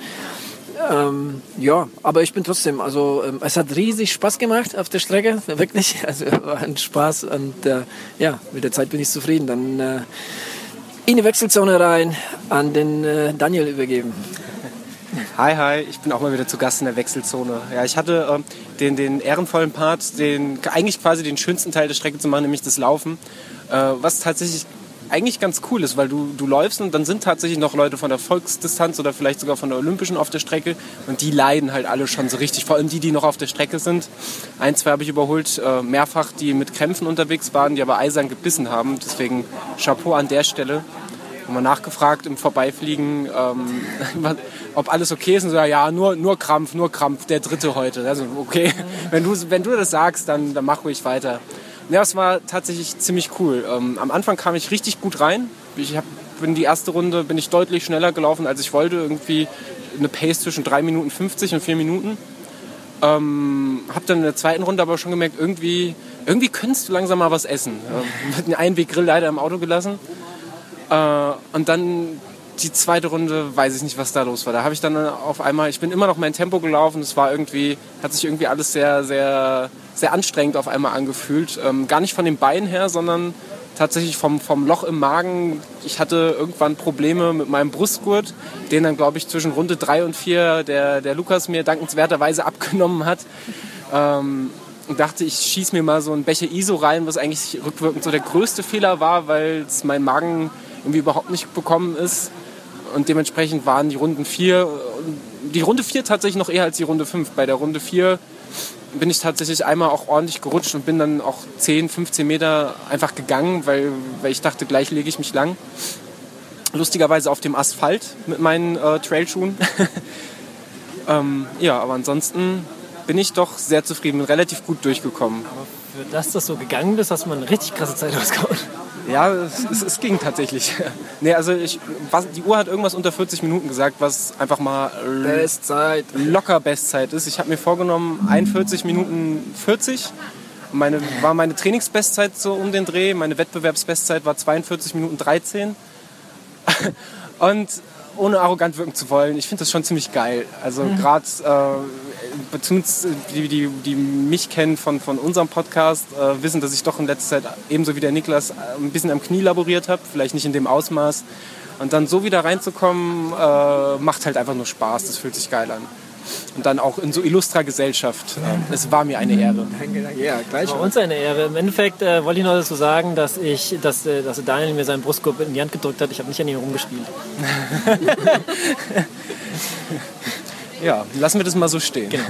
Ähm, ja, aber ich bin trotzdem, also ähm, es hat riesig Spaß gemacht auf der Strecke, wirklich. [laughs] Also war ein Spaß und äh, ja, mit der Zeit bin ich zufrieden. Dann äh, in die Wechselzone rein, an den äh, Daniel übergeben. Hi, hi, ich bin auch mal wieder zu Gast in der Wechselzone. Ja, ich hatte ähm, den, den ehrenvollen Part, den, eigentlich quasi den schönsten Teil der Strecke zu machen, nämlich das Laufen. Äh, was tatsächlich eigentlich ganz cool ist, weil du, du läufst und dann sind tatsächlich noch Leute von der Volksdistanz oder vielleicht sogar von der Olympischen auf der Strecke und die leiden halt alle schon so richtig, vor allem die, die noch auf der Strecke sind. Ein, zwei habe ich überholt, äh, mehrfach, die mit Krämpfen unterwegs waren, die aber eisern gebissen haben. Deswegen Chapeau an der Stelle. Mal nachgefragt im Vorbeifliegen, ähm, [laughs] ob alles okay ist und so, ja, nur, nur Krampf, nur Krampf, der dritte heute. Also okay, [laughs] wenn du, wenn du das sagst, dann, dann mach ruhig weiter. Ja, es war tatsächlich ziemlich cool. Ähm, am Anfang kam ich richtig gut rein. Ich hab, bin die erste Runde bin ich deutlich schneller gelaufen, als ich wollte. Irgendwie eine Pace zwischen 3 Minuten 50 und 4 Minuten. Ähm, hab dann in der zweiten Runde aber schon gemerkt, irgendwie, irgendwie könntest du langsam mal was essen. Ähm, [laughs] den Einweggrill leider im Auto gelassen. Äh, und dann die zweite Runde weiß ich nicht, was da los war. Da habe ich dann auf einmal, ich bin immer noch mein Tempo gelaufen. Es war irgendwie, hat sich irgendwie alles sehr, sehr, sehr anstrengend auf einmal angefühlt. Ähm, gar nicht von den Beinen her, sondern tatsächlich vom, vom Loch im Magen. Ich hatte irgendwann Probleme mit meinem Brustgurt, den dann, glaube ich, zwischen Runde drei und vier der, der Lukas mir dankenswerterweise abgenommen hat. Ähm, und dachte, ich schieße mir mal so ein Becher ISO rein, was eigentlich rückwirkend so der größte Fehler war, weil es mein Magen irgendwie überhaupt nicht bekommen ist und dementsprechend waren die Runden 4, die Runde 4 tatsächlich noch eher als die Runde 5. Bei der Runde 4 bin ich tatsächlich einmal auch ordentlich gerutscht und bin dann auch 10, 15 Meter einfach gegangen, weil, weil ich dachte, gleich lege ich mich lang. Lustigerweise auf dem Asphalt mit meinen äh, Trailschuhen. [laughs] ähm, ja, aber ansonsten bin ich doch sehr zufrieden, bin relativ gut durchgekommen. Aber für das, dass du gegangen bist, hast du mal eine richtig krasse Zeit rausgehauen. Ja, es, es, es, ging tatsächlich. [laughs] nee, also ich, was, die Uhr hat irgendwas unter 40 Minuten gesagt, was einfach mal Bestzeit. locker Bestzeit ist. Ich habe mir vorgenommen, 41 Minuten 40. Meine, war meine Trainingsbestzeit so um den Dreh. Meine Wettbewerbsbestzeit war 42 Minuten 13. [laughs] Und ohne arrogant wirken zu wollen, ich finde das schon ziemlich geil. Also mhm. gerade äh, die, die, die mich kennen von, von unserem Podcast, äh, wissen, dass ich doch in letzter Zeit ebenso wie der Niklas ein bisschen am Knie laboriert habe, vielleicht nicht in dem Ausmaß. Und dann so wieder reinzukommen, äh, macht halt einfach nur Spaß, das fühlt sich geil an und dann auch in so illustrer Gesellschaft. Es war mir eine Ehre. Ja, gleich. War uns eine Ehre. Im Endeffekt äh, wollte ich noch dazu sagen, dass ich, dass, äh, dass Daniel mir seinen Brustkorb in die Hand gedrückt hat. Ich habe nicht an ihm rumgespielt. [laughs] ja, lassen wir das mal so stehen. Genau.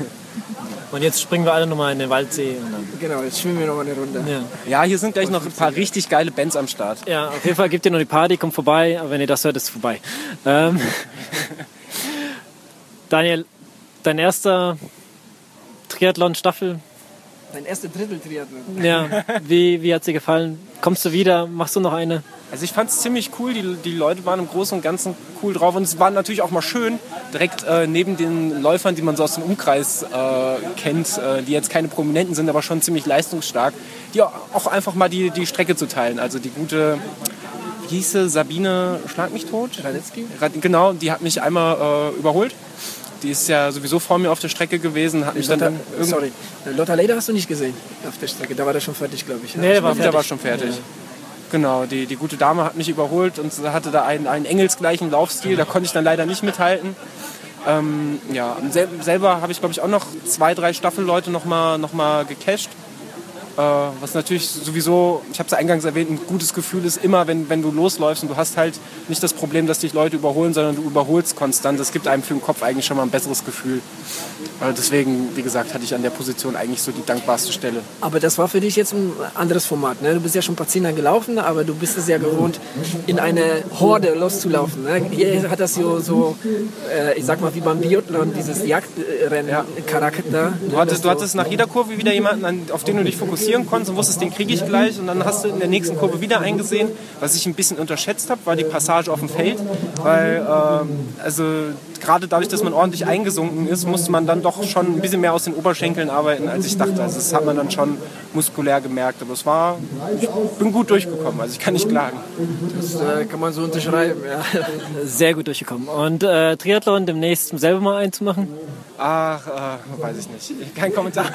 Und jetzt springen wir alle nochmal in den Waldsee. genau, jetzt schwimmen wir nochmal eine Runde. Ja. ja, hier sind gleich noch ein paar richtig geile Bands am Start. Ja, auf jeden Fall gibt ihr noch die Party, kommt vorbei. Aber wenn ihr das hört, ist es vorbei. Ähm, [laughs] Daniel, dein erster Triathlon-Staffel? Dein erster Drittel-Triathlon. Ja, wie, wie hat sie gefallen? Kommst du wieder? Machst du noch eine? Also ich fand es ziemlich cool, die, die Leute waren im Großen und Ganzen cool drauf und es war natürlich auch mal schön, direkt äh, neben den Läufern, die man so aus dem Umkreis äh, kennt, äh, die jetzt keine Prominenten sind, aber schon ziemlich leistungsstark, die auch einfach mal die, die Strecke zu teilen. Also die gute, wie hieße Sabine Schlag mich tot? Radetzky? Genau, die hat mich einmal äh, überholt die ist ja sowieso vor mir auf der Strecke gewesen, hat mich Lotta, dann sorry, Lotta Leder hast du nicht gesehen auf der Strecke. Da war der schon fertig, glaube ich. Nee, der war, der war schon fertig. Genau, die, die gute Dame hat mich überholt und hatte da einen, einen engelsgleichen Laufstil, da konnte ich dann leider nicht mithalten. Ähm, ja, sel selber habe ich, glaube ich, auch noch zwei, drei Staffelleute noch mal, noch mal gecached. Äh, was natürlich sowieso, ich habe es eingangs erwähnt, ein gutes Gefühl ist immer, wenn, wenn du losläufst und du hast halt nicht das Problem, dass dich Leute überholen, sondern du überholst konstant. Das gibt einem für den Kopf eigentlich schon mal ein besseres Gefühl. Äh, deswegen, wie gesagt, hatte ich an der Position eigentlich so die dankbarste Stelle. Aber das war für dich jetzt ein anderes Format. Ne? Du bist ja schon ein paar Zehner gelaufen, aber du bist es ja gewohnt, in eine Horde loszulaufen. Ne? Hier hat das so, so äh, ich sag mal, wie beim Biathlon, dieses Jagdrennen-Charakter. Du hattest, du hattest nach jeder Kurve wieder jemanden, an- auf den du dich fokussieren konntest und wusstest, den kriege ich gleich. Und dann hast du in der nächsten Kurve wieder eingesehen. Was ich ein bisschen unterschätzt habe, war die Passage auf dem Feld. Weil, ähm, also gerade dadurch, dass man ordentlich eingesunken ist, musste man dann doch schon ein bisschen mehr aus den Oberschenkeln arbeiten, als ich dachte. Also das hat man dann schon muskulär gemerkt. Aber es war, ich bin gut durchgekommen. Also ich kann nicht klagen. Das äh, kann man so unterschreiben. Ja. [laughs] Sehr gut durchgekommen. Und äh, Triathlon demnächst selber mal einzumachen? Ach, äh, weiß ich nicht. [laughs] Kein Kommentar.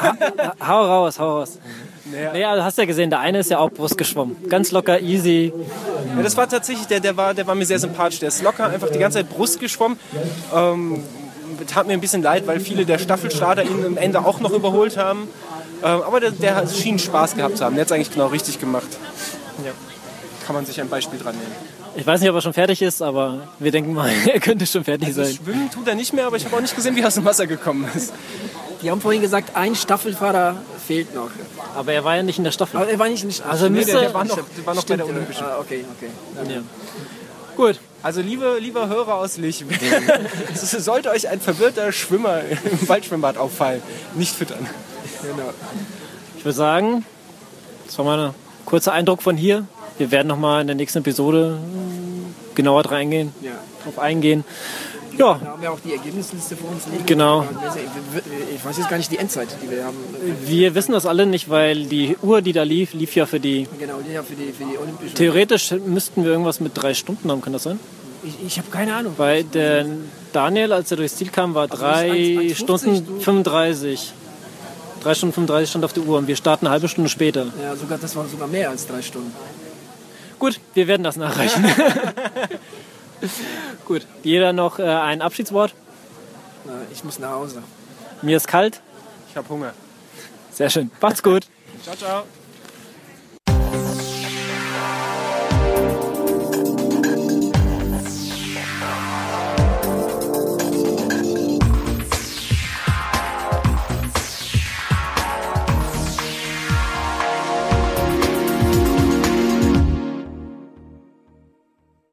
Hau raus, hau raus. Naja. Naja, du hast ja gesehen, der eine ist ja auch Brust geschwommen. Ganz locker, easy. Ja, das war tatsächlich, der, der, war, der war mir sehr sympathisch. Der ist locker einfach die ganze Zeit Brust geschwommen. Ähm, tat mir ein bisschen leid, weil viele der Staffelstarter ihn am Ende auch noch überholt haben. Ähm, aber der, der schien Spaß gehabt zu haben. Der hat es eigentlich genau richtig gemacht. Ja. Kann man sich ein Beispiel dran nehmen. Ich weiß nicht, ob er schon fertig ist, aber wir denken mal, [laughs] er könnte schon fertig Also sein. schwimmen tut er nicht mehr, aber ich habe auch nicht gesehen, wie er aus dem Wasser gekommen ist. Die haben vorhin gesagt, ein Staffelfahrer fehlt noch. Aber er war ja nicht in der Staffel. Aber er war nicht nicht. Also Nee, müsste- der, der war noch, der war noch bei der Olympischen. Ah, okay, okay. Ja. Gut. Also liebe, lieber Hörer aus Lich, [laughs] es sollte euch ein verwirrter Schwimmer im Waldschwimmbad auffallen. Nicht füttern. Genau. Ich würde sagen, das war mal ein kurzer Eindruck von hier. Wir werden nochmal in der nächsten Episode mm, genauer drauf eingehen. Ja. Drauf eingehen. Ja, Da haben wir auch die Ergebnisliste vor uns liegen. Genau. Ich weiß jetzt gar nicht die Endzeit, die wir haben. wir wissen das alle nicht, weil die Uhr, die da lief, lief ja für die. Genau, die ja für die, für die Olympischen. Theoretisch müssten wir irgendwas mit drei Stunden haben, kann das sein? ich ich habe keine Ahnung. Weil der Daniel, als er durchs Ziel kam, war drei Also ist 1,50 Stunden du? 35. Drei Stunden 35 stand auf der Uhr und wir starten eine halbe Stunde später. Ja, sogar, das waren sogar mehr als drei Stunden. Gut, wir werden das nachreichen. [laughs] [laughs] Gut, jeder noch äh, ein Abschiedswort. Na, Ich muss nach Hause. Mir ist kalt. Ich habe Hunger. Sehr schön. Macht's gut. Ciao, ciao.